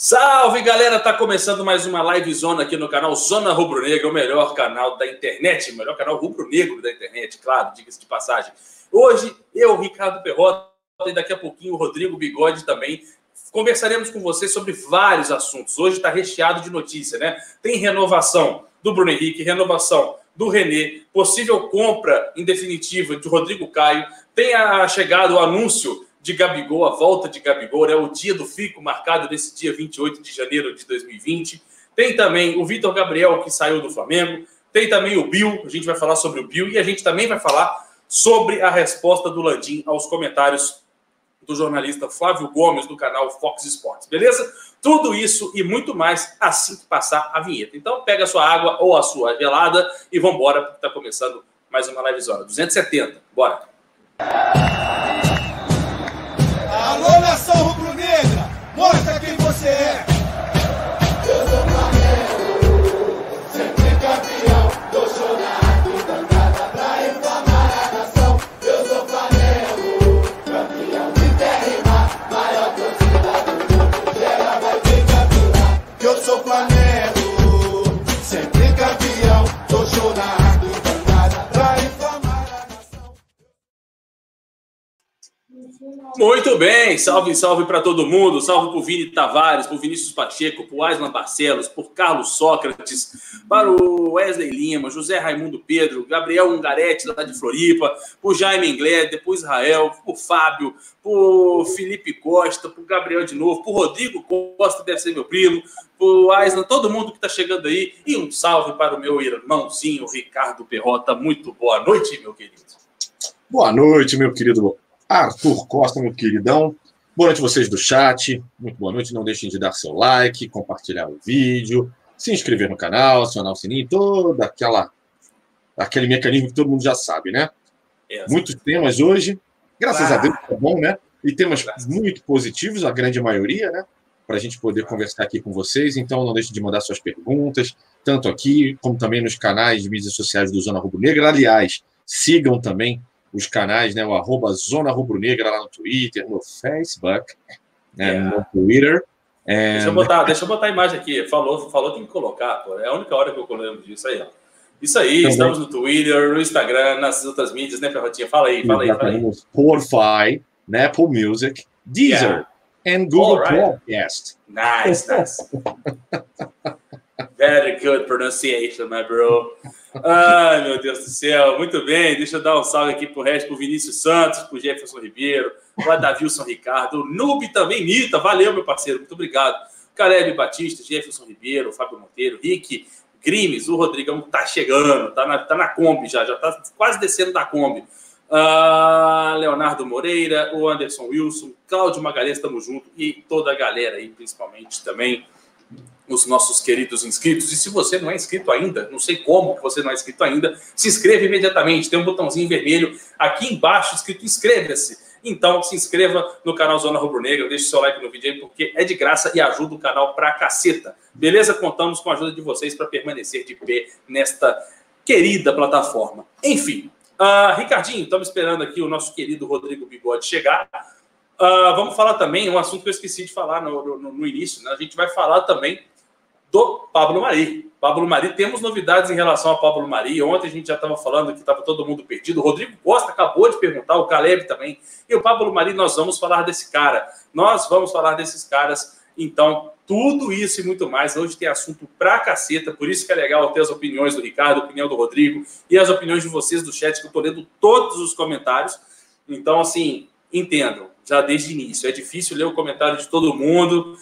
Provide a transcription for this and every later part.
Salve galera, tá começando mais uma live zona aqui no canal Zona Rubro Negra, o melhor canal da internet, o melhor canal rubro negro da internet, claro, diga-se de passagem. Hoje eu, Ricardo Perrota, e daqui a pouquinho o Rodrigo Bigode também conversaremos com você sobre vários assuntos. Hoje está recheado de notícia, né? Tem renovação do Bruno Henrique, renovação do René, possível compra em definitiva de Rodrigo Caio, tem a chegada, o anúncio de Gabigol, a volta de Gabigol, é o dia do Fico, marcado nesse dia 28 de janeiro de 2020. Tem também o Vitor Gabriel, que saiu do Flamengo. Tem também o Bill, a gente vai falar sobre o Bill. E a gente também vai falar sobre a resposta do Landim aos comentários do jornalista Flávio Gomes, do canal Fox Sports. Beleza? Tudo isso e muito mais assim que passar a vinheta. Então, pega a sua água ou a sua gelada e vamos embora, porque está começando mais uma live zona. 270. Bora! Mostra quem você é. Muito bem, salve, salve para todo mundo, salve para o Vini Tavares, para o Vinícius Pacheco, para o Aislan Barcelos, por Carlos Sócrates, para o Wesley Lima, José Raimundo Pedro, Gabriel Ungaretti, lá de Floripa, para o Jaime Inglés, depois Israel, para o Fábio, para o Felipe Costa, para o Gabriel de novo, para o Rodrigo Costa, deve ser meu primo, para o Aislan, todo mundo que está chegando aí, e um salve para o meu irmãozinho Ricardo Perrota, muito boa noite, meu querido. Boa noite, meu querido Arthur Costa, meu queridão. Boa noite vocês do chat. Muito boa noite. Não deixem de dar seu like, compartilhar o vídeo, se inscrever no canal, acionar o sininho, toda aquela aquele mecanismo que todo mundo já sabe, né? É, Muitos temas hoje. Graças Ah. a Deus, tá bom, né? E temas Graças. muito positivos, a grande maioria, né? Para a gente poder conversar aqui com vocês. Então, não deixe de mandar suas perguntas, tanto aqui como também nos canais de mídias sociais do Zona Rubro Negra. Aliás, sigam também os canais, né? O arroba Zona Rubro Negra lá no Twitter, no Facebook, né, É. no Twitter. É, Deixa eu, botar, deixa eu botar a imagem aqui. Falou, falou, tem que colocar, pô. É a única hora que eu lembro disso aí, ó. Isso aí, Também. estamos no Twitter, no Instagram, nas outras mídias, né, Ferrotinha? Fala aí, fala aí, fala aí. Spotify, na Apple Music, Deezer, and Google Alright. Podcast. Nice, nice. Very good pronunciation, my bro. Ai, meu Deus do céu. Muito bem, deixa eu dar um salve aqui pro resto, pro Vinícius Santos, pro Jefferson Ribeiro, pro Adavilson Ricardo, Noob também, Mita, valeu, meu parceiro, muito obrigado. Caleb Batista, Jefferson Ribeiro, Fábio Monteiro, Rick, Grimes, o Rodrigão tá chegando, tá na, tá na Kombi já, já tá quase descendo da Kombi. Ah, Leonardo Moreira, o Anderson Wilson, Cláudio Magalhães, estamos junto, e toda a galera aí, principalmente também os nossos queridos inscritos. E se você não é inscrito ainda, não sei como que você não é inscrito ainda, se inscreva imediatamente. Tem um botãozinho vermelho aqui embaixo escrito inscreva-se. Então, se inscreva no canal Zona Rubro Negra, deixe seu like no vídeo aí, porque é de graça e ajuda o canal pra caceta. Beleza? Contamos com a ajuda de vocês para permanecer de pé nesta querida plataforma. Enfim, ah, Ricardinho, estamos esperando aqui o nosso querido Rodrigo Bigode chegar. Ah, vamos falar também um assunto que eu esqueci de falar no, no- no início. Né? A gente vai falar também do Pablo Mari. Pablo Mari, temos novidades em relação ao Pablo Mari. Ontem a gente já estava falando que estava todo mundo perdido. O Rodrigo Costa acabou de perguntar, o Caleb também. E o Pablo Mari, nós vamos falar desse cara. Nós vamos falar desses caras. Então, tudo isso e muito mais. Hoje tem assunto pra caceta, por isso que é legal ter as opiniões do Ricardo, a opinião do Rodrigo e as opiniões de vocês do chat, que eu tô lendo todos os comentários. Então, assim, entendam, já desde o início. É difícil ler o comentário de todo mundo,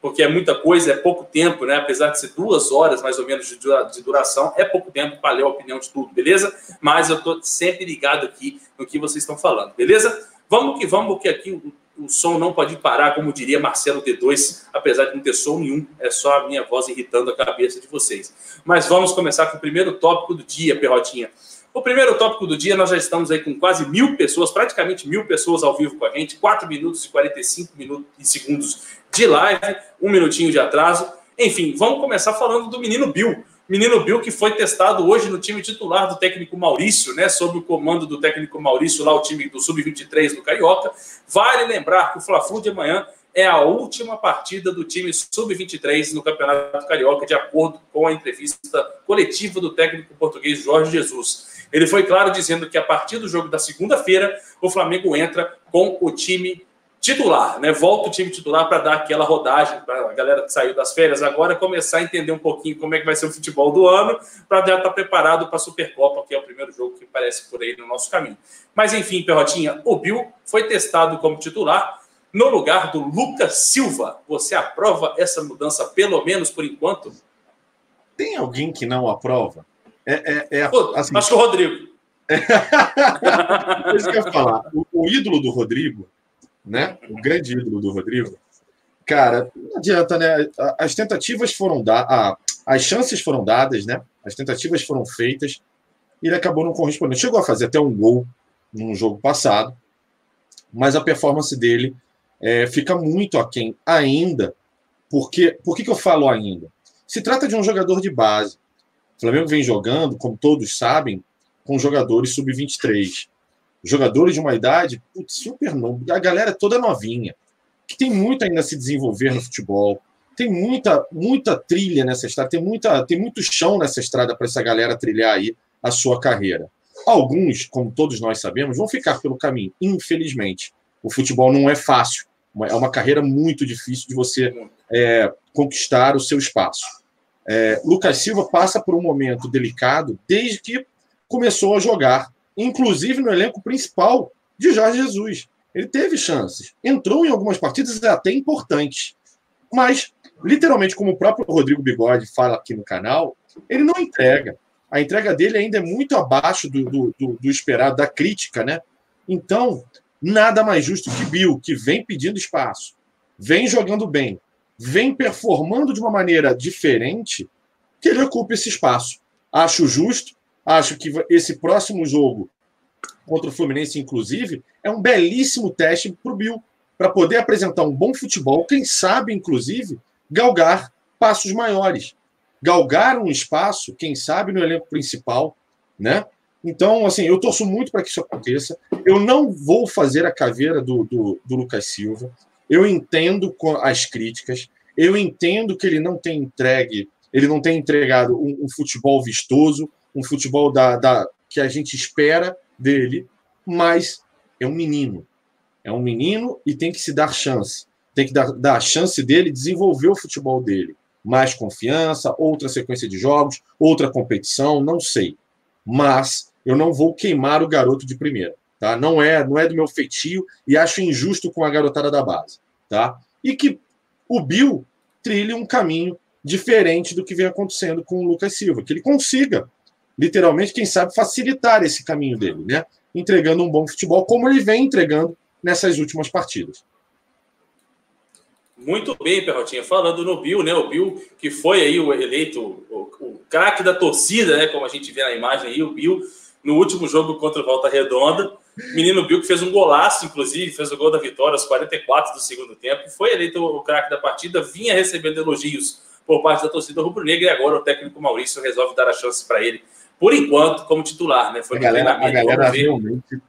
porque é muita coisa, é pouco tempo, né? Apesar de ser duas horas mais ou menos de dura- de duração, é pouco tempo para ler a opinião de tudo, beleza? Mas eu tô sempre ligado aqui no que vocês estão falando, beleza? Vamos que vamos, porque aqui o, o som não pode parar, como diria Marcelo D2, apesar de não ter som nenhum, é só a minha voz irritando a cabeça de vocês. Mas vamos começar com o primeiro tópico do dia, Perrotinha. O primeiro tópico do dia, nós já estamos aí com quase mil pessoas, praticamente mil pessoas ao vivo com a gente, 4 minutos e 45 minutos e segundos de live, um minutinho de atraso. Enfim, vamos começar falando do menino Bill. Menino Bill que foi testado hoje no time titular do técnico Maurício, né? Sob o comando do técnico Maurício, lá o time do Sub-23 do Carioca. Vale lembrar que o Fla-Flu de amanhã é a última partida do time sub-23 no Campeonato Carioca, de acordo com a entrevista coletiva do técnico português Jorge Jesus. Ele foi claro dizendo que a partir do jogo da segunda-feira, o Flamengo entra com o time titular, né? Volta o time titular para dar aquela rodagem para a galera que saiu das férias agora começar a entender um pouquinho como é que vai ser o futebol do ano, para já estar tá preparado para a Supercopa, que é o primeiro jogo que parece por aí no nosso caminho. Mas enfim, Perrotinha, o Bill foi testado como titular no lugar do Lucas Silva. Você aprova essa mudança, pelo menos por enquanto? Tem alguém que não aprova? É, é, é assim, acho que o Rodrigo. Isso que eu ia falar. O, o ídolo do Rodrigo né? O grande ídolo do Rodrigo. Cara, não adianta, né? As tentativas foram dadas, as chances foram dadas, né? As tentativas foram feitas e ele acabou não correspondendo. Chegou a fazer até um gol num jogo passado, mas a performance dele é, fica muito aquém ainda. Porque, por que, que eu falo ainda? Se trata de um jogador de base. O Flamengo vem jogando, como todos sabem, com jogadores sub-23 jogadores de uma idade putz, super novo, a galera toda novinha, que tem muito ainda a se desenvolver no futebol, tem muita muita trilha nessa estrada, tem muita tem muito chão nessa estrada para essa galera trilhar aí a sua carreira. Alguns, como todos nós sabemos, vão ficar pelo caminho, infelizmente. O futebol não é fácil, é uma carreira muito difícil de você é, conquistar o seu espaço. É, Lucas Silva passa por um momento delicado desde que começou a jogar inclusive no elenco principal de Jorge Jesus. Ele teve chances, entrou em algumas partidas até importantes, mas, literalmente, como o próprio Rodrigo Bigode fala aqui no canal, ele não entrega. A entrega dele ainda é muito abaixo do, do, do, do esperado, da crítica, né? Então, nada mais justo que Bill, que vem pedindo espaço, vem jogando bem, vem performando de uma maneira diferente, que ele ocupe esse espaço. Acho justo, Acho que esse próximo jogo contra o Fluminense, inclusive, é um belíssimo teste para o Bill, para poder apresentar um bom futebol, quem sabe, inclusive, galgar passos maiores. Galgar um espaço, quem sabe, no elenco principal, né? Então, assim, eu torço muito para que isso aconteça. Eu não vou fazer a caveira do, do, do Lucas Silva. Eu entendo as críticas. Eu entendo que ele não tem entregue, ele não tem entregado um, um futebol vistoso, um futebol da, da, que a gente espera dele, mas é um menino. É um menino e tem que se dar chance. Tem que dar, dar a chance dele desenvolver o futebol dele. Mais confiança, outra sequência de jogos, outra competição, não sei. Mas eu não vou queimar o garoto de primeira. Tá? Não é, não é do meu feitio e acho injusto com a garotada da base, tá? E que o Bill trilhe um caminho diferente do que vem acontecendo com o Lucas Silva, que ele consiga literalmente, quem sabe, facilitar esse caminho dele, né? Entregando um bom futebol, como ele vem entregando nessas últimas partidas. Muito bem, Perrotinha. Falando no Bill, né? O Bill, que foi aí o eleito, o, o craque da torcida, né? Como a gente vê na imagem aí, o Bill, no último jogo contra o Volta Redonda. Menino Bill, que fez um golaço, inclusive, fez o gol da vitória aos 44 do segundo tempo. Foi eleito o craque da partida, vinha recebendo elogios por parte da torcida rubro-negra e agora o técnico Maurício resolve dar a chance para ele por enquanto, como titular, né? Foi a galera, a galera realmente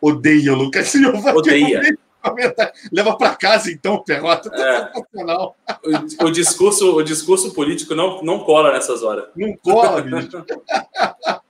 odeia o Lucas Silva. Odeia. Leva para casa, então, Perrota. É. O, o, discurso, o discurso político não, não cola nessas horas. Não cola, bicho.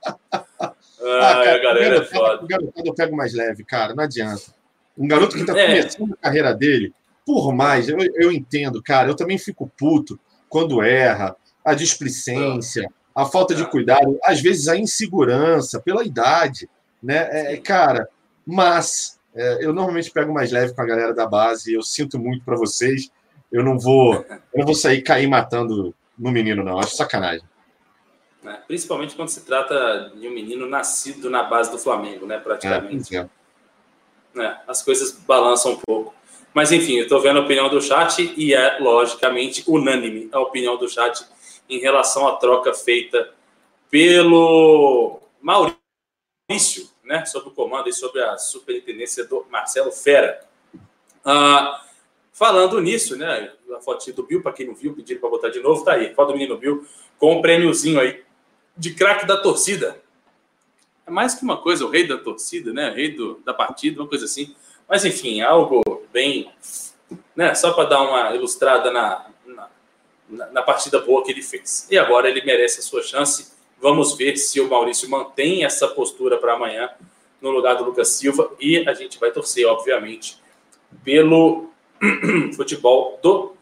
a galera é foda. O garoto eu pego mais leve, cara, não adianta. Um garoto que está é. começando a carreira dele, por mais, eu, eu entendo, cara, eu também fico puto quando erra, a displicência, a falta de cuidado, às vezes a insegurança pela idade, né? É, cara, mas é, eu normalmente pego mais leve com a galera da base. Eu sinto muito para vocês. Eu não vou, eu não vou sair cair matando no menino, não. Acho sacanagem. É, principalmente quando se trata de um menino nascido na base do Flamengo, né? Praticamente. É, é. as coisas balançam um pouco. Mas enfim, eu estou vendo a opinião do chat e é logicamente unânime a opinião do chat em relação à troca feita pelo Maurício, né, sob o comando e sob a superintendência do Marcelo Fera. Ah, falando nisso, né, a foto do Bill, para quem não viu, pediram para botar de novo, tá aí, foto do menino Bill, com um prêmiozinho aí de craque da torcida. É mais que uma coisa, o rei da torcida, né, o rei do, da partida, uma coisa assim. Mas, enfim, algo bem né? Só para dar uma ilustrada na, na, na, partida boa que ele fez. E agora ele merece a sua chance. Vamos ver se o Maurício mantém essa postura para amanhã no lugar do Lucas Silva. E a gente vai torcer, obviamente, pelo futebol do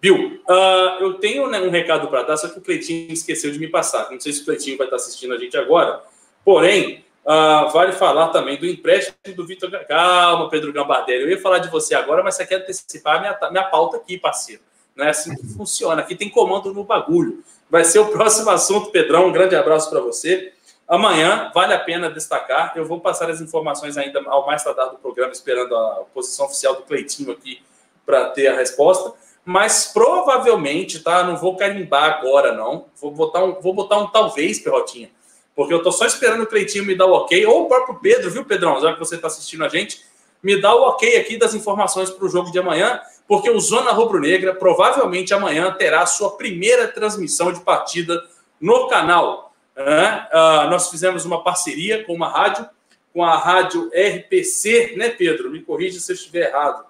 Bill. Uh, eu tenho né, um recado para dar, só que o Cleitinho esqueceu de me passar. Não sei se o Cleitinho vai estar assistindo a gente agora. Porém, uh, vale falar também do empréstimo do Vitor. Calma, Pedro Gambardelli. Eu ia falar de você agora, mas você quer antecipar a minha, minha pauta aqui, parceiro. Não é assim que funciona. Aqui tem comando no bagulho. Vai ser o próximo assunto, Pedrão. Um grande abraço para você. Amanhã, vale a pena destacar, eu vou passar as informações ainda ao mais tardar do programa, esperando a posição oficial do Cleitinho aqui para ter a resposta. Mas provavelmente, tá? Não vou carimbar agora, não. Vou botar um, vou botar um talvez, Perrotinha. Porque eu tô só esperando o Cleitinho me dar o ok, ou o próprio Pedro, viu, Pedrão? Já que você está assistindo a gente, me dá o ok aqui das informações para o jogo de amanhã, porque o Zona Rubro-Negra provavelmente amanhã terá sua primeira transmissão de partida no canal. Uh, nós fizemos uma parceria com uma rádio, com a rádio RPC, né, Pedro? Me corrija se eu estiver errado.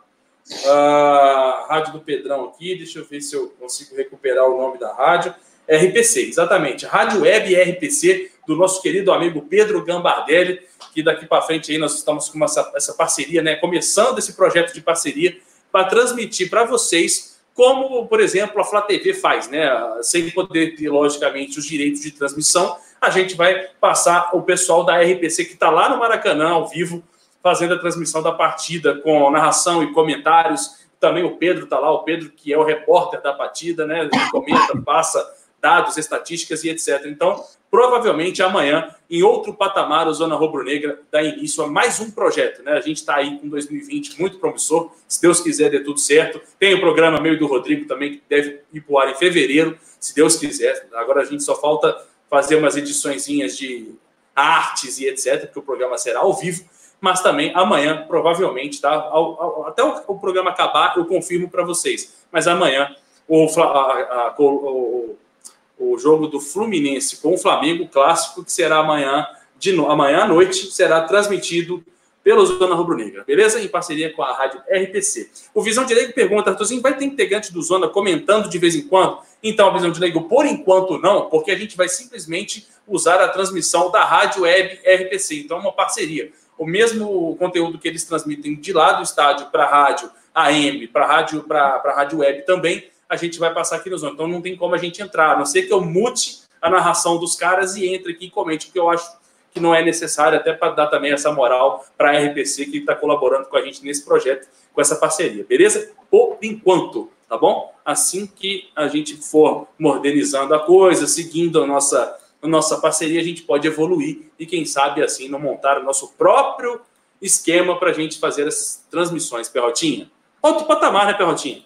Uh, rádio do Pedrão aqui, deixa eu ver se eu consigo recuperar o nome da rádio. RPC, exatamente. Rádio Web RPC, do nosso querido amigo Pedro Gambardelli, que daqui para frente aí nós estamos com essa, essa parceria, né? Começando esse projeto de parceria para transmitir para vocês como, por exemplo, a Flá TV faz, né? Sem poder ter, logicamente, os direitos de transmissão, a gente vai passar o pessoal da RPC que está lá no Maracanã, ao vivo, fazendo a transmissão da partida com narração e comentários. Também o Pedro está lá, o Pedro que é o repórter da partida, né? Ele comenta, passa dados, estatísticas e etc. Então, provavelmente amanhã, em outro patamar, o Zona Rubro-Negra dá início a mais um projeto. Né? A gente está aí com 2020 muito promissor, se Deus quiser, dê tudo certo. Tem o programa meio do Rodrigo também, que deve ir para o ar em fevereiro, se Deus quiser. Agora a gente só falta fazer umas ediçõezinhas de artes e etc., porque o programa será ao vivo. Mas também amanhã, provavelmente, tá? Ao, ao, até o, o, programa acabar, eu confirmo para vocês. Mas amanhã, o, a, a, o o jogo do Fluminense com o Flamengo, clássico, que será amanhã, de no... amanhã à noite, será transmitido pelo Zona Rubro Negra, beleza? Em parceria com a rádio RPC. O Visão de Leigo pergunta, Arthurzinho, vai ter integrante do Zona comentando de vez em quando? Então, Visão de Leigo, por enquanto não, porque a gente vai simplesmente usar a transmissão da rádio web RPC. Então, é uma parceria. O mesmo conteúdo que eles transmitem de lá do estádio para rádio AM, para rádio, para rádio web também, a gente vai passar aqui no Zona. Então não tem como a gente entrar, a não ser que eu mute a narração dos caras e entre aqui e comente, porque eu acho que não é necessário, até para dar também essa moral para a RPC que está colaborando com a gente nesse projeto, com essa parceria, beleza? Por enquanto, tá bom? Assim que a gente for modernizando a coisa, seguindo a nossa, nossa parceria, a gente pode evoluir e, quem sabe, assim, não montar o nosso próprio esquema para a gente fazer essas transmissões, Perrotinha. Outro patamar, né, Perrotinha?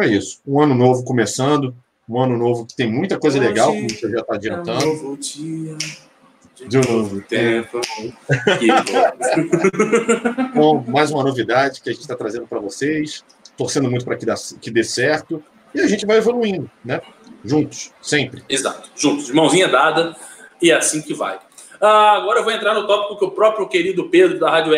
É isso. Um ano novo começando, um ano novo que tem muita coisa legal, como você já está adiantando. É um novo dia. De um novo tempo. Bom, mais uma novidade que a gente está trazendo para vocês, torcendo muito para que, que dê certo. E a gente vai evoluindo, né? Juntos, sempre. Exato, juntos, de mãozinha dada, e é assim que vai. Ah, agora eu vou entrar no tópico que o próprio querido Pedro da Rádio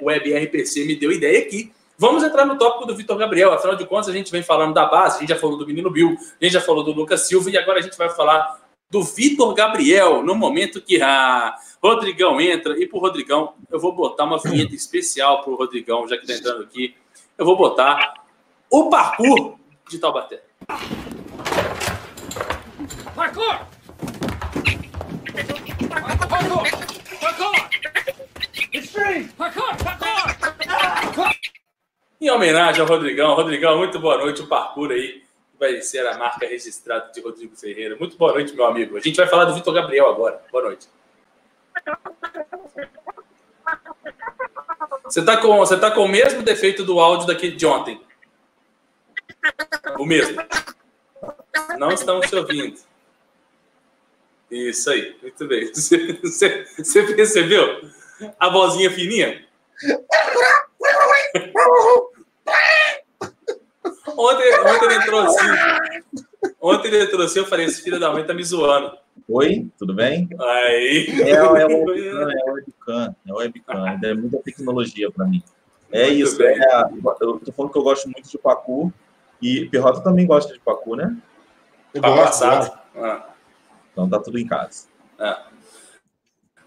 Web RPC me deu ideia aqui, Vamos entrar no tópico do Vitor Gabriel. Afinal de contas, a gente vem falando da base, a gente já falou do menino Bill, a gente já falou do Lucas Silva e agora a gente vai falar do Vitor Gabriel, no momento que a Rodrigão entra. E pro Rodrigão, eu vou botar uma vinheta especial pro Rodrigão, já que tá entrando aqui. Eu vou botar o parkour de Taubaté. Parkour! It's free! Parkour! Parkour! Em homenagem ao Rodrigão. Rodrigão, muito boa noite. O parkour aí vai ser a marca registrada de Rodrigo Ferreira. Muito boa noite, meu amigo. A gente vai falar do Vitor Gabriel agora. Boa noite. Você está com, você tá com o mesmo defeito do áudio daqui de ontem. O mesmo. Não estamos te ouvindo. Isso aí, muito bem. Você, você, você percebeu? A vozinha fininha? ontem, ontem ele entrou assim. Ontem ele entrou assim, eu falei, esse filho da mãe tá me zoando. Oi, tudo bem? Aí. É, é o webcam, é o webcam, é webcam. É muita tecnologia para mim. É Muito isso. É, eu tô falando que eu gosto muito de Pacu. E Pirrota também gosta de Pacu, né? Eu Papo gosto, assado. Ah. Então tá tudo em casa.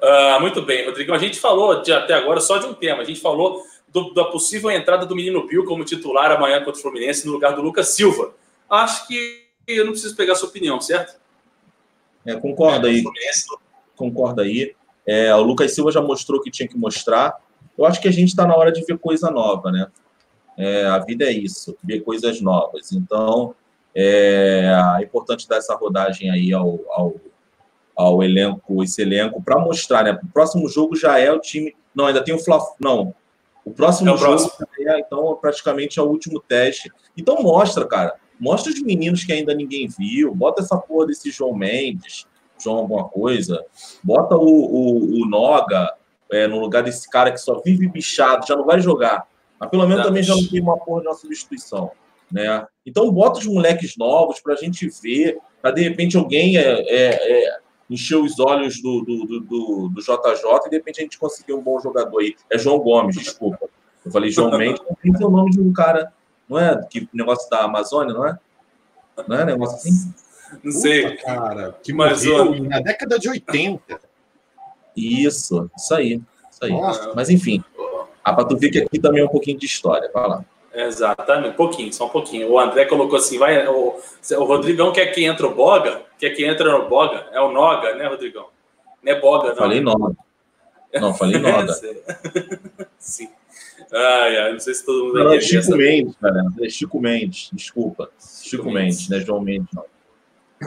Ah, muito bem, Rodrigão. A gente falou de, até agora só de um tema. A gente falou do- da possível entrada do menino Bill como titular amanhã contra o Fluminense no lugar do Lucas Silva. Acho que eu não preciso pegar a sua opinião, certo? É, concorda aí, O Fluminense concorda aí. É, o Lucas Silva já mostrou que tinha que mostrar. Eu acho que a gente está na hora de ver coisa nova, né? É, a vida é isso, ver coisas novas. Então, é, é importante dar essa rodagem aí ao, ao, ao elenco, esse elenco, para mostrar, né? O próximo jogo já é o time. Não, ainda tem o Fla. Não. O próximo É o jogo próximo. já é, então, praticamente é o último teste. Então, mostra, cara. Mostra os meninos que ainda ninguém viu. Bota essa porra desse João Mendes, João alguma coisa. Bota o, o, o Noga é, no lugar desse cara que só vive bichado, já não vai jogar. Mas pelo menos também já não tem uma porra de uma substituição. Né? Então bota os moleques novos para a gente ver, para de repente alguém é, é, é, encher os olhos do, do, do, do, do JJ e de repente a gente conseguir um bom jogador aí. É João Gomes, desculpa. Eu falei João Mendes, tem que ser o nome de um cara, não é? Que negócio da Amazônia, não é? Não é negócio assim? Não sei. Puta, cara, que morreu na década de 80. Isso, isso aí. Isso aí. Nossa. Mas enfim, ah, para tu ver que aqui também é um pouquinho de história. Vai lá. Exatamente, um pouquinho, só um pouquinho. O André colocou assim: vai, o, o Rodrigão quer que entre o Boga, quer que entre no Boga, é o Noga, né, Rodrigão? Não é Boga, não. Falei Noga. Não, falei Noga. Sim. Ai, ai, não sei se todo mundo Não, vai é entender Chico essa- Mendes, cara. É Chico Mendes, desculpa. Chico Chico Mendes, não é João Mendes, não.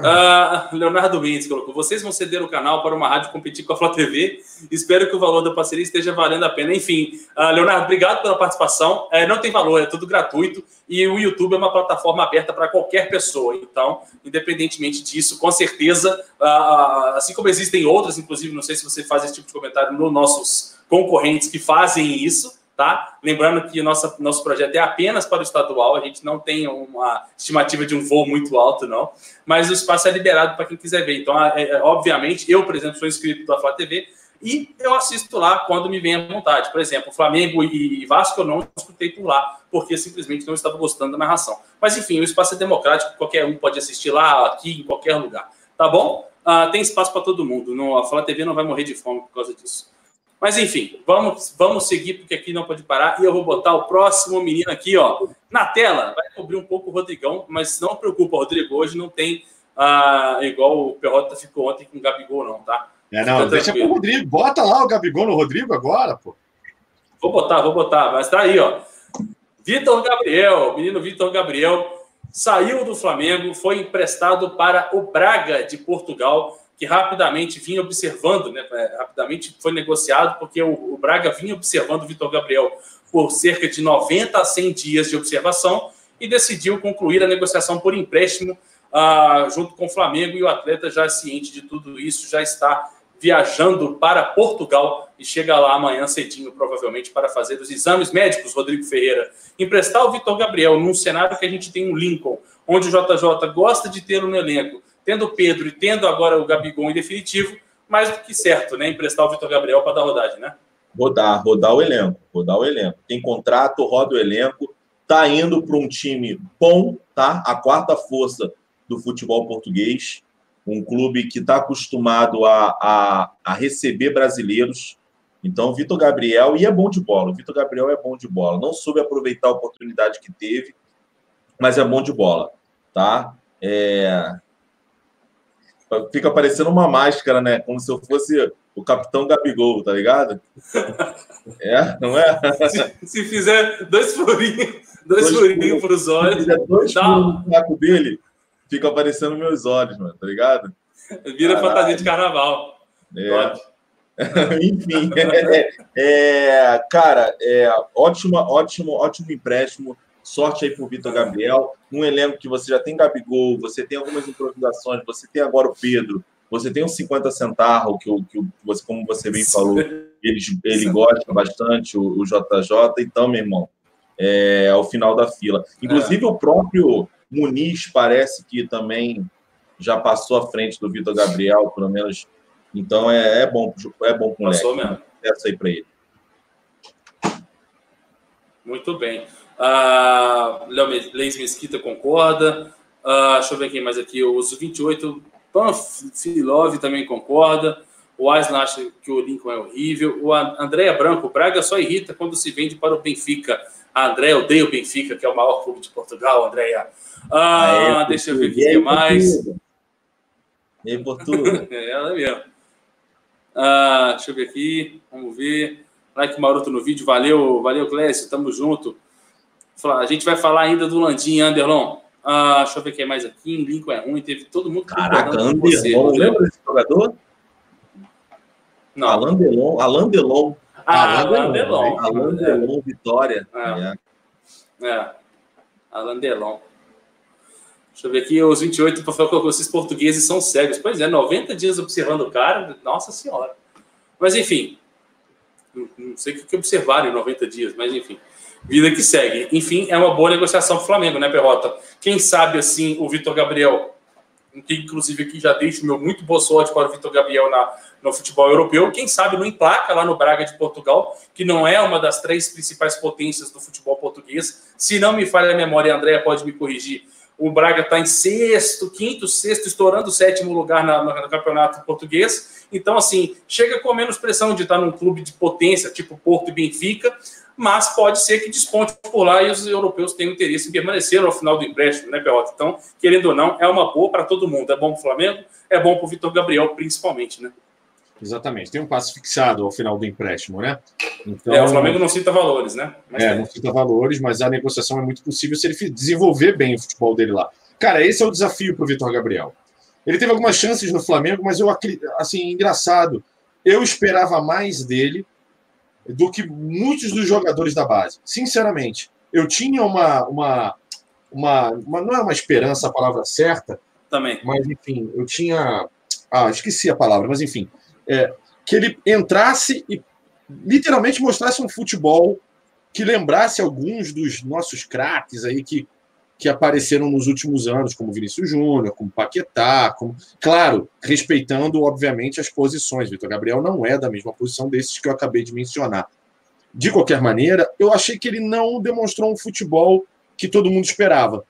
Ah, Leonardo Mendes colocou: vocês vão ceder o canal para uma rádio competir com a Flá TV. Espero que o valor da parceria esteja valendo a pena. Enfim, ah, Leonardo, obrigado pela participação. É, não tem valor, é tudo gratuito. E o YouTube é uma plataforma aberta para qualquer pessoa. Então, independentemente disso, com certeza, ah, assim como existem outras, inclusive, não sei se você faz esse tipo de comentário nos nossos concorrentes que fazem isso. Tá? Lembrando que nossa, nosso projeto é apenas para o estadual, a gente não tem uma estimativa de um voo muito alto, não mas o espaço é liberado para quem quiser ver. Então, é, é, obviamente, eu, por exemplo, sou inscrito da Flá TV e eu assisto lá quando me vem à vontade. Por exemplo, Flamengo e Vasco eu não escutei por lá, porque simplesmente não estava gostando da narração. Mas, enfim, o espaço é democrático, qualquer um pode assistir lá, aqui, em qualquer lugar. Tá bom? Ah, tem espaço para todo mundo. A Flá TV não vai morrer de fome por causa disso. Mas enfim, vamos, vamos seguir, porque aqui não pode parar. E eu vou botar o próximo menino aqui, ó, na tela. Vai cobrir um pouco o Rodrigão, mas não preocupa, Rodrigo. Hoje não tem ah, igual o Perrota ficou ontem com o Gabigol, não, tá? É, não, Fica deixa tranquilo. pro Rodrigo. Bota lá o Gabigol no Rodrigo agora, pô. Vou botar, vou botar, mas tá aí, ó. Vitor Gabriel, menino Vitor Gabriel, saiu do Flamengo, foi emprestado para o Braga de Portugal, que rapidamente vinha observando, né? é, Rapidamente foi negociado, porque o, o Braga vinha observando o Vitor Gabriel por cerca de 90 a 100 dias de observação e decidiu concluir a negociação por empréstimo ah, junto com o Flamengo e o atleta já ciente de tudo isso, já está viajando para Portugal e chega lá amanhã cedinho, provavelmente, para fazer os exames médicos, Rodrigo Ferreira. Emprestar o Vitor Gabriel num cenário que a gente tem um Lincoln, onde o JJ gosta de ter no elenco, tendo Pedro e tendo agora o Gabigol em definitivo, mais do que certo, né? Emprestar o Vitor Gabriel para dar rodagem, né? Rodar, rodar o elenco, rodar o elenco. Tem contrato, roda o elenco. Tá indo para um time bom, tá? A quarta força do futebol português. Um clube que está acostumado a, a, a receber brasileiros. Então, Vitor Gabriel, e é bom de bola. O Vitor Gabriel é bom de bola. Não soube aproveitar a oportunidade que teve, mas é bom de bola, tá? É... Fica parecendo uma máscara, né? Como se eu fosse o capitão Gabigol, tá ligado? É, não é? Se, se fizer dois furinhos, dois, Dois furinhos para os Se olhos, fizer dois furos no saco dele, fica aparecendo meus olhos, mano, tá ligado? vira Caralho. fantasia de carnaval. É. Pode. Enfim, é, é, cara, é, ótimo, ótimo, ótimo empréstimo. Sorte aí pro Vitor Gabriel. Um elenco que você já tem Gabigol, você tem algumas improvisações, você tem agora o Pedro, você tem o 50 Centarro, que, que você, como você bem falou, ele, ele gosta bastante, o, o JJ. Então, meu irmão, é, é o final da fila. Inclusive, o próprio Muniz parece que também já passou à frente do Vitor Gabriel, pelo menos. Então, é, é bom, é bom com o Passou moleque. mesmo. Essa aí para ele. Muito bem. Uh, Léo Leis Mesquita concorda. Uh, deixa eu ver quem mais aqui. Os 28. Panfilov também concorda. O Aslan acha que o Lincoln é horrível. O Andréa Branco, Braga só irrita quando se vende para o Benfica. A Andréa odeia o Benfica, que é o maior clube de Portugal, Andréa. Ah, ah deixa eu ver o que mais. E aí, Portugal? é ela mesmo. Ah, deixa eu ver aqui. Vamos ver. Like Maroto no vídeo. Valeu, valeu, Clécio. Tamo junto. A gente vai falar ainda do Landim Anderlon. Ah, deixa eu ver quem é mais aqui. Lincoln é ruim. Teve todo mundo. Caraca, Anderlon. Lembra desse jogador? Não. Alain Delon. Alain Delon. Ah, Alain Delon. Alain Delon, Vitória. É. é. Alain Delon. Deixa eu ver aqui, os 28, o Rafael colocou, esses portugueses são cegos. Pois é, 90 dias observando o cara, nossa senhora. Mas enfim, não sei o que observaram em 90 dias, mas enfim, vida que segue. Enfim, é uma boa negociação para o Flamengo, né, Perrota? Quem sabe, assim, o Vitor Gabriel, que inclusive aqui já deixo meu muito boa sorte para o Vitor Gabriel na, no futebol europeu, quem sabe não emplaca lá no Braga de Portugal, que não é uma das três principais potências do futebol português. Se não me falha a memória, a Andréia pode me corrigir, o Braga está em sexto, quinto, sexto, estourando o sétimo lugar na, no, campeonato português. Então, assim, chega com menos pressão de estar num clube de potência, tipo Porto e Benfica, mas pode ser que desponte por lá e os europeus tenham interesse em permanecer ao final do empréstimo, né, Pelota? Então, querendo ou não, é uma boa para todo mundo. É bom para o Flamengo, é bom para o Vitor Gabriel, principalmente, né? Exatamente. Tem um passo fixado ao final do empréstimo, né? Então, é, o Flamengo não cita valores, né? Mas é, não cita valores, mas a negociação é muito possível se ele desenvolver bem o futebol dele lá. Cara, esse é o desafio para o Vitor Gabriel. Ele teve algumas chances no Flamengo, mas eu, assim, engraçado. Eu esperava mais dele do que muitos dos jogadores da base. Sinceramente, eu tinha uma, uma, uma, uma não é uma esperança a palavra certa. Também. Mas, enfim, eu tinha. Ah, esqueci a palavra, mas enfim é, que ele entrasse e literalmente mostrasse um futebol que lembrasse alguns dos nossos craques aí que, que apareceram nos últimos anos, como Vinícius Júnior, como Paquetá, como, claro, respeitando, obviamente, as posições. Vitor Gabriel não é da mesma posição desses que eu acabei de mencionar. De qualquer maneira, eu achei que ele não demonstrou um futebol que todo mundo esperava.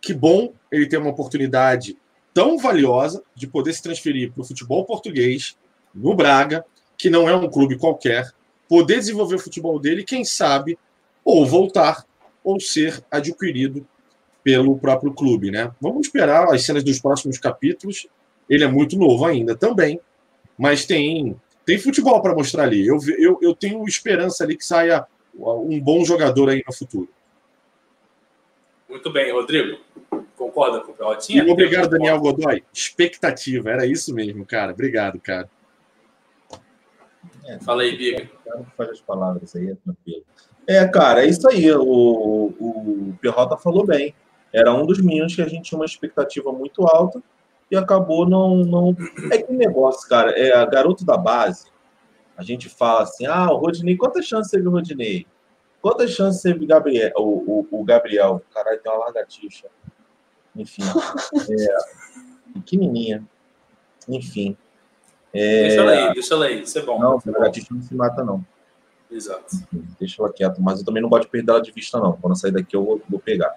Que bom ele ter uma oportunidade tão valiosa de poder se transferir para o futebol português, no Braga, que não é um clube qualquer, poder desenvolver o futebol dele, quem sabe, ou voltar, ou ser adquirido pelo próprio clube, né? Vamos esperar as cenas dos próximos capítulos. Ele é muito novo ainda também, mas tem tem futebol para mostrar ali. Eu, eu, eu tenho esperança ali que saia um bom jogador aí no futuro. Muito bem, Rodrigo. Concorda com o Pelotinha? E obrigado, Daniel Godoy. Expectativa, era isso mesmo, cara. Obrigado, cara. É, Fala aí, Biga. Faz as palavras aí, é tranquilo. É, cara, é isso aí. O, o Perrota falou bem. Era um dos meninos que a gente tinha uma expectativa muito alta e acabou não. não... É que negócio, cara. É garoto da base. A gente fala assim: ah, o Rodinei, quantas chances teve o Rodinei? Quantas chances teve o Gabriel? O, o, o Gabriel? Caralho, tem uma lagartixa. Enfim. É, pequenininha. Enfim. É... Deixa ela aí, deixa ela aí, isso é bom. Não, lagartixa não se mata, não. Exato. Deixa ela quieta, mas eu também não gosto de perder ela de vista, não. Quando eu sair daqui, eu vou, vou pegar.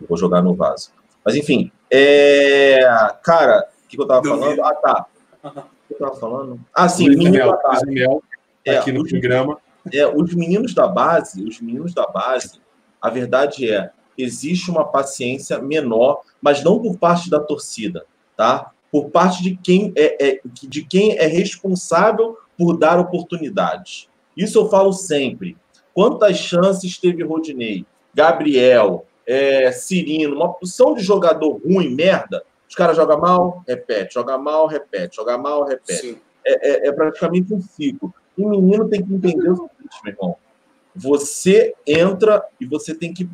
Eu vou jogar no vaso. Mas enfim. É... Cara, o que, que eu tava falando? Ah, tá. O que eu tava falando? Ah, sim, Luiz Daniel, Daniel, é, aqui no programa. É, os meninos da base, os meninos da base, a verdade é, existe uma paciência menor, mas não por parte da torcida, tá? Por parte de quem é, é de quem é responsável por dar oportunidades. Isso eu falo sempre. Quantas chances teve Rodinei, Gabriel, é, Cirino, uma opção de jogador ruim, merda, os caras jogam mal, repete, joga mal, repete, joga mal, repete. É, é, é, praticamente um ciclo. E o menino tem que entender o seguinte, meu irmão. Você entra e você tem que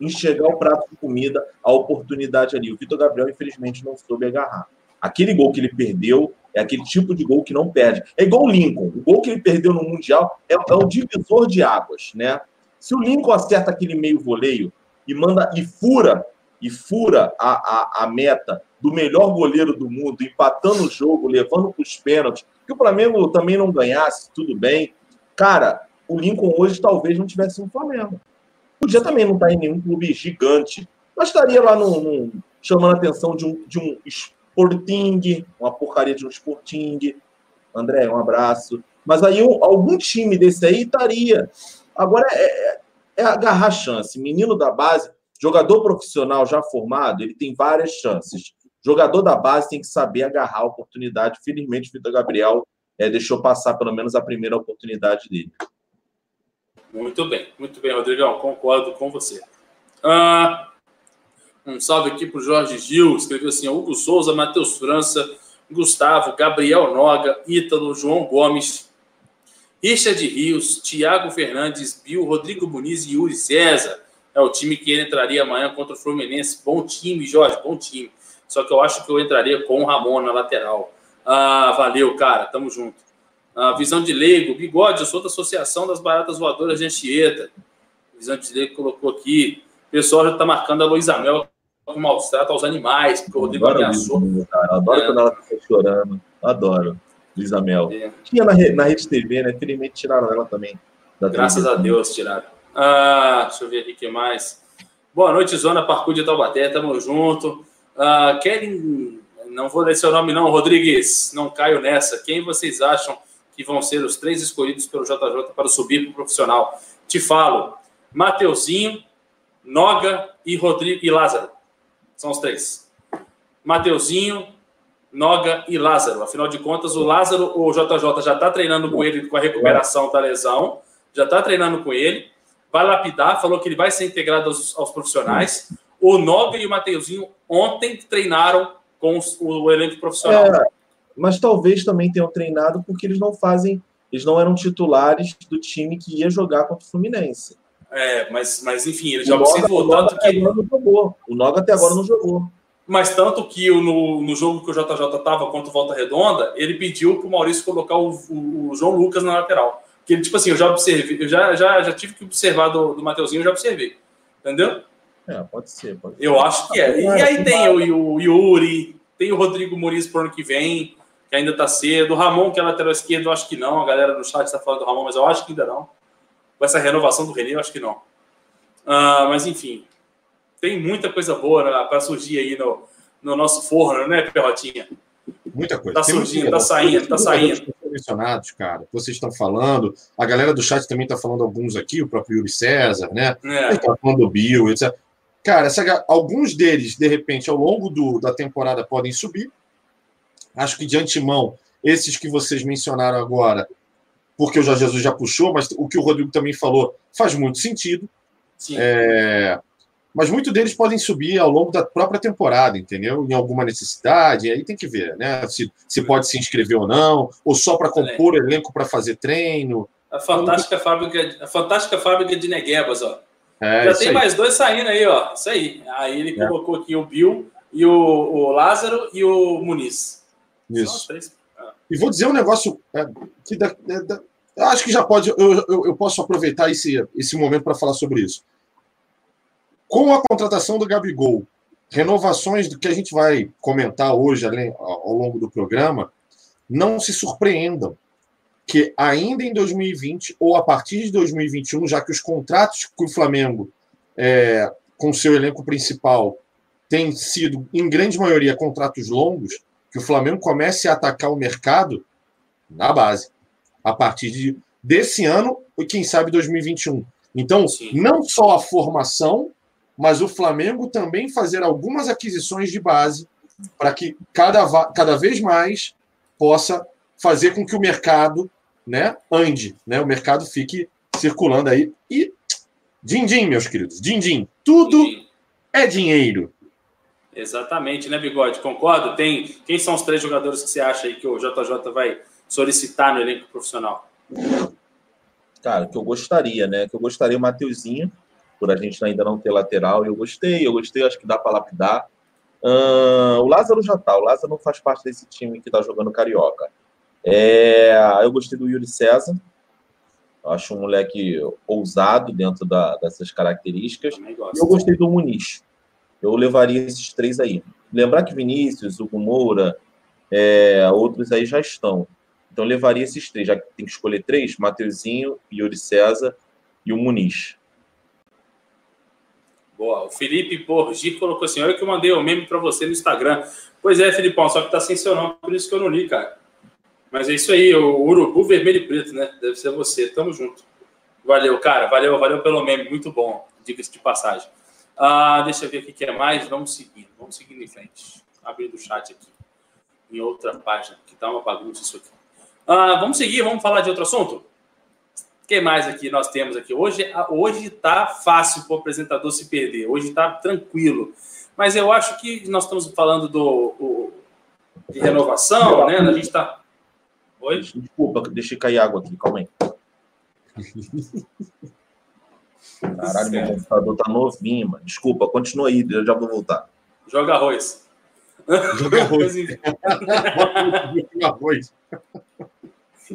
enxergar o prato de comida, a oportunidade ali. O Vitor Gabriel, infelizmente, não soube agarrar. Aquele gol que ele perdeu é aquele tipo de gol que não perde. É igual o Lincoln. O gol que ele perdeu no Mundial é, é o divisor de águas, né? Se o Lincoln acerta aquele meio voleio e manda e fura e fura a, a, a meta do melhor goleiro do mundo, empatando o jogo, levando para os pênaltis, que o Flamengo também não ganhasse, tudo bem. Cara, o Lincoln hoje talvez não tivesse no Flamengo. Podia também não estar em nenhum clube gigante, mas estaria lá num- chamando a atenção de um, de um Sporting, uma porcaria de um Sporting. André, um abraço. Mas aí um- algum time desse aí estaria. Agora é, é- é agarrar a chance. Menino da base, jogador profissional já formado, ele tem várias chances. Jogador da base tem que saber agarrar a oportunidade. Felizmente, o Vitor Gabriel eh, deixou passar pelo menos a primeira oportunidade dele. Muito bem, muito bem, Rodrigão, concordo com você. Ah, um salve aqui para o Jorge Gil, escreveu assim: Hugo Souza, Matheus França, Gustavo, Gabriel Noga, Ítalo, João Gomes, Richard Rios, Thiago Fernandes, Bill, Rodrigo Muniz e Yuri César. É o time que ele entraria amanhã contra o Fluminense. Bom time, Jorge, bom time. Só que eu acho que eu entraria com o Ramon na lateral. Ah, valeu, cara, tamo junto. Ah, visão de leigo, bigode, eu sou da Associação das Baratas Voadoras de Anchieta. Visão de leigo colocou aqui. O pessoal já tá marcando a Luísa Mel com maus trato aos animais, porque o Rodrigo Adoro ameaçou. Luísa, cara. Adoro É. quando ela fica chorando. Adoro. Luísa Mel. É. Tinha na, na Rede TV, né? Infelizmente tiraram ela também. Graças a televisão. Deus, tiraram. Ah, deixa eu ver aqui o que mais. Boa noite, Zona Parkour de Taubaté, tamo junto. Ah, querem. Não vou ler seu nome, não, Rodrigues. Não caio nessa. Quem vocês acham que vão ser os três escolhidos pelo JJ para subir para o profissional? Te falo: Mateuzinho, Noga e Rodrigo e Lázaro. São os três. Mateuzinho, Noga e Lázaro. Afinal de contas, o Lázaro, o JJ já está treinando com ele com a recuperação da lesão, já está treinando com ele, vai lapidar, falou que ele vai ser integrado aos, aos profissionais. O Noga e o Mateuzinho ontem treinaram com os- o elenco profissional. É, mas talvez também tenham treinado porque eles não fazem, eles não eram titulares do time que ia jogar contra o Fluminense. É, mas, mas enfim, ele já o Noga, observou o Noga tanto que. não jogou. O Noga até agora não jogou. Mas tanto que o- no, no jogo que o JJ estava contra o Volta Redonda, ele pediu para o Maurício colocar o, o- o João Lucas na lateral. Que ele, tipo assim, eu já observei, eu já, já, já tive que observar do, do Mateuzinho, eu já observei. Entendeu? É, pode ser. Pode ser. Eu acho que é. E aí tem o, o Yuri, tem o Rodrigo Muniz pro ano que vem, que ainda tá cedo. O Ramon, que é lateral esquerdo, eu acho que não. A galera no chat está falando do Ramon, mas eu acho que ainda não. Com essa renovação do René, eu acho que não. Ah, mas enfim, tem muita coisa boa para surgir aí no, no nosso forno, né, Perrotinha? Muita coisa. Tá surgindo, tá saindo, tá saindo. mencionados, cara. Vocês estão falando. A galera do chat também está falando alguns aqui, o próprio Yuri César, né? É, tá falando do Bill, etc. Cara, essa alguns deles, de repente, ao longo do- da temporada podem subir. Acho que de antemão, esses que vocês mencionaram agora, porque o Jorge Jesus já puxou, mas o que o Rodrigo também falou faz muito sentido. sim. É, mas muitos deles podem subir ao longo da própria temporada, entendeu? Em alguma necessidade, aí tem que ver, né? Se, se pode se inscrever ou não, ou só para compor elenco para fazer treino. A fantástica fábrica, a fantástica fábrica de Neguebas, ó. É, Já tem aí. mais dois saindo aí, ó. Isso aí. Aí ele É. colocou aqui o Bill e o, o Lázaro e o Muniz. Isso. Ah, E vou dizer um negócio é, que da- da- da- acho que já pode, eu, eu, eu posso aproveitar esse, esse momento para falar sobre isso. Com a contratação do Gabigol, renovações do que a gente vai comentar hoje além, ao longo do programa, não se surpreendam que ainda em 2020 ou a partir de 2021, já que os contratos que o Flamengo, é, com seu elenco principal, têm sido, em grande maioria, contratos longos, que o Flamengo comece a atacar o mercado na base, a partir de, desse ano e quem sabe 2021. Então, Sim. não só a formação, mas o Flamengo também fazer algumas aquisições de base para que cada, cada vez mais possa fazer com que o mercado né, ande, né, o mercado fique circulando aí. E din-din, meus queridos, din-din, tudo enfim. é dinheiro. Exatamente, né, Bigode? Concorda? Tem. Quem são os três jogadores que você acha aí que o JJ vai solicitar no elenco profissional? Cara, que eu gostaria, né? Que eu gostaria o Mateuzinho, por a gente ainda não ter lateral. Eu gostei, eu gostei, acho que dá para lapidar. Ahn, o Lázaro já tá. O Lázaro não faz parte desse time que tá jogando Carioca. É, eu gostei do Yuri César. Eu Acho um moleque ousado dentro da- dessas características. E gosto. eu gostei do Muniz. Eu levaria esses três aí. Lembrar que Vinícius, Hugo Moura, é, outros aí já estão. Então levaria esses três, já que tem que escolher três: Mateuzinho, Yuri César e o Muniz. Boa. O Felipe Borgi colocou assim: olha que eu mandei o um meme para você no Instagram. Pois é, Filipão, só que tá sem seu nome, por isso que eu não li, cara. Mas é isso aí, o urubu vermelho e preto, né? Deve ser você. Tamo junto. Valeu, cara. Valeu, valeu pelo meme. Muito bom. Diga-se de passagem. Ah, deixa eu ver o que é mais. Vamos seguir. Vamos seguindo em frente. Abrindo o chat aqui. Em outra página, que tá uma bagunça isso aqui. Ah, vamos seguir, vamos falar de outro assunto? O que mais aqui nós temos aqui? Hoje, hoje tá fácil para o apresentador se perder. Hoje tá tranquilo. Mas eu acho que nós estamos falando do, o, de renovação, né? A gente está. Oi? Desculpa, deixei cair água aqui, calma aí. Caralho, meu computador tá novinho, mano. Desculpa, continua aí, eu já vou voltar. Joga arroz. Joga arroz. Joga arroz.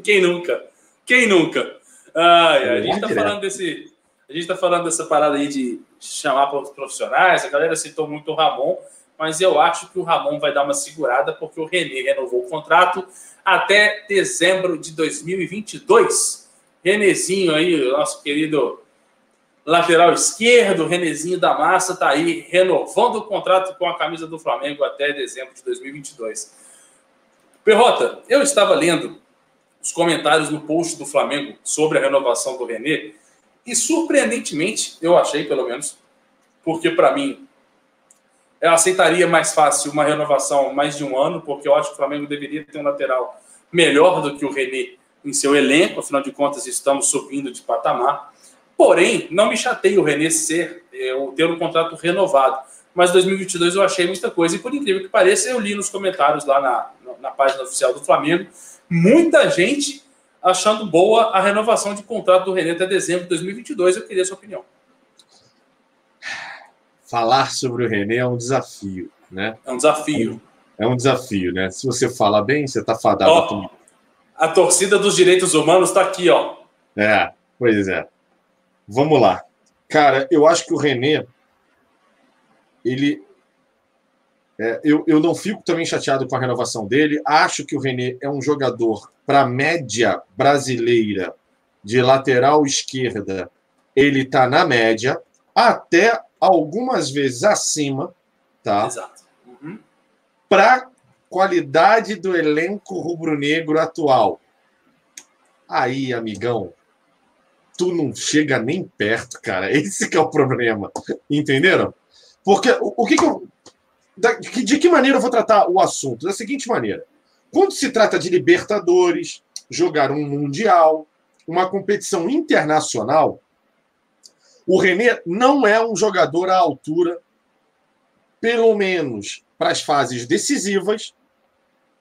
Quem nunca? Quem nunca? Ai, a gente tá falando desse. A gente tá falando dessa parada aí de chamar para os profissionais. A galera citou muito o Ramon, mas eu acho que o Ramon vai dar uma segurada porque o René renovou o contrato até dezembro de 2022. Renezinho aí, nosso querido lateral esquerdo, Renezinho da Massa, está aí renovando o contrato com a camisa do Flamengo até dezembro de 2022. Perrota, eu estava lendo os comentários no post do Flamengo sobre a renovação do René e surpreendentemente, eu achei pelo menos, porque para mim eu aceitaria mais fácil uma renovação mais de um ano, porque eu acho que o Flamengo deveria ter um lateral melhor do que o René em seu elenco, afinal de contas estamos subindo de patamar. Porém, não me chateia o René ser, eu ter um contrato renovado. Mas 2022 eu achei muita coisa. E por incrível que pareça, eu li nos comentários lá na, na página oficial do Flamengo, muita gente achando boa a renovação de contrato do René até dezembro de 2022. Eu queria a sua opinião. Falar sobre o René é um desafio, né? É um desafio. É um desafio, né? Se você fala bem, você está fadado ó, a torcida dos direitos humanos está aqui, ó. É, pois é. Vamos lá. Cara, eu acho que o René, ele. É, eu, eu não fico também chateado com a renovação dele. Acho que o René é um jogador para a média brasileira de lateral esquerda. Ele está na média, até algumas vezes acima, tá? Exato. Uhum. Para qualidade do elenco rubro-negro atual. Aí, amigão, tu não chega nem perto, cara. Esse que é o problema. Entenderam? Porque o, o que, que eu. de que maneira eu vou tratar o assunto? Da seguinte maneira: quando se trata de Libertadores, jogar um Mundial, uma competição internacional, o René não é um jogador à altura, pelo menos para as fases decisivas,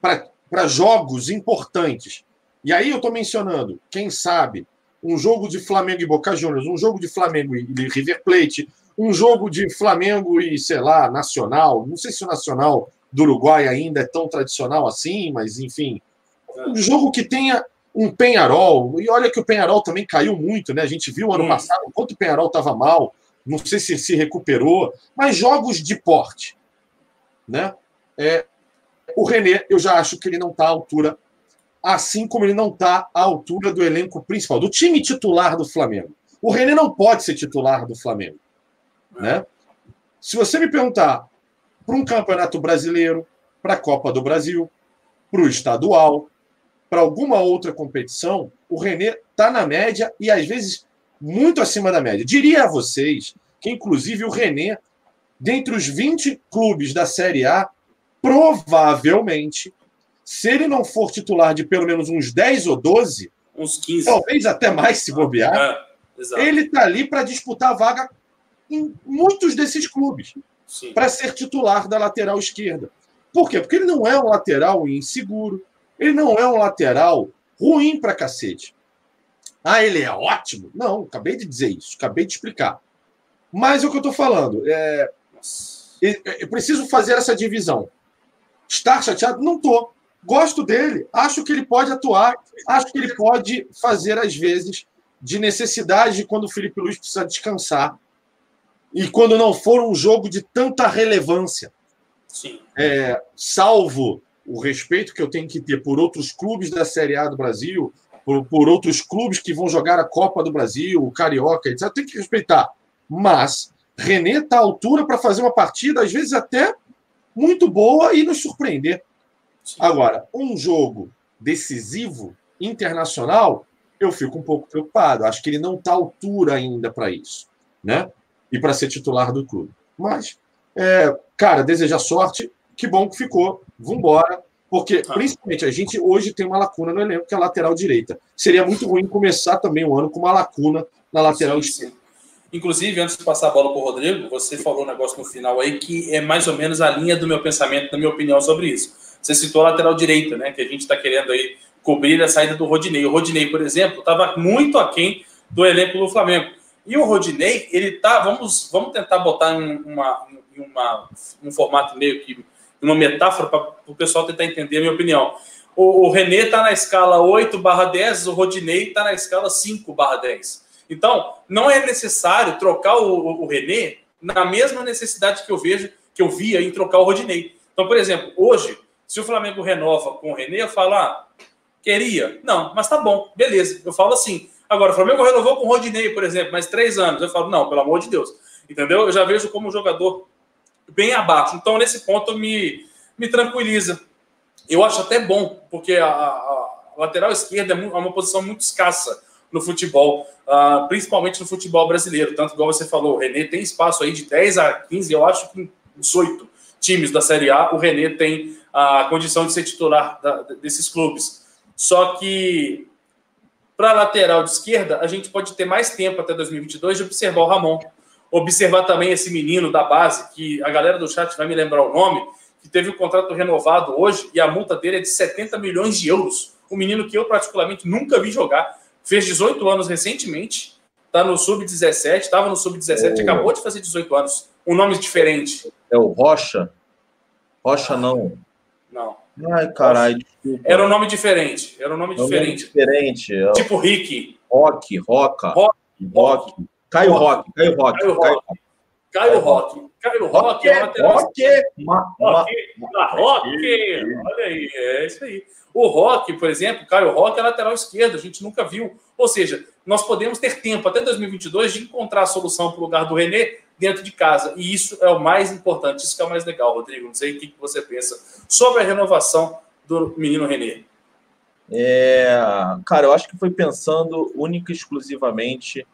para jogos importantes. E aí eu estou mencionando, quem sabe, um jogo de Flamengo e Boca Juniors, um jogo de Flamengo e River Plate, um jogo de Flamengo e, sei lá, Nacional. Não sei se o Nacional do Uruguai ainda é tão tradicional assim, mas enfim. Um jogo que tenha um Penharol. E olha que o Penharol também caiu muito, né? A gente viu ano hum. passado o quanto o Penharol estava mal. Não sei se se recuperou, mas jogos de porte. Né? É, o René, eu já acho que ele não está à altura assim como ele não está à altura do elenco principal, do time titular do Flamengo. O René não pode ser titular do Flamengo. Né? Se você me perguntar para um campeonato brasileiro, para a Copa do Brasil, para o estadual, para alguma outra competição, o René está na média e às vezes muito acima da média. Diria a vocês que, inclusive, o René, dentre os 20 clubes da Série A, provavelmente se ele não for titular de pelo menos uns 10 ou 12, uns 15, talvez até mais se bobear, é, ele está ali para disputar a vaga em muitos desses clubes para ser titular da lateral esquerda. Por quê? Porque ele não é um lateral inseguro, ele não é um lateral ruim para cacete. Ah, ele é ótimo? Não, acabei de dizer isso, acabei de explicar. Mas é o que eu estou falando. É... Eu preciso fazer essa divisão. Estar chateado? Não estou. Gosto dele, acho que ele pode atuar, acho que ele pode fazer, às vezes, de necessidade quando o Felipe Luiz precisa descansar. E quando não for um jogo de tanta relevância. Sim. É, salvo o respeito que eu tenho que ter por outros clubes da Série A do Brasil, por, por outros clubes que vão jogar a Copa do Brasil, o Carioca, etc. Tenho que respeitar. Mas René está à altura para fazer uma partida, às vezes até muito boa e nos surpreender. Agora, um jogo decisivo, internacional, eu fico um pouco preocupado. Acho que ele não está à altura ainda para isso, né? E para ser titular do clube. Mas, é, cara, desejar sorte, que bom que ficou. Vambora. Porque, Ah. principalmente, a gente hoje tem uma lacuna no elenco, que é a lateral direita. Seria muito ruim começar também o ano com uma lacuna na lateral esquerda. Inclusive, antes de passar a bola para o Rodrigo, você falou um negócio no final aí que é mais ou menos a linha do meu pensamento, da minha opinião sobre isso. Você citou a lateral direita, né? Que a gente está querendo aí cobrir a saída do Rodinei. O Rodinei, por exemplo, estava muito aquém do elenco do Flamengo. E o Rodinei, ele tá. Vamos, vamos tentar botar em uma, em uma, um formato meio que. uma metáfora para o pessoal tentar entender a minha opinião. O, o René está na escala 8 barra 10, o Rodinei está na escala 5 barra 10. Então, não é necessário trocar o, o, o René na mesma necessidade que eu vejo, que eu via em trocar o Rodinei. Então, por exemplo, hoje, se o Flamengo renova com o René, eu falo, ah, queria. Não, mas tá bom, beleza. Eu falo assim. Agora, o Flamengo renovou com o Rodinei, por exemplo, mais três anos. Eu falo, não, pelo amor de Deus. Entendeu? Eu já vejo como um jogador bem abaixo. Então, nesse ponto, me, me tranquiliza. Eu acho até bom, porque a, a lateral esquerda é é uma posição muito escassa no futebol, ah, principalmente no futebol brasileiro. Tanto igual você falou, o René tem espaço aí de 10 a 15, eu acho que em 18 times da Série A, o René tem a condição de ser titular da- desses clubes. Só que para a lateral de esquerda, a gente pode ter mais tempo até 2022 de observar o Ramon. Observar também esse menino da base, que a galera do chat vai me lembrar o nome, que teve o contrato renovado hoje e a multa dele é de 70 milhões de euros. Um menino que eu, particularmente, nunca vi jogar. Fez 18 anos recentemente, está no Sub-17, estava no Sub-17, Oh. acabou de fazer 18 anos. Um nome diferente. É o Rocha? Rocha não. Não. Ai, caralho, desculpa. Era um nome diferente. Era um nome É nome diferente. diferente. É Tipo Rick. Rock, Roca. Rock, Rock. Caio Rock, Caio Rock. Caio Rock. Caio Rock. Caio Rock é uma lateral Rock, ah, Rock, olha aí, é isso aí. O Rock, por exemplo, Caio Rock é lateral esquerdo, a gente nunca viu. Ou seja, nós podemos ter tempo até 2022 de encontrar a solução para o lugar do René dentro de casa. E isso é o mais importante, isso que é o mais legal, Rodrigo. Não sei o que você pensa sobre a renovação do menino René. É, cara, eu acho que foi pensando única e exclusivamente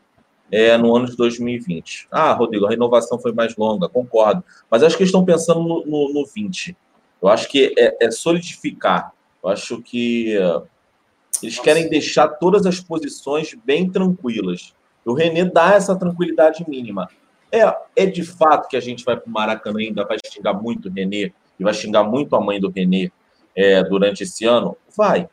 é, no ano de 2020. Ah, Rodrigo, a renovação foi mais longa, concordo. Mas acho que eles estão pensando no, no, no 20. Eu acho que é, é solidificar. Eu acho que eh, eles querem deixar todas as posições bem tranquilas. O René dá essa tranquilidade mínima. É, é de fato que a gente vai para o Maracanã ainda vai xingar muito o René e vai xingar muito a mãe do René é, durante esse ano? Vai.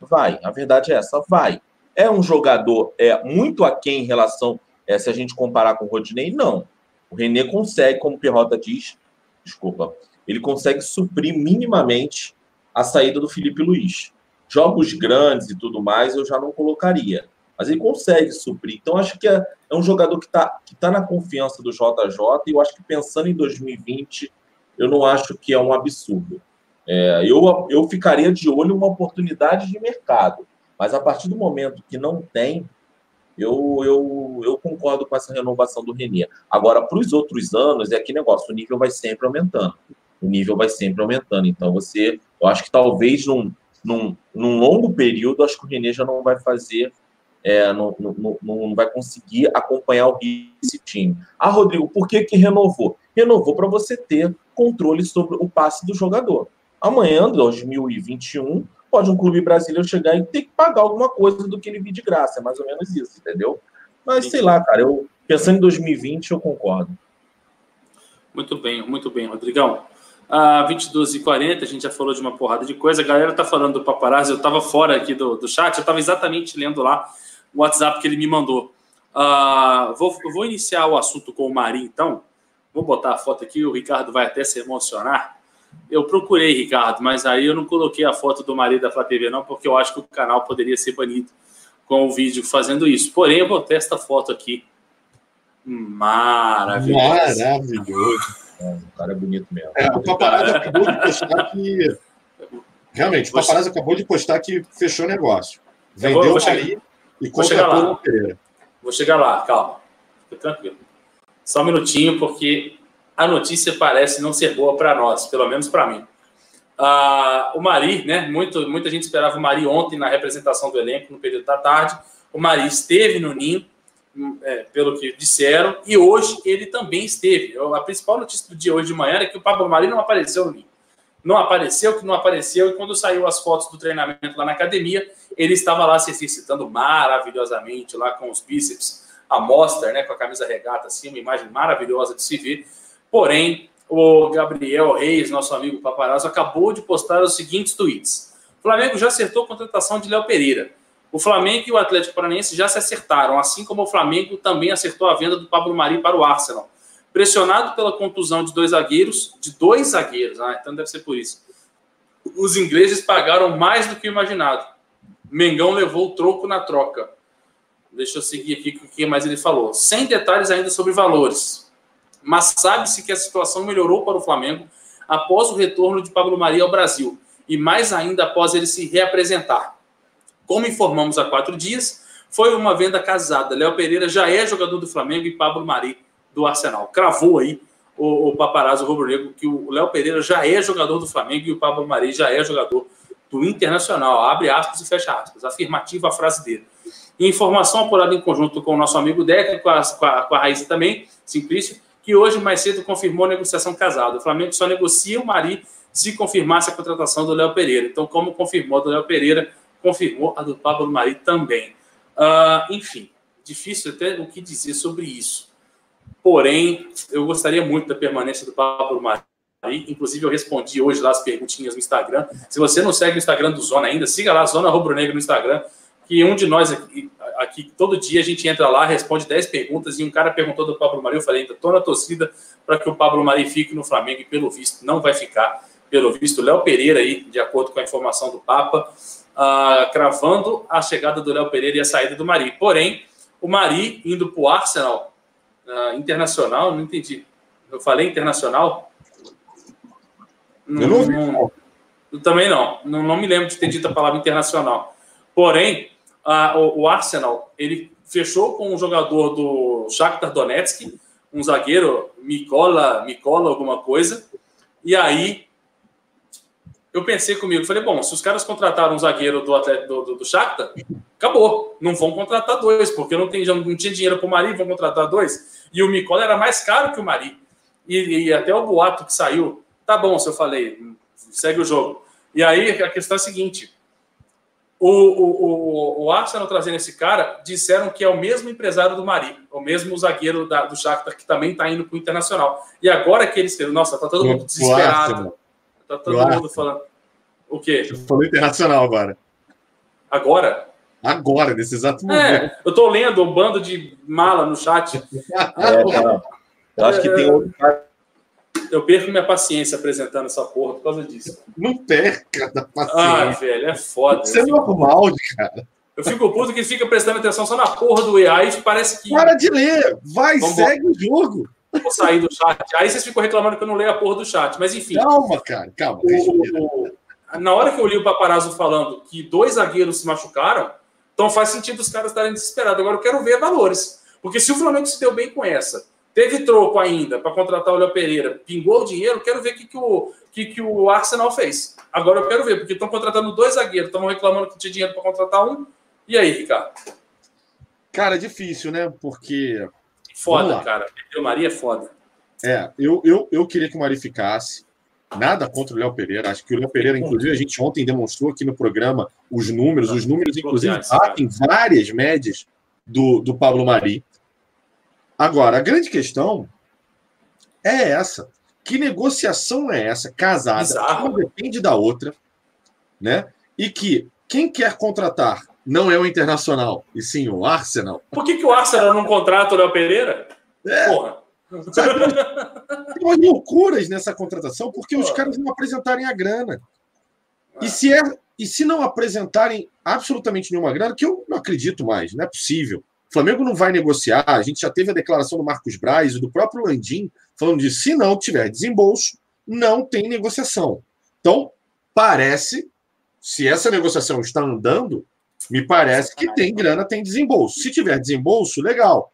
Vai. A verdade é essa, vai. É um jogador é, muito aquém em relação, é, se a gente comparar com o Rodinei? Não. O René consegue, como o Perrota diz, desculpa, ele consegue suprir minimamente a saída do Felipe Luiz. Jogos grandes e tudo mais eu já não colocaria. Mas ele consegue suprir. Então, acho que é, é um jogador que está que tá na confiança do JJ e eu acho que pensando em 2020, eu não acho que é um absurdo. É, eu, eu ficaria de olho uma oportunidade de mercado. Mas a partir do momento que não tem, eu, eu, eu concordo com essa renovação do Renier. Agora, para os outros anos, é que negócio, o nível vai sempre aumentando. O nível vai sempre aumentando. Então, você, eu acho que talvez num, num, num longo período, acho que o Renier já não vai fazer, é, não, não, não vai conseguir acompanhar o time. Ah, Rodrigo, por que, que renovou? Renovou para você ter controle sobre o passe do jogador. Amanhã, 2021, pode um clube brasileiro chegar e ter que pagar alguma coisa do que ele viu de graça. É mais ou menos isso, entendeu? Mas sei lá, cara, eu pensando em 2020, eu concordo. Muito bem, muito bem, Rodrigão. Ah, 22 e 40 a gente já falou de uma porrada de coisa. A galera tá falando do paparazzi, eu tava fora aqui do, do chat, eu tava exatamente lendo lá o WhatsApp que ele me mandou. Ah, vou, eu vou iniciar o assunto com o Mari, então. Vou botar a foto aqui, o Ricardo vai até se emocionar. Eu procurei, Ricardo, mas aí eu não coloquei a foto do Mari da Flá TV, não, porque eu acho que o canal poderia ser banido com o vídeo fazendo isso. Porém, eu botei esta foto aqui. Maravilhoso. É, o cara é bonito mesmo. É, o paparazzo acabou de postar que Realmente, o Vou Paparazzo acabou de postar que fechou o negócio. vou- Vendeu vou o chegar- Maria e vou chegar lá. Vou chegar lá, calma. Fica tranquilo. Só um minutinho, porque a notícia parece não ser boa para nós, pelo menos para mim. Ah, o Mari, né? Muito, muita gente esperava o Mari ontem na representação do elenco no período da tarde. O Mari esteve no Ninho, hum, é, pelo que disseram, e hoje ele também esteve. A principal notícia do dia hoje de manhã é que o Pablo Mari não apareceu no Ninho. Não apareceu, que não apareceu, e quando saiu as fotos do treinamento lá na academia, ele estava lá se exercitando maravilhosamente, lá com os bíceps à mostra, né, com a camisa regata, assim, uma imagem maravilhosa de se ver. Porém, o Gabriel Reis, nosso amigo paparazzo, acabou de postar os seguintes tweets. O Flamengo já acertou a contratação de Léo Pereira. O Flamengo e o Atlético Paranaense já se acertaram, assim como o Flamengo também acertou a venda do Pablo Mari para o Arsenal. Pressionado pela contusão de dois zagueiros, de dois zagueiros, ah, então deve ser por isso. Os ingleses pagaram mais do que imaginado. Mengão levou o troco na troca. Deixa eu seguir aqui o que mais ele falou. Sem detalhes ainda sobre valores. Mas sabe-se que a situação melhorou para o Flamengo após o retorno de Pablo Maria ao Brasil e mais ainda após ele se reapresentar. Como informamos há quatro dias, foi uma venda casada. Léo Pereira já é jogador do Flamengo e Pablo Mari do Arsenal. Cravou aí o, o paparazzo rubro-negro que o Léo Pereira já é jogador do Flamengo e o Pablo Mari já é jogador do Internacional. Abre aspas e fecha aspas. Afirmativa a frase dele. Informação apurada em conjunto com o nosso amigo Deca, com a, com a, com a Raíssa também, Simplício, que hoje mais cedo confirmou a negociação casada. O Flamengo só negocia o Mari se confirmasse a contratação do Léo Pereira. Então, como confirmou a do Léo Pereira, confirmou a do Pablo Mari também. Ah, enfim, difícil até o que dizer sobre isso. Porém, eu gostaria muito da permanência do Pablo Mari. Inclusive, eu respondi hoje lá as perguntinhas no Instagram. Se você não segue o Instagram do Zona ainda, siga lá, Zona Rubro Negro no Instagram, que um de nós aqui, aqui, todo dia a gente entra lá, responde 10 perguntas, e um cara perguntou do Pablo Mari, eu falei, ainda estou na torcida para que o Pablo Mari fique no Flamengo, e pelo visto não vai ficar. Pelo visto, Léo Pereira aí, de acordo com a informação do Papa, ah, cravando a chegada do Léo Pereira e a saída do Mari. Porém, o Mari indo para o Arsenal ah, internacional, não entendi. Eu falei internacional? Eu não ouvi. Eu também não. não. Não me lembro de ter dito a palavra internacional. Porém, o, o Arsenal ele fechou com um jogador do Shakhtar Donetsk, um zagueiro Mikola, Mikola alguma coisa. E aí eu pensei comigo, falei, bom, se os caras contrataram um zagueiro do Atlético do, do, do Shakhtar, acabou, não vão contratar dois, porque não, tem, já não tinha dinheiro para o Mari, vão contratar dois. E o Mikola era mais caro que o Mari. E, e até o boato que saiu, tá bom, se eu falei, segue o jogo. E aí a questão é a seguinte: o, o, o, o Arsenal trazendo esse cara, disseram que é o mesmo empresário do Mari, o mesmo zagueiro da, do Shakhtar que também está indo para o Internacional. E agora que eles nossa, tá todo mundo desesperado. Tá todo mundo falando. O quê? Falou internacional agora. Agora? Agora, nesse exato momento. É, eu tô lendo um bando de mala no chat. É, não. Eu acho que tem outro cara. Eu perco minha paciência apresentando essa porra por causa disso. Não perca da Ah, paciência. velho, é foda. Isso é fico, normal, cara. eu fico puto que ele fica prestando atenção só na porra do EA e parece que Para de ler. Vai, Vambora. segue o jogo. vou sair do chat. Aí vocês ficam reclamando que eu não leio a porra do chat. Mas enfim, Calma, cara. Calma. o- na hora que eu li o paparazzo falando que dois zagueiros se machucaram, então faz sentido os caras estarem desesperados. Agora eu quero ver valores. Porque se o Flamengo se deu bem com essa, teve troco ainda para contratar o Léo Pereira, pingou o dinheiro, quero ver o que, que, o, que, que o Arsenal fez. Agora eu quero ver, porque estão contratando dois zagueiros, estão reclamando que tinha dinheiro para contratar um. E aí, Ricardo? Cara, é difícil, né? Porque Foda, cara. O Maria é foda. É, eu, eu, eu queria que o Mari ficasse. Nada contra o Léo Pereira. Acho que o Léo Pereira, inclusive, a gente ontem demonstrou aqui no programa os números. Os números, inclusive, batem várias médias do, do Pablo Mari. Agora, a grande questão é essa. Que negociação é essa, casada, Bizarro. uma depende da outra, né? E que quem quer contratar não é o Internacional, e sim o Arsenal. Por que, que o Arsenal não contrata o Léo Pereira? É. Porra. Tem umas loucuras nessa contratação porque os caras não apresentarem a grana. E se, é, e se não apresentarem absolutamente nenhuma grana, que eu não acredito mais, não é possível. O Flamengo não vai negociar. A gente já teve a declaração do Marcos Braz e do próprio Landim falando de se não tiver desembolso, não tem negociação. Então, parece, se essa negociação está andando, me parece que tem grana, tem desembolso. Se tiver desembolso, legal.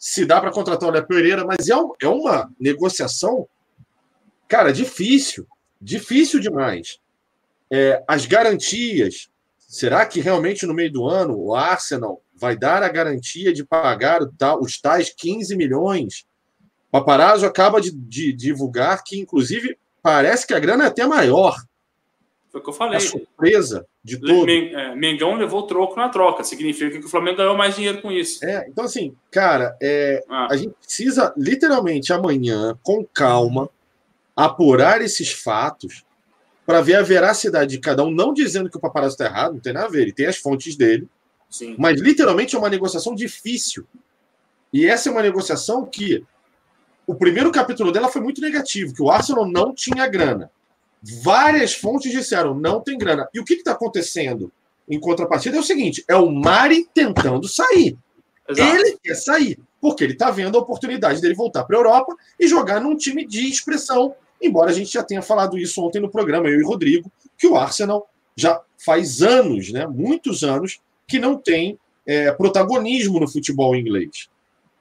Se dá para contratar o Léo Pereira, mas é, é uma negociação, cara, difícil. Difícil demais. É, as garantias. Será que realmente no meio do ano o Arsenal vai dar a garantia de pagar os tais 15 milhões? Paparazzo acaba de, de divulgar que, inclusive, parece que a grana é até maior. Foi o que eu falei. a surpresa de todo. É, Mengão levou troco na troca. Significa que o Flamengo ganhou mais dinheiro com isso. É, então, assim, cara, é, Ah, a gente precisa literalmente amanhã, com calma, apurar esses fatos para ver a veracidade de cada um, não dizendo que o paparazzo está errado, não tem nada a ver, ele tem as fontes dele, sim. mas literalmente é uma negociação difícil. E essa é uma negociação que o primeiro capítulo dela foi muito negativo, que o Arsenal não tinha grana. Várias fontes disseram não tem grana. E o que está acontecendo em contrapartida é o seguinte: é o Mari tentando sair. Exato. Ele quer sair, porque ele está vendo a oportunidade dele voltar para a Europa e jogar num time de expressão. Embora a gente já tenha falado isso ontem no programa, eu e Rodrigo, que o Arsenal já faz anos, né, muitos anos, que não tem é, protagonismo no futebol inglês.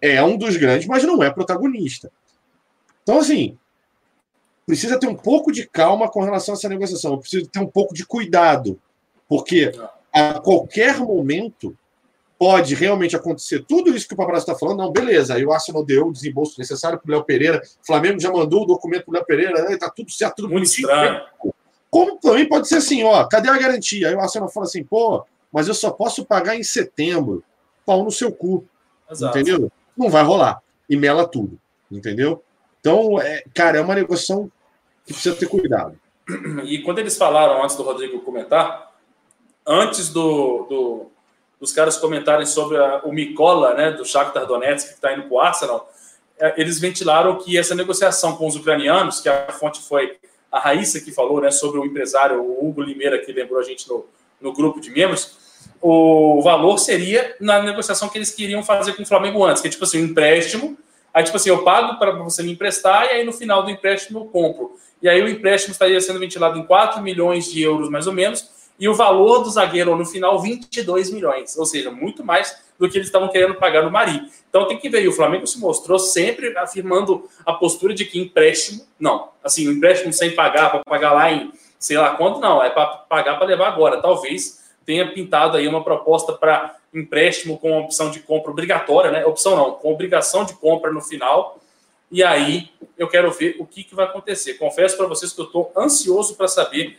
É um dos grandes, mas não é protagonista. Então, assim, precisa ter um pouco de calma com relação a essa negociação. Precisa ter um pouco de cuidado, porque a qualquer momento pode realmente acontecer tudo isso que o Paparazzo está falando. Não, beleza, aí o Arsenal deu o desembolso necessário para o Léo Pereira, o Flamengo já mandou o documento para o Léo Pereira, está tudo certo, tudo Muito bonitinho. estranho. Como também pode ser assim, ó, cadê a garantia? Aí o Arsenal fala assim, pô, mas eu só posso pagar em setembro. Pau no seu cu, Exato. entendeu? Não vai rolar. E mela tudo, entendeu? Então, é, cara, é uma negociação que precisa ter cuidado. E quando eles falaram, antes do Rodrigo comentar, antes do, do- dos caras comentarem sobre a- o Mikola, né, do Shakhtar Donetsk, que está indo para o Arsenal, é, eles ventilaram que essa negociação com os ucranianos, que a fonte foi a Raíssa que falou, né, sobre o empresário o Hugo Limeira, que lembrou a gente no, no grupo de membros, o valor seria na negociação que eles queriam fazer com o Flamengo antes, que é tipo assim, um empréstimo, aí tipo assim, eu pago para você me emprestar e aí no final do empréstimo eu compro. E aí o empréstimo estaria sendo ventilado em 4 milhões de euros, mais ou menos, e o valor do zagueiro no final, 22 milhões. Ou seja, muito mais do que eles estavam querendo pagar no Mari. Então tem que ver, e o Flamengo se mostrou sempre afirmando a postura de que empréstimo, não. Assim, o empréstimo sem pagar, para pagar lá em sei lá quanto, não. É para pagar para levar agora. Talvez tenha pintado aí uma proposta para empréstimo com opção de compra obrigatória, né? Opção não, com obrigação de compra no final. E aí eu quero ver o que, que vai acontecer. Confesso para vocês que eu estou ansioso para saber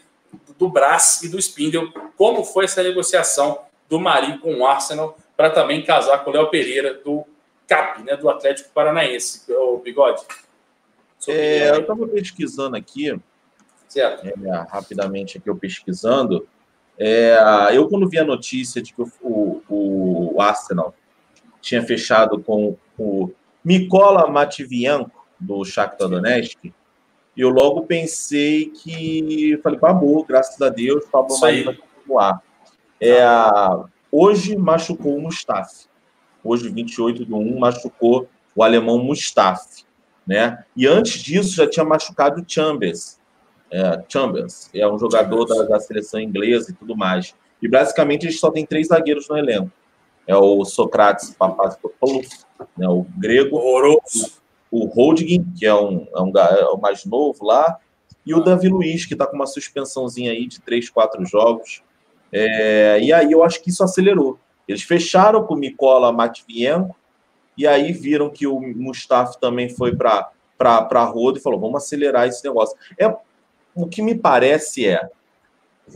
do Brás e do Spindle como foi essa negociação do Mari com o Arsenal para também casar com o Léo Pereira do CAP, né, do Atlético Paranaense. O Bigode. É, eu estava pesquisando aqui, certo? é, rapidamente aqui eu pesquisando. É, eu, quando vi a notícia de que o, o- o Arsenal tinha fechado com o Mikola Matvienko, do Shakhtar Donetsk, eu logo pensei que... Falei, amor, graças a Deus, Pablo Isso aí. Mari vai continuar. É, hoje machucou o Mustafi. Hoje, 28 de 1, machucou o alemão Mustafi. Né? E antes disso já tinha machucado o Chambers. É, Chambers é um jogador da, da seleção inglesa e tudo mais. E basicamente eles só têm três zagueiros no elenco. É o Socrates Papastopoulos, né, o grego, Horroroso. o Holding, que é um, é um é o mais novo lá, e o Davi Luiz, que está com uma suspensãozinha aí de três, quatro jogos. É, e aí eu acho que isso acelerou. Eles fecharam com o Mikola Matvienko, e aí viram que o Mustafa também foi para a roda e falou: vamos acelerar esse negócio. É, o que me parece é.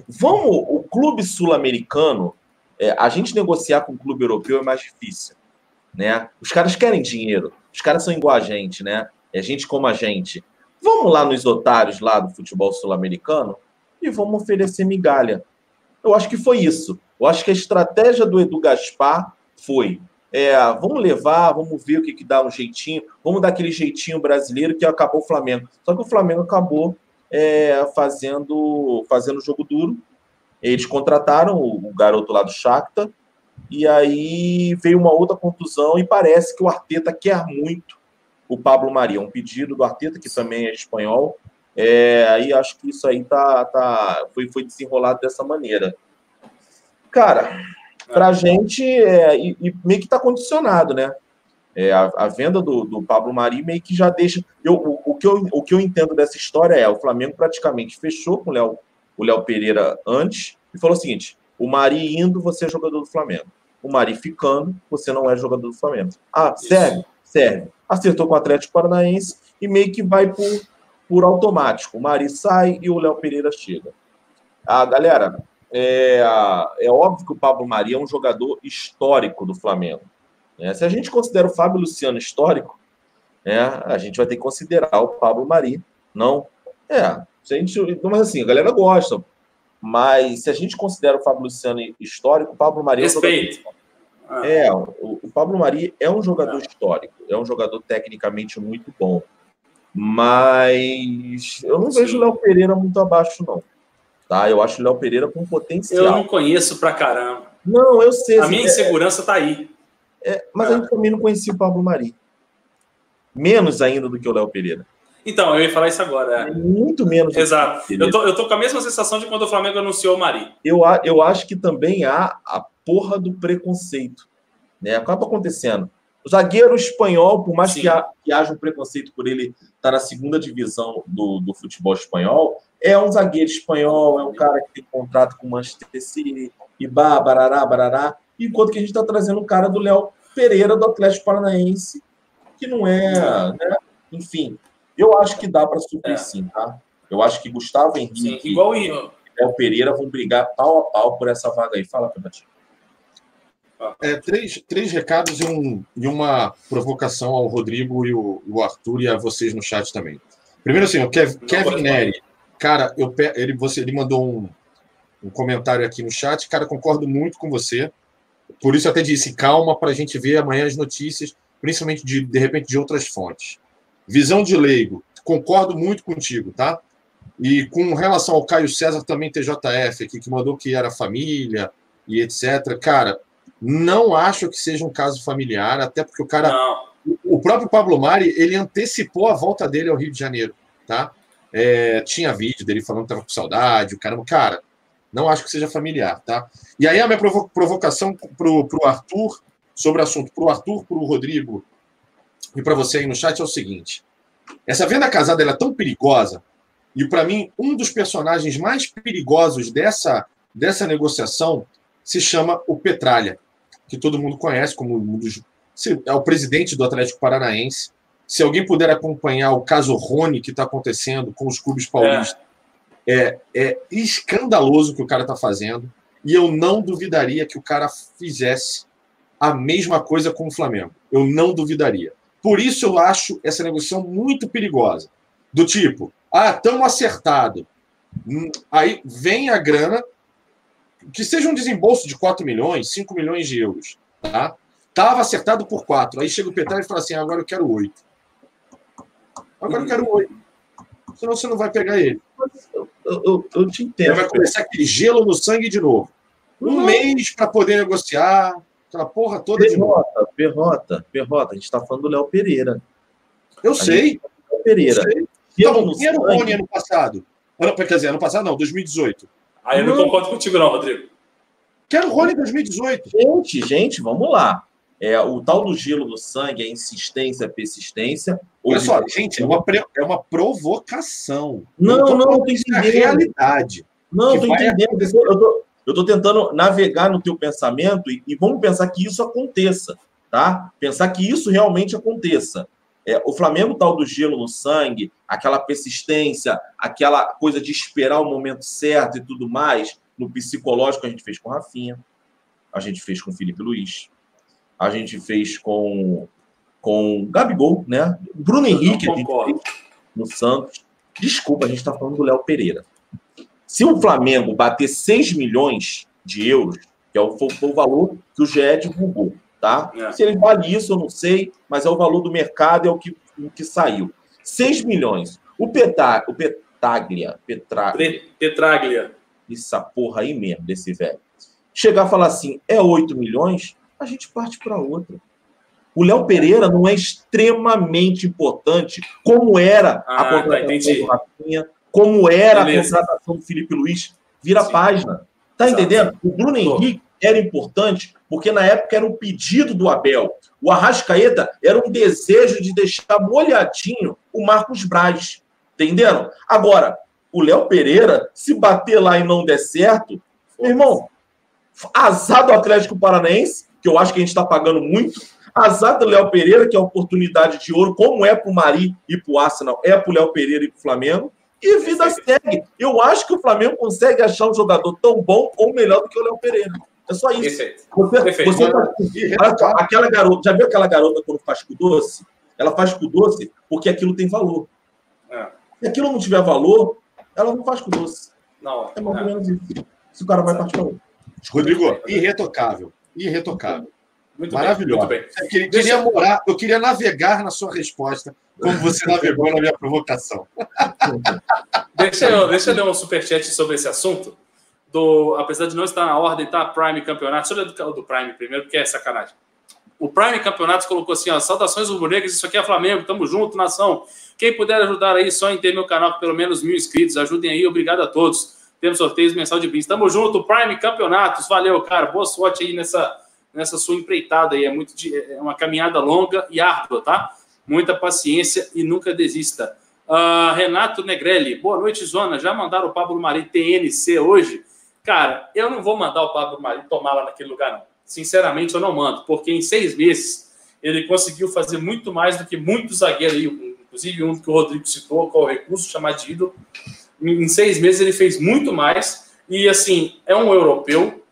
Vamos, o clube sul-americano, é, a gente negociar com o clube europeu é mais difícil. Né? Os caras querem dinheiro, os caras são igual a gente, né? É gente como a gente. Vamos lá nos otários lá do futebol sul-americano e vamos oferecer migalha. Eu acho que foi isso. Eu acho que a estratégia do Edu Gaspar foi: é, vamos levar, vamos ver o que, que dá um jeitinho, vamos dar aquele jeitinho brasileiro que acabou o Flamengo. Só que o Flamengo acabou é, fazendo fazendo jogo duro. Eles contrataram o, o garoto lá do Shakhtar e aí veio uma outra contusão e parece que o Arteta quer muito o Pablo Maria. Um pedido do Arteta, que também é espanhol, É, aí acho que isso aí tá, tá, foi, foi desenrolado dessa maneira. Cara, pra gente, é, e, e meio que tá condicionado, né? É, a, a venda do, do Pablo Mari meio que já deixa. Eu, o, o, que eu, o que eu entendo dessa história é o Flamengo praticamente fechou com o Léo, o Léo Pereira antes e falou o seguinte: o Mari indo, você é jogador do Flamengo. O Mari ficando, você não é jogador do Flamengo. Ah, serve? Serve. Acertou com o Atlético Paranaense e meio que vai por, por automático. O Mari sai e o Léo Pereira chega. Ah, galera, é, é óbvio que o Pablo Mari é um jogador histórico do Flamengo. Né? Se a gente considera o Fábio Luciano histórico, né, a gente vai ter que considerar o Pablo Mari. Não. É, se a gente, mas assim, a galera gosta. Mas se a gente considera o Fábio Luciano histórico, o Pablo Mari é um jogador Respeito. É, o, o Pablo Mari é um jogador histórico, é um jogador tecnicamente muito bom. Mas eu não Sim. vejo o Léo Pereira muito abaixo, não. Tá? Eu acho o Léo Pereira com Eu potencial. não conheço pra caramba. Não, eu sei. A assim, minha é- insegurança tá aí. É, mas a gente também não conhecia o Pablo Mari. Menos ainda do que o Léo Pereira. Então, eu ia falar isso agora. é. Muito menos. do que o Exato. Eu tô, eu tô com a mesma sensação de quando o Flamengo anunciou o Mari. eu, eu acho que também há a porra do preconceito. Né? Acaba acontecendo. O zagueiro espanhol, por mais Sim. que, ha- que haja um preconceito por ele estar na segunda divisão do, do futebol espanhol, é um zagueiro espanhol, é um cara que tem contrato com o Manchester City, e barará, barará. Enquanto que a gente está trazendo um cara do Léo Pereira, do Atlético Paranaense, que não é. Né? Enfim, eu acho que dá para suprir É. sim, tá? Eu acho que Gustavo Sim, Henrique igual o e Léo Pereira vão brigar pau a pau por essa vaga aí. Fala, Pepatinho. É, três, três recados e, um, e uma provocação ao Rodrigo e o, o Arthur e a vocês no chat também. Primeiro, assim, o Kev- Kevin Neri, cara, eu, ele, você, ele mandou um, um comentário aqui no chat. Cara, concordo muito com você. Por isso, eu até disse calma para a gente ver amanhã as notícias, principalmente de, de repente de outras fontes. Visão de leigo, concordo muito contigo, tá? E com relação ao Caio César, também TJF aqui, que mandou que era família e etc. Cara, não acho que seja um caso familiar, até porque o cara Não. o próprio Pablo Mari, ele antecipou a volta dele ao Rio de Janeiro, tá? É, tinha vídeo dele falando que tava com saudade, o caramba. Cara, não acho que seja familiar, tá? E aí a minha provo- provocação pro, pro Arthur, sobre o assunto, pro Arthur, pro Rodrigo e para você aí no chat é o seguinte. Essa venda casada ela é tão perigosa, e para mim, um dos personagens mais perigosos dessa, dessa negociação se chama o Petralha, que todo mundo conhece como um dos é o presidente do Atlético Paranaense. Se alguém puder acompanhar o caso Rony que está acontecendo com os clubes paulistas, é, é escandaloso o que o cara está fazendo. E eu não duvidaria que o cara fizesse a mesma coisa com o Flamengo. Eu não duvidaria. Por isso eu acho essa negociação muito perigosa. Do tipo, ah, estamos acertado. Hum, Aí vem a grana, que seja um desembolso de 4 milhões, 5 milhões de euros. Tá? Estava acertado por 4. Aí chega o Petralha e fala assim: agora eu quero 8. Agora eu quero 8. Senão você não vai pegar ele. Eu, eu, eu te entendo. vai começar aquele gelo no sangue de novo. Um Não. mês para poder negociar, aquela porra toda de novo. Perrota, perrota, perrota. A gente está falando do Léo Pereira. Eu sei. Léo Pereira. Eu sei. Tá Gelo bom, no quem era o. Rony ano passado? Ano, quer dizer, ano passado não, 2018. Aí eu não Não. concordo contigo, não, Rodrigo. Quero o Rony em 2018. Gente, gente, vamos lá. É, o tal do gelo no sangue, a insistência, a persistência. Olha só, gente, é uma, é uma provocação. Não, não, na entendendo. realidade. Não, tô entendendo. Eu tô, eu tô tentando navegar no teu pensamento e, e vamos pensar que isso aconteça, tá? Pensar que isso realmente aconteça. É, o Flamengo tal do gelo no sangue, aquela persistência, aquela coisa de esperar o momento certo e tudo mais, no psicológico a gente fez com o Rafinha, a gente fez com o Felipe Luiz, a gente fez com com Gabigol, né? Bruno Henrique, a fez no Santos. Desculpa, a gente está falando do Léo Pereira. Se o Flamengo bater 6 milhões de euros, que é o, o valor que o GE divulgou, tá? É. Se ele vale isso, eu não sei, mas é o valor do mercado, é o que, o que saiu. 6 milhões. O, Peta, o Petaglia, Petra, Pre- Petraglia. essa porra aí mesmo, desse velho, chegar e falar assim, é 8 milhões, a gente parte para outra. O Léo Pereira não é extremamente importante, como era Ah, a tá, contratação do Rafinha, como era Beleza. a contratação do Felipe Luiz. Vira Sim. página. Tá Exato. entendendo? O Bruno. Henrique era importante porque na época era um pedido do Abel. O Arrascaeta era um desejo de deixar molhadinho o Marcos Braz. Entenderam? Agora, o Léo Pereira, se bater lá e não der certo, meu irmão, azar do Atlético Paranaense, que eu acho que a gente está pagando muito, azar do Léo Pereira, que é a oportunidade de ouro, como é para o Mari e para o Arsenal, é para o Léo Pereira e para o Flamengo, e vida segue. Eu acho que o Flamengo consegue achar um jogador tão bom ou melhor do que o Léo Pereira. É só isso. Perfeito. Você, Perfeito. você tá- só, aquela garota, já viu aquela garota quando faz com doce? Ela faz com doce porque aquilo tem valor. É. Se aquilo não tiver valor, ela não faz com doce. Não, É mais ou é. menos isso. Se o cara vai partir para outro. Rodrigo, irretocável. Irretocável. Muito Maravilhoso. bem, muito bem. Eu queria, Deixa- morar, eu queria navegar na sua resposta, como você navegou na minha provocação. Deixa eu, deixa eu ler um superchat sobre esse assunto. Do, apesar de não estar na ordem, tá? Prime Campeonato. Deixa eu ler do, do Prime primeiro, porque é sacanagem. O Prime Campeonato colocou assim: ó, saudações rubro-negras, isso aqui é Flamengo, tamo junto, nação. Quem puder ajudar aí, só em ter meu canal com pelo menos mil inscritos, ajudem aí, obrigado a todos. Temos sorteios mensal de brindes. Tamo junto, Prime Campeonatos, valeu, cara. Boa sorte aí nessa, nessa sua empreitada aí. É, muito é uma caminhada longa e árdua, tá? Muita paciência e nunca desista. Ah, Renato Negrelli, boa noite, Zona. Já mandaram o Pablo Mari TNC hoje? Cara, eu não vou mandar o Pablo Mari tomar lá naquele lugar, não. Sinceramente, eu não mando, porque em seis meses ele conseguiu fazer muito mais do que muitos zagueiros aí, inclusive um que o Rodrigo citou, qual o recurso chamado de ídolo. Em seis meses ele fez muito mais. E assim, é um europeu,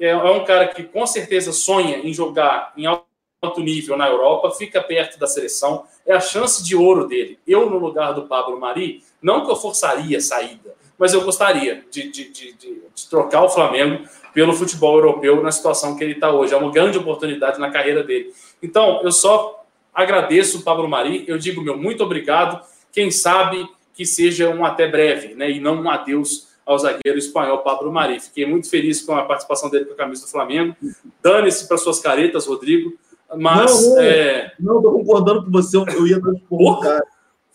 é é um cara que com certeza sonha em jogar em alto nível na Europa, fica perto da seleção, é a chance de ouro dele. Eu, no lugar do Pablo Mari, não que eu forçaria a saída, mas eu gostaria de, de, de, de- de trocar o Flamengo pelo futebol europeu na situação que ele está hoje. É uma grande oportunidade na carreira dele. Então, eu só agradeço o Pablo Mari, eu digo meu muito obrigado. Quem sabe que seja um até breve, né? E não um adeus ao zagueiro espanhol Pablo Mari. Fiquei muito feliz com a participação dele com a camisa do Flamengo. Dane-se para suas caretas, Rodrigo. Mas. Não, não. é, Não, tô concordando com você. Eu ia dar esporro no cara.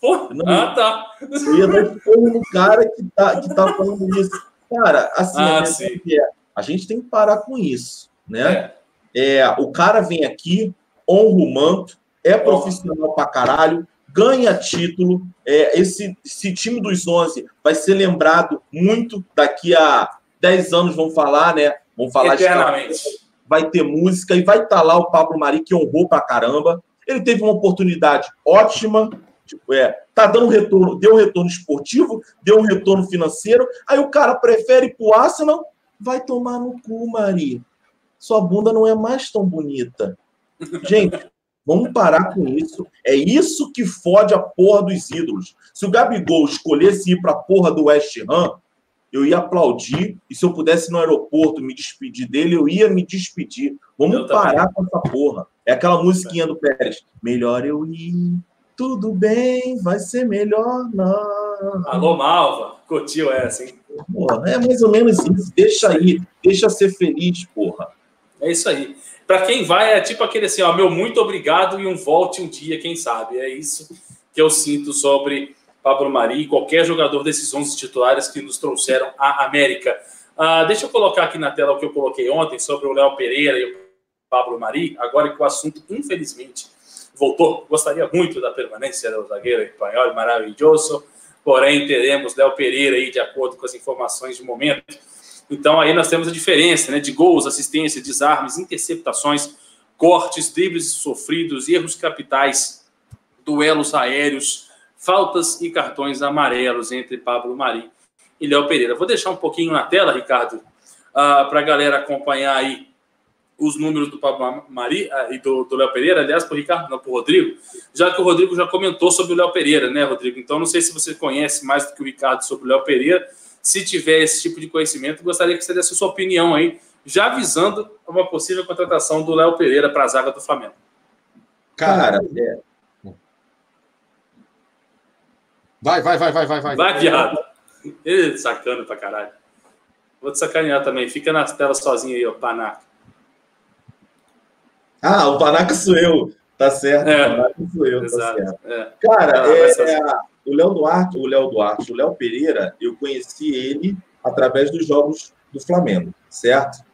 Não. ah, tá. Eu ia dar esporro no cara que tá, que tá falando isso. Cara, assim, Ah, a, sim. verdade é, a gente tem que parar com isso, né? É, É, o cara vem aqui, honra o manto, é profissional pra caralho, ganha título. É, esse, esse time dos 11 vai ser lembrado muito daqui a 10 anos, vão falar, né? Vão falar de eternamente. vai ter música e vai estar lá o Pablo Mari, que honrou pra caramba. Ele teve uma oportunidade ótima, tipo, é, tá dando retorno, deu um retorno esportivo, deu um retorno financeiro. Aí o cara prefere ir pro Arsenal, vai tomar no cu, Mari. Sua bunda não é mais tão bonita. Gente, vamos parar com isso. É isso que fode a porra dos ídolos. Se o Gabigol escolhesse ir pra porra do West Ham, eu ia aplaudir, e se eu pudesse ir no aeroporto me despedir dele, eu ia me despedir. Eu Vamos também. parar com essa porra. É aquela musiquinha do Pérez. Melhor eu ir, tudo bem, vai ser melhor não. Alô, Malva. Curtiu essa, hein? Porra, é mais ou menos isso. Deixa aí, deixa ser feliz, porra. É isso aí. Para quem vai, é tipo aquele assim, ó, meu muito obrigado e um volte um dia, quem sabe. É isso que eu sinto sobre Pablo Mari e qualquer jogador desses 11 titulares que nos trouxeram à América. Ah, deixa eu colocar aqui na tela o que eu coloquei ontem sobre o Léo Pereira e o Pablo Mari, agora que o assunto, infelizmente, voltou. Gostaria muito da permanência do zagueiro espanhol maravilhoso, porém teremos Léo Pereira aí, de acordo com as informações de momento. Então aí nós temos a diferença né, de gols, assistência, desarmes, interceptações, cortes, dribles sofridos, erros capitais, duelos aéreos, faltas e cartões amarelos entre Pablo Mari e Léo Pereira. Vou deixar um pouquinho na tela, Ricardo, para a galera acompanhar aí os números do Pablo Mari ah, e do, do Léo Pereira, aliás, para o Ricardo, não para o Rodrigo, já que o Rodrigo já comentou sobre o Léo Pereira, né, Rodrigo? Então não sei se você conhece mais do que o Ricardo sobre o Léo Pereira. Se tiver esse tipo de conhecimento, gostaria que você desse a sua opinião aí, já avisando uma possível contratação do Léo Pereira para a zaga do Flamengo. Cara, é, vai, vai, vai, vai, vai, vai. Vai, viado. Ele sacana pra caralho. Vou te sacanear também. Fica na tela sozinho aí, ó, panaca. Ah, o Panaca sou eu. Tá certo. É. Tomara que sou eu, tá Exato. certo. É. Cara, é, o Léo Duarte, o Léo Duarte, o Léo Pereira, eu conheci ele através dos jogos do Flamengo, certo?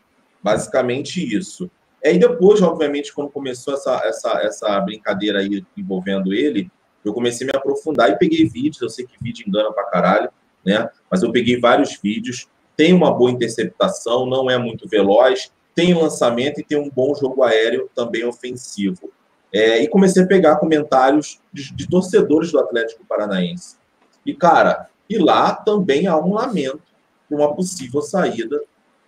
Basicamente isso. E aí depois, obviamente, quando começou essa, essa, essa brincadeira aí envolvendo ele, eu comecei a me aprofundar e peguei vídeos, eu sei que vídeo engana pra caralho, né? Mas eu peguei vários vídeos, tem uma boa interceptação, não é muito veloz, tem lançamento e tem um bom jogo aéreo também ofensivo. É, e comecei a pegar comentários de, de torcedores do Atlético Paranaense. E, cara, e lá também há um lamento por uma possível saída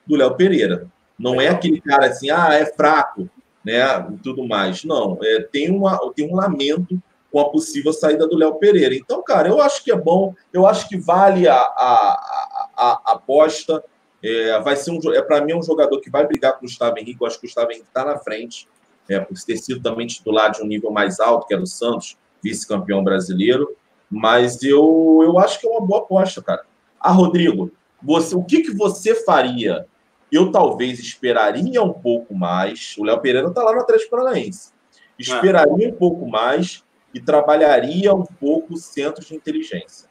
do Léo Pereira. Não é aquele cara assim, ah, é fraco, né? E tudo mais. Não, é, tem, uma, tem um lamento com a possível saída do Léo Pereira. Então, cara, eu acho que é bom, eu acho que vale a, a, a, a- aposta. É, vai ser um, é para mim é um jogador que vai brigar com o Gustavo Henrique. Eu acho que o Gustavo Henrique está na frente, é, por ter sido também titular de um nível mais alto, que é do Santos, vice-campeão brasileiro. Mas eu, eu acho que é uma boa aposta, cara. Ah, Rodrigo, você, o que, que você faria? Eu talvez esperaria um pouco mais. O Léo Pereira está lá no Atlético Paranaense. Esperaria um pouco mais e trabalharia um pouco o centro de inteligência.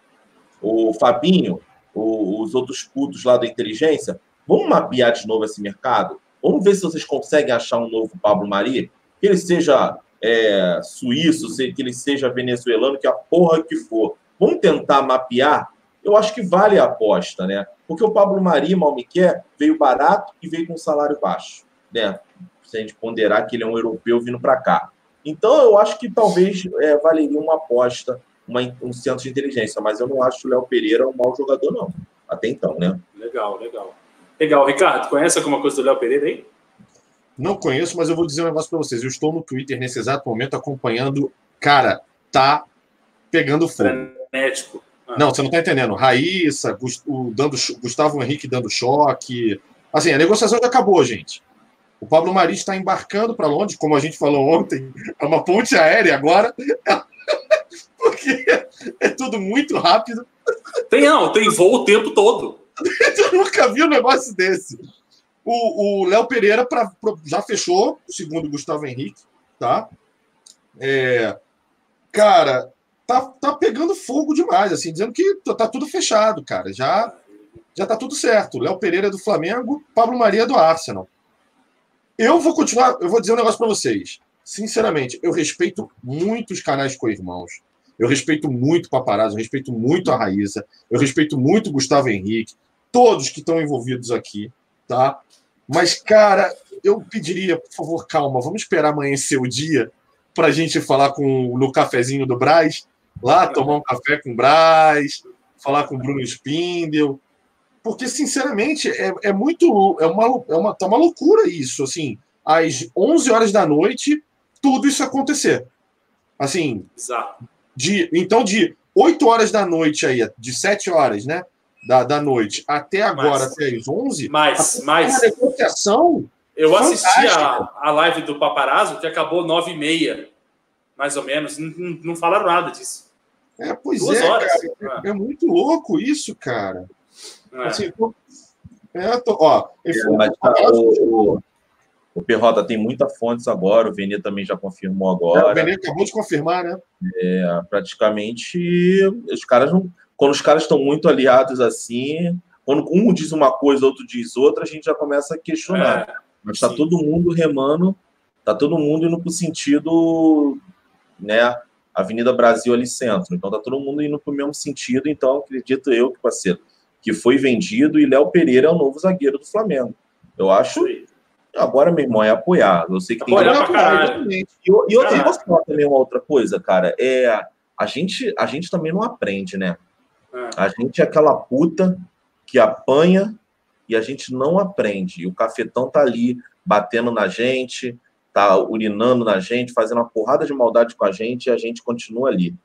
O Fabinho, o- os outros putos lá da inteligência, vamos mapear de novo esse mercado? Vamos ver se vocês conseguem achar um novo Pablo Mari, que ele seja é, suíço, que ele seja venezuelano, que a porra que for. Vamos tentar mapear? Eu acho que vale a aposta, né? Porque o Pablo Mari, mal me quer, veio barato e veio com um salário baixo, né? Se a gente ponderar que ele é um europeu vindo para cá. Então, eu acho que talvez é, valeria uma aposta, uma, um centro de inteligência, mas eu não acho o Léo Pereira um mau jogador, não. Até então, né? Legal, legal. Legal. Ricardo, conhece alguma coisa do Léo Pereira aí? Não conheço, mas eu vou dizer um negócio para vocês. Eu estou no Twitter nesse exato momento acompanhando. Cara, tá pegando fogo. Frenético. Ah, Não, você não tá entendendo. Raíssa, o dando, Gustavo Henrique dando choque. Assim, a negociação já acabou, gente. O Pablo Mari está embarcando para Londres, como a gente falou ontem, é uma ponte aérea agora, porque é tudo muito rápido. Tem, não, tem voo o tempo todo. Eu nunca vi um negócio desse. O Léo Pereira pra, pra- já fechou, segundo Gustavo Henrique, tá? É, cara, tá, tá pegando fogo demais, assim, dizendo que tá, tudo fechado, cara. Já, já tá tudo certo. Léo Pereira é do Flamengo, Pablo Maria é do Arsenal. Eu vou continuar, eu vou dizer um negócio para vocês. Sinceramente, eu respeito muito os canais co-irmãos. Eu respeito muito o Paparazzo, eu respeito muito a Raíssa, eu respeito muito o Gustavo Henrique, todos que estão envolvidos aqui, tá? Mas, cara, eu pediria, por favor, calma, vamos esperar amanhecer o dia para a gente falar com no cafezinho do Braz, lá tomar um café com o Braz, falar com o Bruno Spindel, porque, sinceramente, é, é muito. É uma, é uma, tá uma loucura isso, assim, às 11 horas da noite, tudo isso acontecer. Assim, Exato. de, então, de 8 horas da noite aí, de 7 horas, né? Da, da noite até agora, Mas- até as 11, Mas, a mas negociação. eu assisti a, a live do Paparazzo, que acabou 9h30, mais ou menos. Não, não- falaram nada disso. É, pois Duas é, horas. cara. É muito louco isso, cara. É. Assim, tô- é, tô- ó, falou- Mas, tá, o, o, o Perrota tem muitas fontes agora, o Vene também já confirmou o agora. Benê acabou de confirmar, né? É, praticamente, os caras não. Quando os caras estão muito aliados assim, quando um diz uma coisa, outro diz outra, a gente já começa a questionar. É, Mas tá sim. todo mundo remando, tá todo mundo indo pro sentido, né? Avenida Brasil ali centro. Então tá todo mundo indo pro mesmo sentido. Então acredito eu que parceiro, que foi vendido e Léo Pereira é o novo zagueiro do Flamengo. Eu acho. Agora, meu irmão, é apoiar. Eu sei que tem. Apoiar pra caralho. E, eu- e outra, também uma outra coisa, cara? É, a, gente, a gente também não aprende, né? É. A gente é aquela puta que apanha e a gente não aprende. E o cafetão tá ali batendo na gente, tá urinando na gente, fazendo uma porrada de maldade com a gente e a gente continua ali.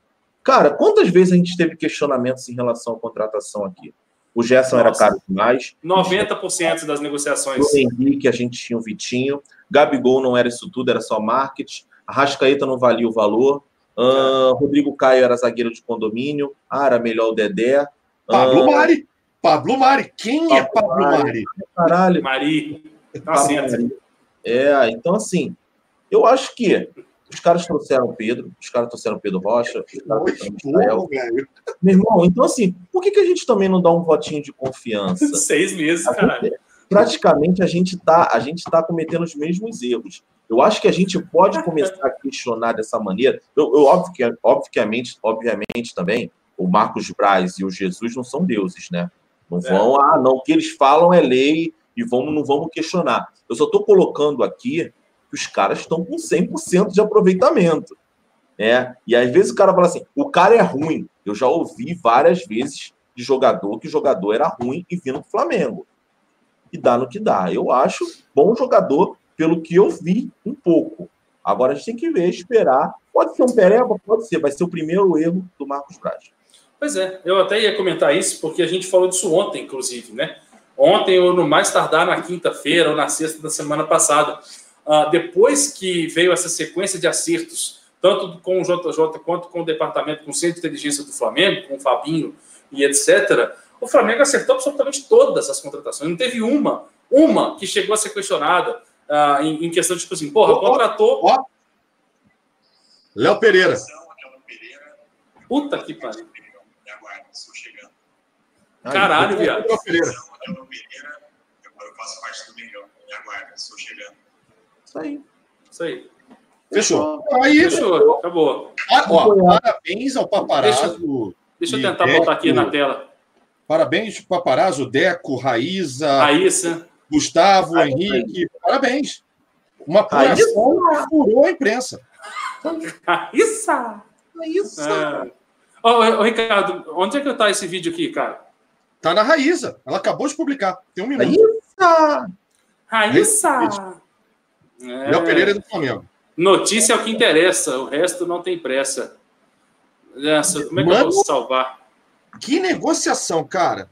Cara, quantas vezes a gente teve questionamentos em relação à contratação aqui? O Gerson era Nossa. caro demais. 90% das negociações. O Henrique, a gente tinha o Vitinho. Gabigol não era isso tudo, era só marketing. Arrascaeta não valia o valor. Ah, Rodrigo Caio era zagueiro de condomínio. Ah, era melhor o Dedé. Pablo Mari. Pablo Mari. Quem é Pablo Pablo Mari. Mari? caralho. Mari. Tá certo. Mari. É, então assim, eu acho que Os caras trouxeram o Pedro, os caras trouxeram o Pedro Rocha, os caras Oi, trouxeram o Israel. velho. Meu irmão, então assim, por que, que a gente também não dá um votinho de confiança? Seis meses, cara. praticamente a gente tá, a gente tá cometendo os mesmos erros. Eu acho que a gente pode começar a questionar dessa maneira. Eu, eu óbvio que, obviamente, obviamente também, o Marcos Braz e o Jesus não são deuses, né? Não vão, ah, não, o que eles falam é lei e vamos, não vamos questionar. Eu só estou colocando aqui que os caras estão com 100% de aproveitamento. Né? E às vezes o cara fala assim: o cara é ruim. Eu já ouvi várias vezes de jogador que o jogador era ruim e vindo do Flamengo. E dá no que dá. Eu acho bom jogador, pelo que eu vi, um pouco. Agora a gente tem que ver, esperar. Pode ser um pereba? Pode ser. Vai ser o primeiro erro do Marcos Braz. Pois é, eu até ia comentar isso, porque a gente falou disso ontem, inclusive, né? Ontem, ou no mais tardar na quinta-feira, ou na sexta da semana passada. Ah, depois que veio essa sequência de acertos, tanto com o JJ quanto com o departamento, com o Centro de Inteligência do Flamengo, com o Fabinho e etc., o Flamengo acertou absolutamente todas as contratações. Não teve uma, uma que chegou a ser questionada ah, em, em questão de, tipo assim, porra, contratou. Ó. Léo Pereira. Puta que pariu. Me aguarda, estou chegando. Caralho, viado. Léo Pereira. Léo Pereira, agora eu faço parte do Mengão. Me aguarda, estou chegando. Isso aí. Isso aí. Fechou. Aí, Fechou, acabou. ah, ó, parabéns ao paparazzo. Deixa eu E tentar Deco- botar aqui na tela. Parabéns, paparazzo, Deco, Raíza, Raíssa. Gustavo, Raíssa. Henrique. Parabéns. Uma apuração que furou a imprensa. Raíssa! Isso. Ah. Ô, Ricardo, onde é que tá esse vídeo aqui, cara? Tá na Raíza. Ela acabou de publicar. Tem um minuto. Isso. Raíssa! É. Léo Pereira é do Flamengo. Notícia é o que interessa, o resto não tem pressa. Nossa, como é que eu Mano. vou salvar? Que negociação, cara.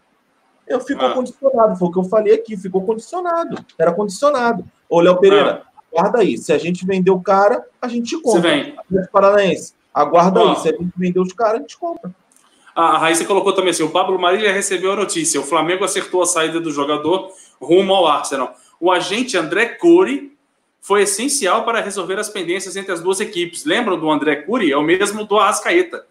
Eu fico Ah. condicionado, foi o que eu falei aqui, ficou condicionado. Era condicionado. Ô, Léo Pereira, aguarda aí. Se a gente vender o cara, a gente Você compra. vem. Atlético Paranaense, aguarda Ó. aí. Se a gente vender os caras, a gente compra. A Raíssa colocou também assim: o Pablo Maria já recebeu a notícia. O Flamengo acertou a saída do jogador rumo ao Arsenal. O agente André Cury foi essencial para resolver as pendências entre as duas equipes. Lembram do André Cury? É o mesmo do Arrascaeta.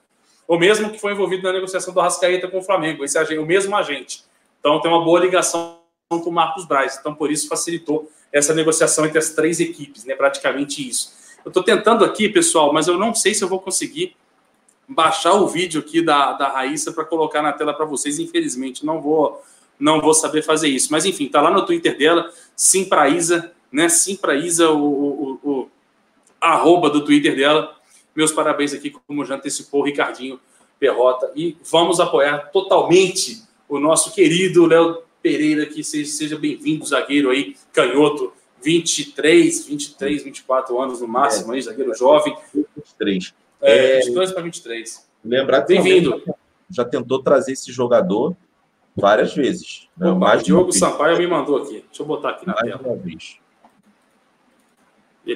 O mesmo que foi envolvido na negociação do Arrascaeta com o Flamengo. Esse agente, o mesmo agente. Então tem uma boa ligação com o Marcos Braz. Então por isso facilitou essa negociação entre as três equipes, né? Praticamente isso. Eu estou tentando aqui, pessoal, mas eu não sei se eu vou conseguir baixar o vídeo aqui da, da Raíssa para colocar na tela para vocês. Infelizmente, não vou não vou saber fazer isso. Mas enfim, tá lá no Twitter dela, sim pra Isa, né? Sim pra Isa, o, o, o, o arroba do Twitter dela. Meus parabéns aqui, como já antecipou o Ricardinho Perrota. E vamos apoiar totalmente o nosso querido Léo Pereira, que seja, seja bem-vindo, zagueiro aí, canhoto, 23, 23, 24 anos no máximo, aí, zagueiro jovem. 23. É, É. 22 para 23. Lembrar que Bem-vindo. Já tentou trazer esse jogador várias vezes. Né? Opa, o Diogo. Sampaio me mandou aqui. Deixa eu botar aqui na Mais tela. uma vez.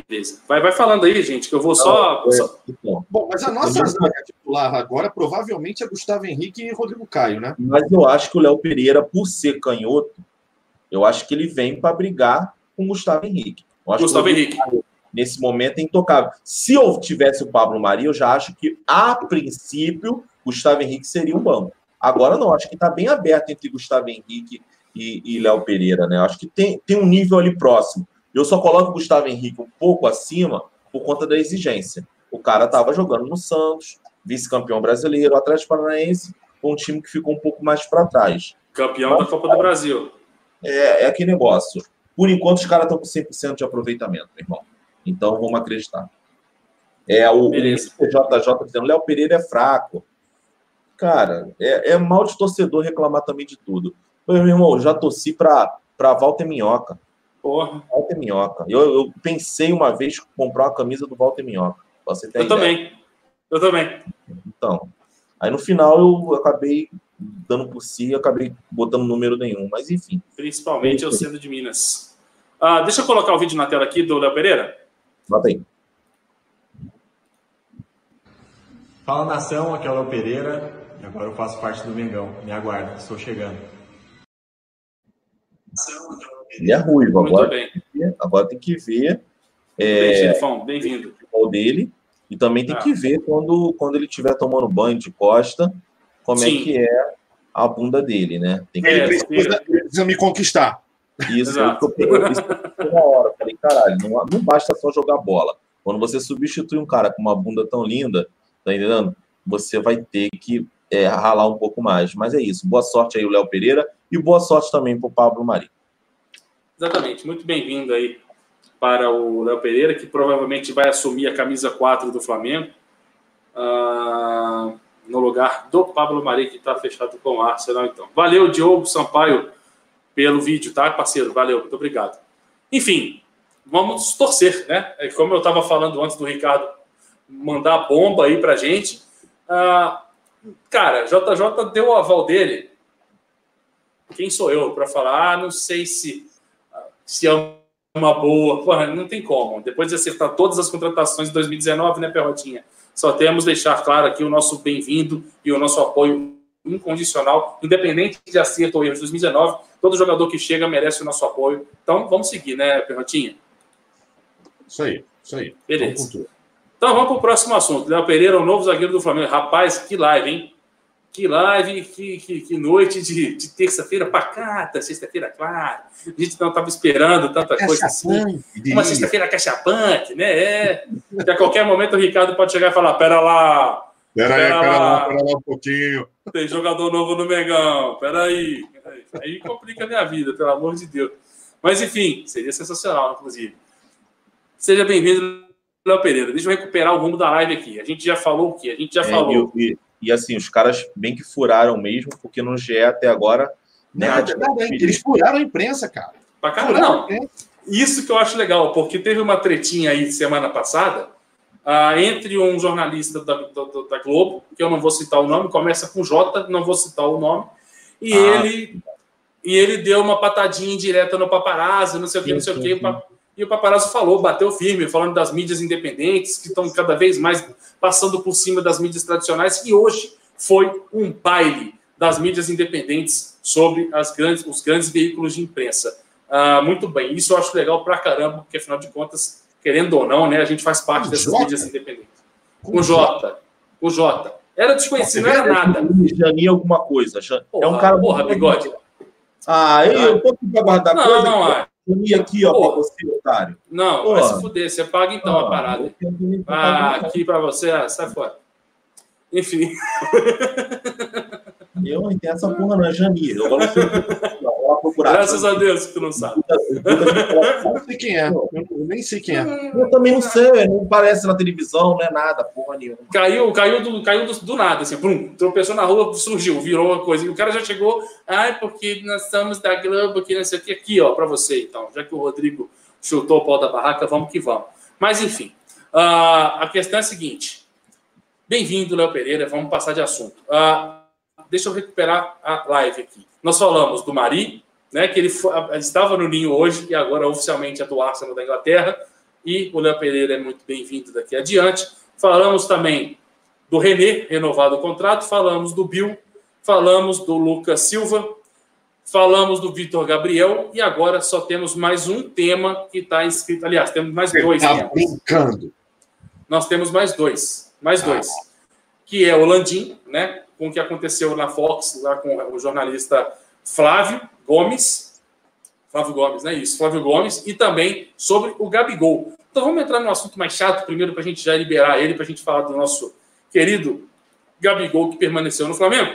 Beleza. Vai, vai falando aí, gente, que eu vou só. É, só- então, Bom, mas a nossa Uhum. zaga titular agora provavelmente é Gustavo Henrique e Rodrigo Caio, né? Mas eu acho que o Léo Pereira, por ser canhoto, eu acho que ele vem para brigar com o Gustavo Henrique. Eu acho Gustavo que o Henrique. nesse momento é intocável. Se eu tivesse o Pablo Maria, eu já acho que, a princípio, Gustavo Henrique seria um banco. Agora não, acho que está bem aberto entre Gustavo Henrique e, e Léo Pereira, né? Acho que tem, tem um nível ali próximo. Eu só coloco o Gustavo Henrique um pouco acima por conta da exigência. O cara estava jogando no Santos, vice-campeão brasileiro, Atlético Paranaense, com um time que ficou um pouco mais para trás. Campeão da Copa do Brasil. É, é aquele negócio. Por enquanto, os caras estão com 100% de aproveitamento, meu irmão. Então, vamos acreditar. É o, o. JJ dizendo, Léo Pereira é fraco. Cara, é, é mal de torcedor reclamar também de tudo. Meu irmão, já torci para Walter Minhoca. Porra. Walter Minhoca. Eu, eu pensei uma vez em comprar uma camisa do Walter Minhoca. Você ter Eu ideia. também. Eu também. Então, aí no final eu acabei dando por si, acabei botando número nenhum. Mas enfim. Principalmente eu sendo de Minas. Ah, deixa eu colocar o vídeo na tela aqui do Léo Pereira. Bota aí. Fala nação, aqui é o Léo Pereira e agora eu faço parte do Mengão. Me aguarda, estou chegando. Ele é ruivo. Muito Agora, bem. agora tem que ver é, bem-vindo. futebol dele e também tem Ah. que ver quando, quando ele estiver tomando banho de costa, como Sim. é que é a bunda dele, né? Tem que É, Ele precisa, ele precisa me conquistar. Isso, eu, eu, isso uma hora. Eu Falei, caralho, não, não basta só jogar bola. Quando você substitui um cara com uma bunda tão linda, tá entendendo? Você vai ter que é, ralar um pouco mais. Mas é isso. Boa sorte aí, o Léo Pereira, e boa sorte também pro Pablo Mari. Exatamente. Muito bem-vindo aí para o Léo Pereira, que provavelmente vai assumir a camisa 4 do Flamengo, ah, no lugar do Pablo Mari, que está fechado com o Arsenal. Então, valeu, Diogo Sampaio, pelo vídeo, tá, parceiro? Valeu, muito obrigado. Enfim, vamos torcer, né? É Como eu estava falando antes do Ricardo mandar a bomba aí pra gente. Ah, cara, JJ deu o aval dele. Quem sou eu para falar? Ah, não sei se se é uma boa. Porra, não tem como. Depois de acertar todas as contratações de 2019, né, Perrotinha? Só temos deixar claro aqui o nosso bem-vindo e o nosso apoio incondicional, independente de acerto ou erro de 2019. Todo jogador que chega merece o nosso apoio. Então, vamos seguir, né, Perrotinha? Isso aí, isso aí. Beleza. Vamos. Então, vamos para o próximo assunto. Léo Pereira, o novo zagueiro do Flamengo. Rapaz, que live, hein? Que live, que, que, que noite de, de terça-feira pacata, sexta-feira, claro. A gente não estava esperando tanta coisa assim. Uma sexta-feira cachapante, né? É. Que a qualquer momento o Ricardo pode chegar e falar: pera lá, Pera aí, Pera pera lá. pera lá um pouquinho. tem jogador novo no Mengão, peraí. peraí. Aí complica a minha vida, pelo amor de Deus. Mas enfim, seria sensacional, inclusive. Seja bem-vindo, Léo Pereira. Deixa eu recuperar o rumo da live aqui. A gente já falou o quê? A gente já É, falou. e, e- e, assim, os caras bem que furaram mesmo, porque no GE até agora. Nada, nada. Eles furaram a imprensa, cara. Pra caramba, não. Isso que eu acho legal, porque teve uma tretinha aí semana passada ah, entre um jornalista da, da- da Globo, que eu não vou citar o nome, começa com J, não vou citar o nome, e Ah. ele e ele deu uma patadinha indireta no paparazzo, não sei o que, não sei o que. E o paparazzo falou, bateu firme, falando das mídias independentes, que estão cada vez mais passando por cima das mídias tradicionais, e hoje foi um baile das mídias independentes sobre as grandes, os grandes veículos de imprensa. Ah, muito bem, isso eu acho legal pra caramba, porque afinal de contas, querendo ou não, né, a gente faz parte Com dessas J? mídias independentes. Com J. Com J. Era desconhecido, não era nada. Jani alguma coisa. É um cara. porra, bigode. Ah, eu, tô aqui pra guardar Não, coisa. não, é. Jani aqui, ó, Porra. pra você, otário. Não, Porra. vai se fuder. Você paga então a parada. Ah, aqui pra você, ah, sai fora. Enfim, Eu não entendo essa porra, não. É Jani. Eu vou lá vou lá procurar. graças a Deus que tu não sabe. Eu não sei quem é. Eu nem sei quem é. Eu também não sei, não aparece na televisão, não é nada, porra nenhuma. Caiu, caiu, do, caiu do, do nada, assim, pum, tropeçou na rua, surgiu, virou uma coisa. E o cara já chegou, ai, porque nós somos da Globo, que não sei o que, aqui, ó, pra você, então. Já que o Rodrigo chutou o pau da barraca, vamos que vamos. Mas, enfim, ah, a questão é a seguinte. Bem-vindo, Léo Pereira, vamos passar de assunto. Ah, deixa eu recuperar a live aqui. Nós falamos do Mari, né, que ele foi- ele estava no Ninho hoje e agora oficialmente é do Arsenal da Inglaterra. E o Léo Pereira é muito bem-vindo daqui adiante. Falamos também do René, renovado o contrato. Falamos do Bill. Falamos do Lucas Silva. Falamos do Vitor Gabriel. E agora só temos mais um tema que está inscrito. Aliás, temos mais dois Tá temas. brincando. Nós temos mais dois. Mais Ah. dois. Que é o Landim, né? Com o que aconteceu na Fox, lá com o jornalista Flávio Gomes. Flávio Gomes, não é isso? Flávio Gomes. E também sobre o Gabigol. Então vamos entrar no assunto mais chato primeiro para a gente já liberar ele, para a gente falar do nosso querido Gabigol que permaneceu no Flamengo.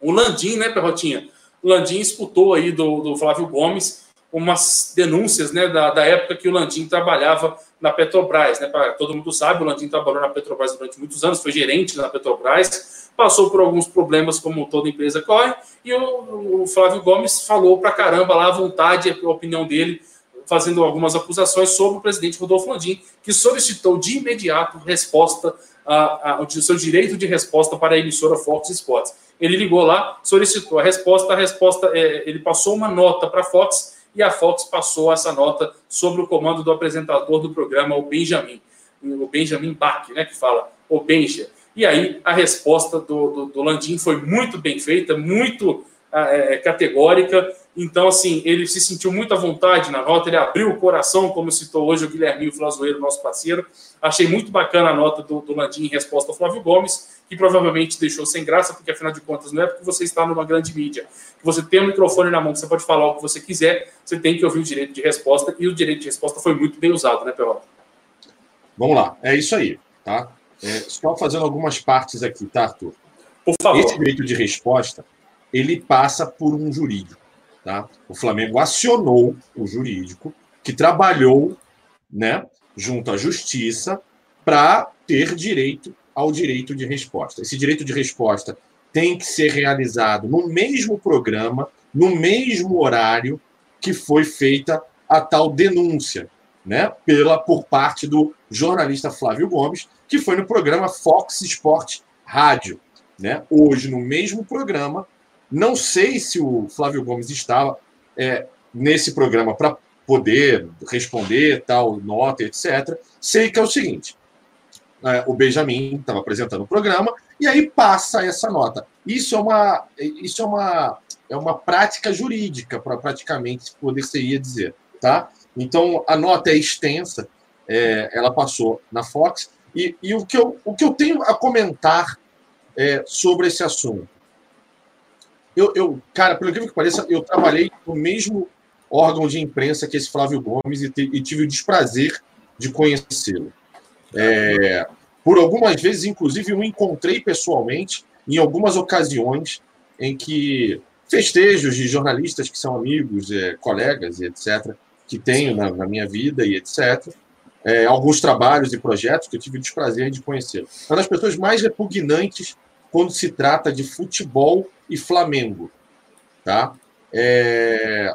O Landim, né, Perrotinha? O Landim escutou aí do, do Flávio Gomes umas denúncias né, da, da época que o Landim trabalhava na Petrobras. Né? Pra, todo mundo sabe, o Landim trabalhou na Petrobras durante muitos anos, foi gerente na Petrobras, passou por alguns problemas, como toda empresa corre, e o, o Flávio Gomes falou pra caramba lá à vontade, a opinião dele, fazendo algumas acusações sobre o presidente Rodolfo Landim, que solicitou de imediato resposta, a, a, o seu direito de resposta para a emissora Fox Sports. Ele ligou lá, solicitou a resposta, a resposta, é, ele passou uma nota para a Fox e a Fox passou essa nota sobre o comando do apresentador do programa, o Benjamin, o Benjamin Bach, né, que fala, o Benja. E aí a resposta do, do, do Landim foi muito bem feita, muito é, categórica, Então, assim, ele se sentiu muito à vontade na nota, ele abriu o coração, como citou hoje o Guilherme Flazoeiro, nosso parceiro. Achei muito bacana a nota do, do Landim em resposta ao Flávio Gomes, que provavelmente deixou sem graça, porque afinal de contas não é porque você está numa grande mídia, que você tem um microfone na mão, que você pode falar o que você quiser, você tem que ouvir o direito de resposta, e o direito de resposta foi muito bem usado, né, Pelota? Vamos lá, é isso aí, tá? É, só fazendo algumas partes aqui, tá, Arthur? Por favor. Esse direito de resposta, ele passa por um jurídico. Tá? O Flamengo acionou o jurídico, que trabalhou né, junto à justiça para ter direito ao direito de resposta. Esse direito de resposta tem que ser realizado no mesmo programa, no mesmo horário que foi feita a tal denúncia, né, pela por parte do jornalista Flávio Gomes, que foi no programa Fox Sport Rádio, né? Hoje no mesmo programa não sei se o Flávio Gomes estava é, nesse programa para poder responder tal nota, etc. Sei que é o seguinte: é, o Benjamin estava apresentando o programa e aí passa essa nota. Isso é uma, isso é uma, é uma prática jurídica para praticamente poder seria dizer, tá? Então a nota é extensa, é, ela passou na Fox e, e, o, que eu, o que eu tenho a comentar é, sobre esse assunto eu, eu, cara, pelo que pareça, eu trabalhei no mesmo órgão de imprensa que esse Flávio Gomes e, te, e tive o desprazer de conhecê-lo. É, por algumas vezes, inclusive, eu encontrei pessoalmente em algumas ocasiões em que festejos de jornalistas que são amigos, é, colegas e etc., que tenho na, na, minha vida e etc., é, alguns trabalhos e projetos que eu tive o desprazer de conhecê-lo. Uma das pessoas mais repugnantes quando se trata de futebol e Flamengo. Tá? É...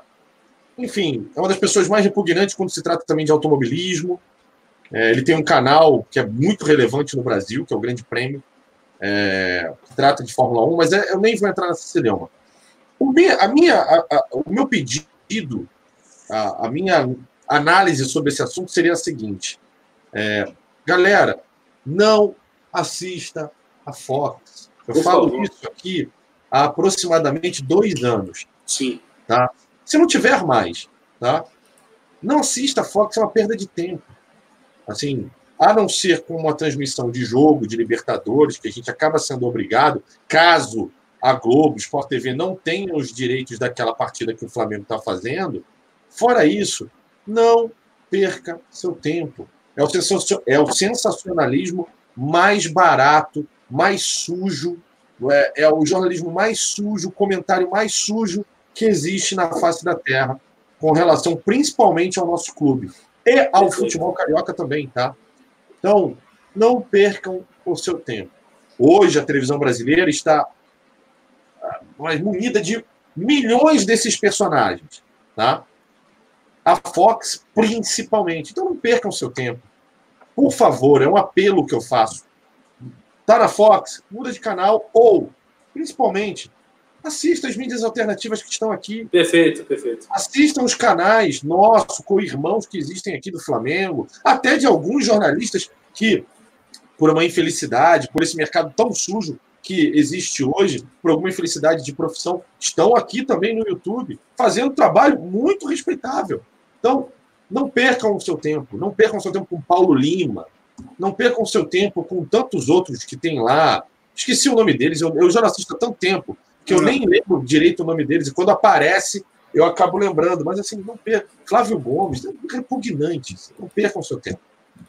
Enfim, é uma das pessoas mais repugnantes quando se trata também de automobilismo. É, ele tem um canal que é muito relevante no Brasil, que é o Grande Prêmio, é, que trata de Fórmula 1, mas é, eu nem vou entrar nessa celeuma. O, minha, a minha, a, a, o meu pedido, a, minha análise sobre esse assunto seria a seguinte: é, galera, não assista a Fox. Eu Por falo favor. isso aqui há aproximadamente dois anos. Sim. Tá? Se não tiver mais, tá? não assista a Fox, é uma perda de tempo. Assim, a não ser com uma transmissão de jogo, de Libertadores, que a gente acaba sendo obrigado, caso a Globo, Sport TV não tenha os direitos daquela partida que o Flamengo está fazendo. Fora isso, não perca seu tempo. É o, é o sensacionalismo mais barato, mais sujo é, é o jornalismo mais sujo, o comentário mais sujo que existe na face da Terra, com relação principalmente ao nosso clube e ao futebol carioca também, tá? Então, não percam o seu tempo. Hoje a televisão brasileira está ah, munida de milhões desses personagens, tá? A Fox principalmente. Então não percam seu tempo. Por favor, é um apelo que eu faço. Tá na Fox, muda de canal ou, principalmente, assista as mídias alternativas que estão aqui. Perfeito, perfeito. Assistam os canais nossos, com irmãos que existem aqui do Flamengo, até de alguns jornalistas que, por uma infelicidade, por esse mercado tão sujo que existe hoje, por alguma infelicidade de profissão, estão aqui também no YouTube, fazendo um trabalho muito respeitável. Então, não percam o seu tempo, não percam o seu tempo com Paulo Lima, não percam seu tempo com tantos outros que tem lá. Esqueci o nome deles, eu, eu já não assisto há tanto tempo que eu nem lembro direito o nome deles, e quando aparece, eu acabo lembrando. Mas assim, não percam. Flávio Gomes, é repugnante, não percam seu tempo.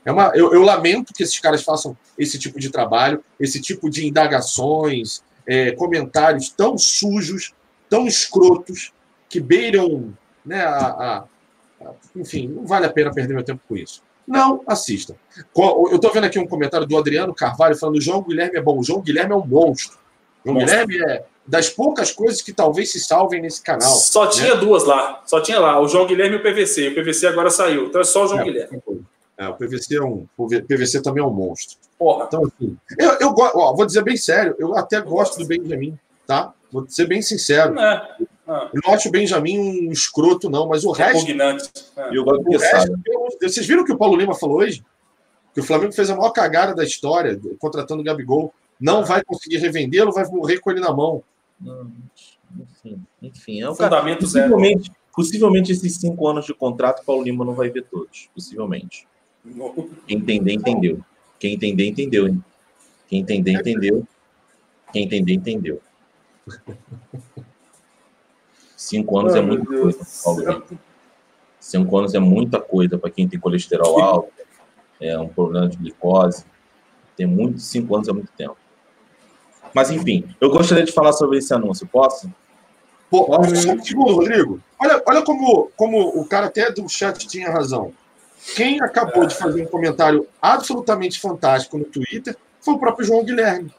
É uma, eu, eu, lamento que esses caras façam esse tipo de trabalho, esse tipo de indagações, é, comentários tão sujos, tão escrotos, que beiram né, a, a, Enfim, não vale a pena perder meu tempo com isso. Não assista. Eu estou vendo aqui um comentário do Adriano Carvalho falando: o João Guilherme é bom. O João Guilherme é um monstro. O João Nossa. Guilherme é das poucas coisas que talvez se salvem nesse canal. Só né? tinha duas lá. Só tinha lá. O João Guilherme e o PVC. O PVC agora saiu. Então é só o João é, Guilherme. É, o PVC é um. O PVC também é um monstro. Porra. Então, assim, eu, eu ó, vou dizer bem sério, eu até gosto do Benjamin, tá? Vou ser bem sincero. É. Ah. Eu não acho o Benjamin um escroto, não, mas o resto. É. Eu gosto o resto, vocês viram o que o Paulo Lima falou hoje? Que o Flamengo fez a maior cagada da história, contratando o Gabigol. Não vai conseguir revendê-lo, vai morrer com ele na mão. Não, enfim, enfim. É o cara, Fundamento zero. possivelmente, possivelmente esses cinco anos de contrato, Paulo Lima não vai ver todos. Possivelmente. Quem entender, entendeu. Quem entender, entendeu. hein? Quem entender, entendeu. Quem entender, entendeu. Cinco anos é muita Deus coisa. Cinco anos é muita coisa para quem tem colesterol alto, é um problema de glicose. Tem muito, cinco anos é muito tempo. Mas enfim, eu gostaria de falar sobre esse anúncio, posso? Pô, só um segundo, Rodrigo. Olha, olha como, como o cara até do chat tinha razão. Quem acabou de fazer um comentário absolutamente fantástico no Twitter foi o próprio João Guilherme,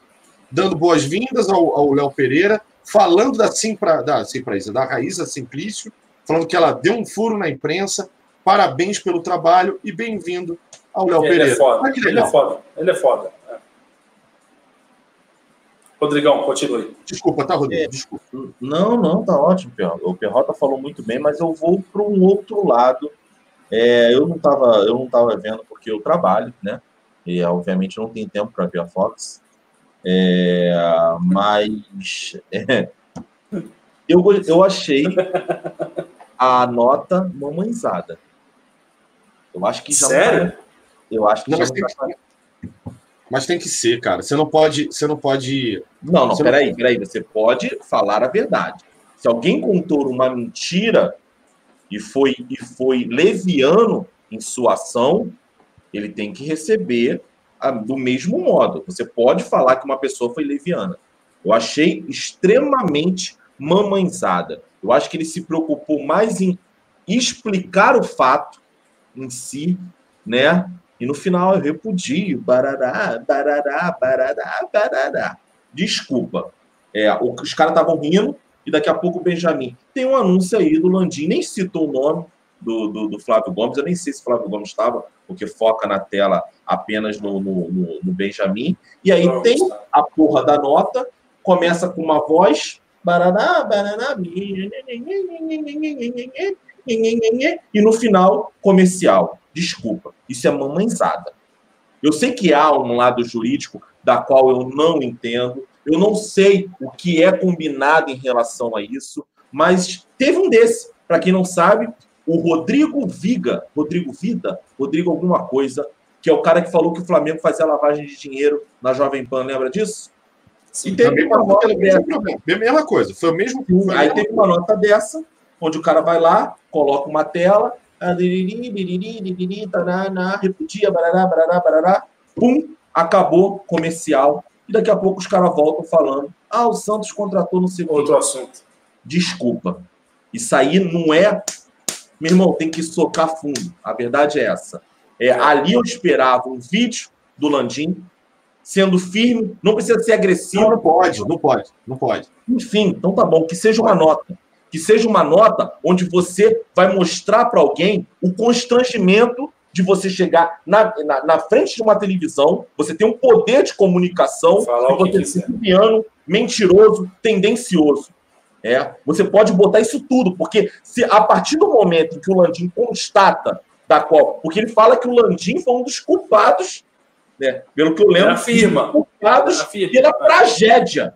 dando boas-vindas ao Léo Pereira, falando da Simpra, da, Simpra, da Raíza Simplício, falando que ela deu um furo na imprensa. Parabéns pelo trabalho e bem-vindo ao Léo Ele Pereira. é foda. Que Ele legal. é foda. Ele é foda. É. Rodrigão, continue. Desculpa, tá, Rodrigo? Desculpa. Não, não, tá ótimo, Perrota. O Perrota falou muito bem, mas eu vou para um outro lado. É, eu não estava eu não tava vendo porque eu trabalho, né? E obviamente não tem tempo para ver a Fox. É, mas é, eu, eu achei a nota mamãezada. Eu acho que já Sério? Não eu acho que Não, já mas, não tem que, mas tem que ser, cara. Você não pode. Você não pode. Não, não, peraí, peraí. Você pode falar a verdade. Se alguém contou uma mentira e foi, e foi leviano em sua ação, ele tem que receber do mesmo modo. Você pode falar que uma pessoa foi leviana. Eu achei extremamente mamãezada. Eu acho que ele se preocupou mais em explicar o fato em si, né? E no final eu repudio. Barará, barará, barará, barará. Desculpa. É, os caras estavam rindo e daqui a pouco o Benjamin. Tem um anúncio aí do Landim, nem citou o nome do, do, do Flávio Gomes. Eu nem sei se o Flávio Gomes estava, porque foca na tela apenas no, no, no- no Benjamin. E aí Não, tem a porra da nota, começa com uma voz. Baraná, baraná, e no final, comercial. Desculpa, isso é mamãezada. Eu sei que há um lado jurídico da qual eu não entendo, eu não sei o que é combinado em relação a isso, mas teve um desse. Para quem não sabe, o Rodrigo Viga, Rodrigo Vida, Rodrigo alguma coisa, que é o cara que falou que o Flamengo fazia lavagem de dinheiro na Jovem Pan, lembra disso? E teve uma nota dessa. problema. Mesma coisa. Foi o mesmo. Foi a Aí teve uma nota dessa, onde o cara vai lá, coloca uma tela, repudia, barará, barará, barará, pum, acabou comercial. E daqui a pouco os caras voltam falando: ah, o Santos contratou não sei o quê. Outro assunto. Desculpa. Isso aí não é. Meu irmão, tem que socar fundo. A verdade é essa. É, ali eu esperava um vídeo do Landim sendo firme, não precisa ser agressivo. Não, não pode, não pode, não pode. Enfim, então tá bom, que seja uma nota. Que seja uma nota onde você vai mostrar para alguém o constrangimento de você chegar na, na, na frente de uma televisão, você tem um poder de comunicação, Falar e você ser piano, mentiroso, tendencioso. É, você pode botar isso tudo, porque se a partir do momento em que o Landim constata da qual, porque ele fala que o Landim foi um dos culpados, né, pelo que eu lembro, Ele afirma. culpados Afirma. pela tragédia.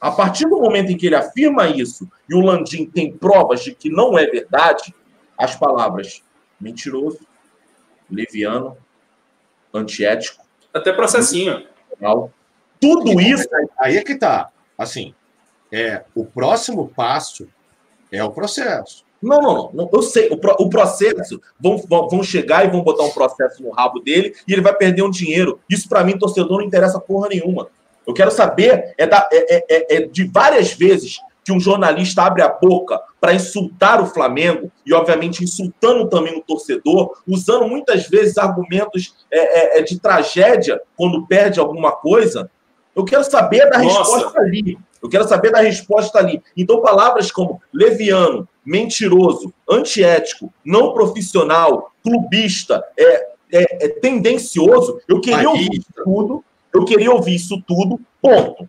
A partir do momento em que ele afirma isso e o Landim tem provas de que não é verdade, as palavras mentiroso, leviano, antiético, Até processinho. tudo isso Aí é que tá. Assim, é, o próximo passo é o processo. Não, não, não, não. Eu sei. O, pro- o processo vão, vão, vão chegar e vão botar um processo no rabo dele e ele vai perder um dinheiro. Isso para mim, torcedor, não interessa porra nenhuma. Eu quero saber é, da, é, é- é- é de várias vezes que um jornalista abre a boca para insultar o Flamengo e, obviamente, insultando também o torcedor, usando muitas vezes argumentos é, é, é, de tragédia quando perde alguma coisa. Eu quero saber da Nossa. resposta ali. Eu quero saber da resposta ali. Então, palavras como leviano, mentiroso, antiético, não profissional, clubista, é, é, é tendencioso, eu queria ouvir Aí- isso tudo, eu queria ouvir isso tudo, ponto.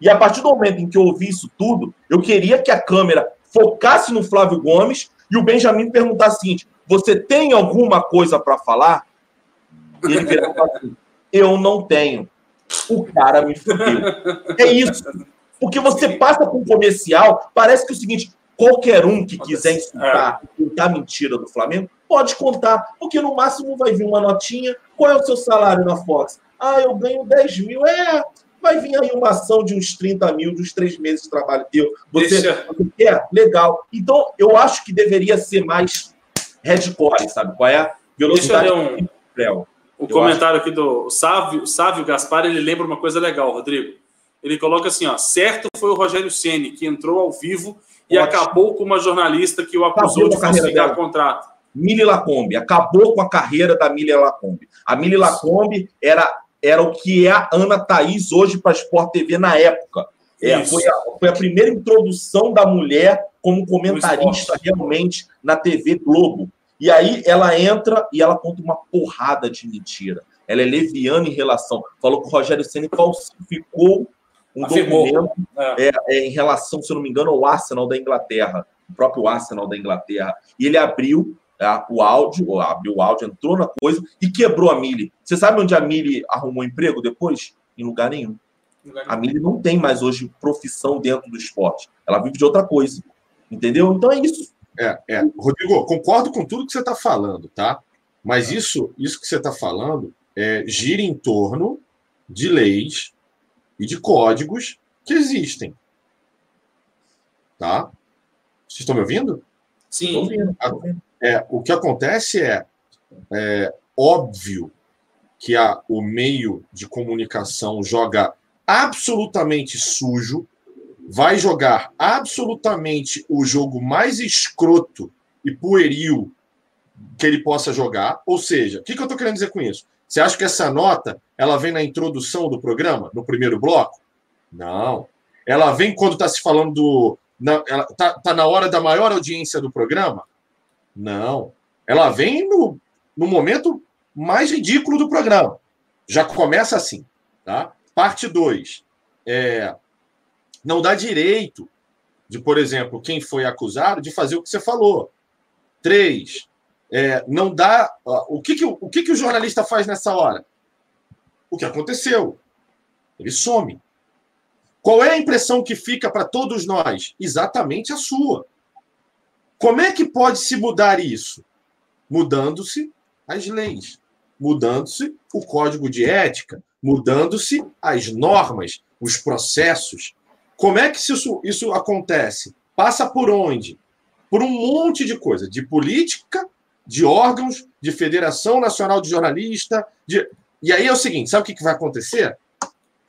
E a partir do momento em que eu ouvi isso tudo, eu queria que a câmera focasse no Flávio Gomes e o Benjamin perguntasse o seguinte: você tem alguma coisa para falar? E ele virava assim: eu não tenho. O cara me fudeu. É isso. Porque você passa por um comercial, parece que é o seguinte: qualquer um que quiser insultar e contar mentira do Flamengo, pode contar, porque no máximo vai vir uma notinha. Qual é o seu salário na Fox? Ah, eu ganho 10 mil. É, vai vir aí uma ação de uns 30 mil, de uns três meses de trabalho teu. Você, quer? Legal. Então, eu acho que deveria ser mais hardcore, sabe? Qual é a Deixa eu velocidade ler um, comentário aqui do Sávio, Sávio Gaspar, ele lembra uma coisa legal, Rodrigo. Ele coloca assim, ó, certo foi o Rogério Ceni que entrou ao vivo e Ótimo. acabou com uma jornalista que o acusou Acabou de falsificar contrato. Mili Lacombe. Acabou com a carreira da Mili Lacombe. A Mili Lacombe era, era o que é a Ana Thaís hoje para a Sport TV na época. É, foi, a, foi a primeira introdução da mulher como comentarista realmente na TV Globo. E aí ela entra e ela conta uma porrada de mentira. Ela é leviana em relação. Falou que o Rogério Ceni falsificou um Afirmou. documento É. é, é, em relação, se eu não me engano, ao Arsenal da Inglaterra, o próprio Arsenal da Inglaterra. E ele abriu tá, o áudio, ou abriu o áudio, entrou na coisa e quebrou a Mili. Você sabe onde a Mili arrumou emprego depois? Em lugar nenhum. A Mili não tem mais hoje profissão dentro do esporte. Ela vive de outra coisa. Entendeu? Então é isso. É, é. Rodrigo, concordo com tudo que você está falando, tá? Mas isso, isso que você está falando é, gira em torno de leis e de códigos que existem. Tá? Vocês estão me ouvindo? Sim, vendo. É, o que acontece é, é óbvio que a, o meio de comunicação joga absolutamente sujo, vai jogar absolutamente o jogo mais escroto e pueril que ele possa jogar. Ou seja, o que, que eu estou querendo dizer com isso? Você acha que essa nota ela vem na introdução do programa, no primeiro bloco? Não. Ela vem quando está se falando do. Na, ela tá, tá na hora da maior audiência do programa? Não. Ela vem no, no momento mais ridículo do programa. Já começa assim. Tá? Parte 2. É, não dá direito de, por exemplo, quem foi acusado de fazer o que você falou. Três. É, não dá. ó, O, que, que, o, que, que o jornalista faz nessa hora? O que aconteceu? Ele some. Qual é a impressão que fica para todos nós? Exatamente a sua. Como é que pode se mudar isso? Mudando-se as leis, mudando-se o código de ética, mudando-se as normas, os processos. Como é que isso, isso acontece? Passa por onde? Por um monte de coisa, de política, de órgãos, de Federação Nacional de Jornalista. De... E aí é o seguinte: sabe o que vai acontecer?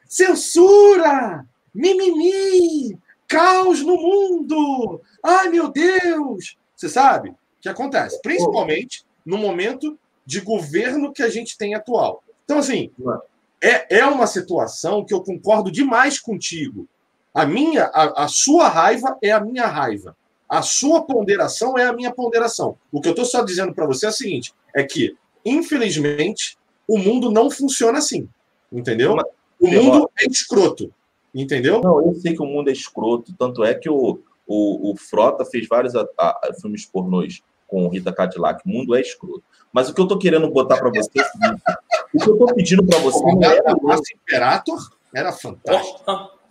Censura! Mimimi! Caos no mundo! Ai, meu Deus! Você sabe o que acontece? Principalmente no momento de governo que a gente tem atual. Então, assim, é, é uma situação que eu concordo demais contigo. A minha, a, a sua raiva é a minha raiva. A sua ponderação é a minha ponderação. O que eu estou só dizendo para você é o seguinte: é que, infelizmente, o mundo não funciona assim. Entendeu? O mundo é escroto. Entendeu? Não, eu sei que o mundo é escroto. Tanto é que o, o, o Frota fez vários a- a- filmes pornôs com Rita Cadillac. O mundo é escroto. Mas o que eu tô querendo botar para você é o seguinte: o que eu tô pedindo para você não é A Márcia Imperator era fantástico.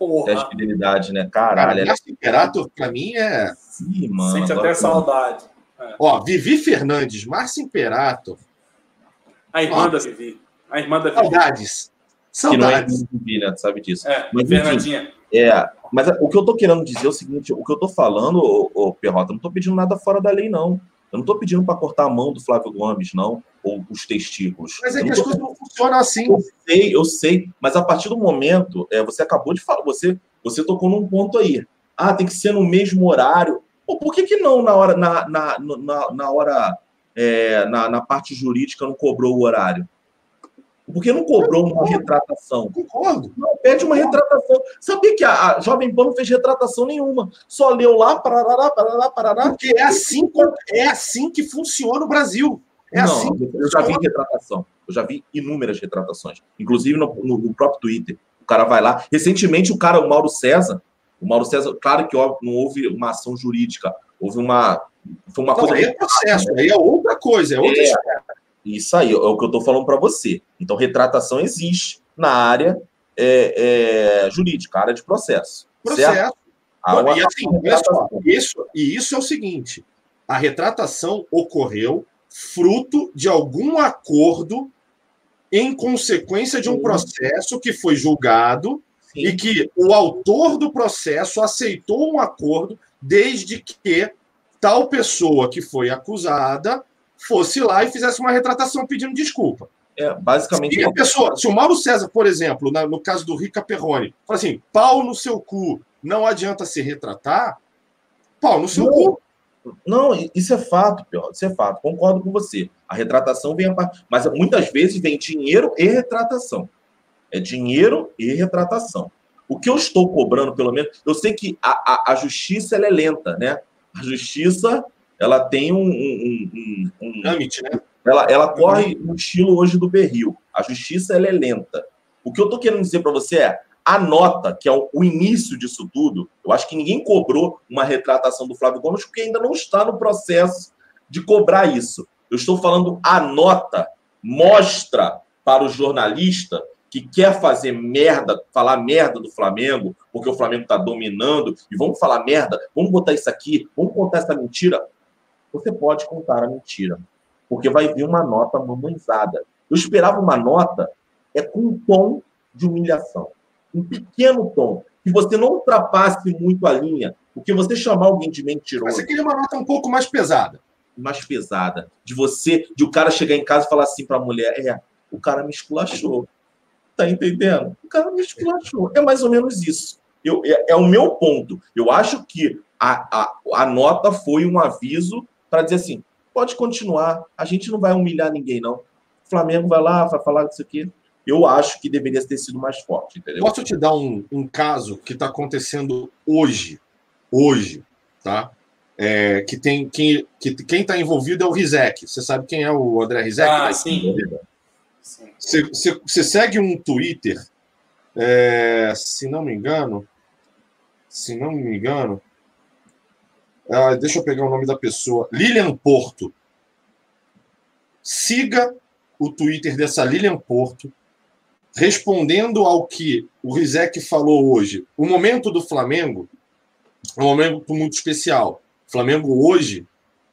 Porra, é porra. a fidelidade, né? Cara, Caralho, ela é Imperator, para mim, é. assim, mano. Sente até saudade. Ó, Vivi Fernandes, Márcia Imperator. A irmã da Vivi. A irmã da Vivi. Saudades. Que não é Saudades. Vivi, né? Tu sabe disso. É, Mas, enfim, Fernandinha. É, mas o que eu tô querendo dizer é o seguinte: o que eu tô falando, ô, ô, Perrota, eu não tô pedindo nada fora da lei, não. Eu não tô pedindo para cortar a mão do Flávio Gomes, não, ou os testículos. Mas é que as coisas não funcionam assim. Eu sei, eu sei, mas a partir do momento, é, você acabou de falar, você, você tocou num ponto aí. Ah, tem que ser no mesmo horário. Pô, por que, que não na hora, na, na, na, na hora, é, na, na parte jurídica não cobrou o horário? Por que não cobrou uma retratação? Concordo. Não, pede uma retratação. Sabia que a, a Jovem Pan não fez retratação nenhuma. Só leu lá, parará, parará, parará. Porque é assim, é assim que funciona o Brasil. É não, assim. eu já vi retratação. Eu já vi inúmeras retratações. Inclusive no, no- no próprio Twitter. O cara vai lá. Recentemente, o cara, o Mauro César, o Mauro César, claro que não houve uma ação jurídica, houve uma. Foi uma Não, coisa. aí é processo, aí é outra coisa, é outra É. história. Isso aí, é o que eu estou falando para você. Então, retratação existe na área é, é, jurídica, área de processo. Processo. Bom, uma e assim, isso, e isso é o seguinte: a retratação ocorreu fruto de algum acordo em consequência de um processo que foi julgado Sim. e que o autor do processo aceitou um acordo desde que tal pessoa que foi acusada fosse lá e fizesse uma retratação pedindo desculpa. É, basicamente, Se a pessoa, se o Mauro César, por exemplo, na- no caso do Rica Perrone, fala assim, pau no seu cu, não adianta se retratar, pau no seu Não. cu. Não, isso é fato, pior. Isso é fato. Concordo com você. A retratação vem a parte. Mas muitas vezes vem dinheiro e retratação. É dinheiro e retratação. O que eu estou cobrando, pelo menos, eu sei que a, a, a justiça ela é lenta, né? A justiça ela tem um. um, um, um- né? ela, ela corre no estilo hoje do berril. A justiça ela é lenta. O que eu estou querendo dizer para você é a nota, que é o, o início disso tudo. Eu acho que ninguém cobrou uma retratação do Flávio Gomes porque ainda não está no processo de cobrar isso. Eu estou falando a nota mostra para o jornalista que quer fazer merda, falar merda do Flamengo, porque o Flamengo está dominando, e vamos falar merda, vamos botar isso aqui, vamos contar essa mentira. Você pode contar a mentira porque vai vir uma nota mamãezada. Eu esperava uma nota é com um tom de humilhação, um pequeno tom, que você não ultrapasse muito a linha, porque você chamar alguém de Mas mentiroso, você queria uma nota um pouco mais pesada. mais pesada, de você, de o cara chegar em casa e falar assim para a mulher, é, o cara me esculachou, tá entendendo? O cara me esculachou. É mais ou menos isso. Eu, é, é o meu ponto. Eu acho que a, a, a nota foi um aviso para dizer assim, pode continuar, a gente não vai humilhar ninguém, não. O Flamengo vai lá, vai falar disso aqui. Eu acho que deveria ter sido mais forte, entendeu? Posso te dar um, um caso que está acontecendo hoje, hoje, tá? É, que tem quem que quem está envolvido é o Rizek. Você sabe quem é o André Rizek? Ah, Tá sim. você segue um Twitter, é, se não me engano, se não me engano, ah, deixa eu pegar o nome da pessoa, Lilian Porto. Siga o Twitter dessa Lilian Porto, respondendo ao que o Rizek falou hoje. O momento do Flamengo é um momento muito especial. O Flamengo hoje,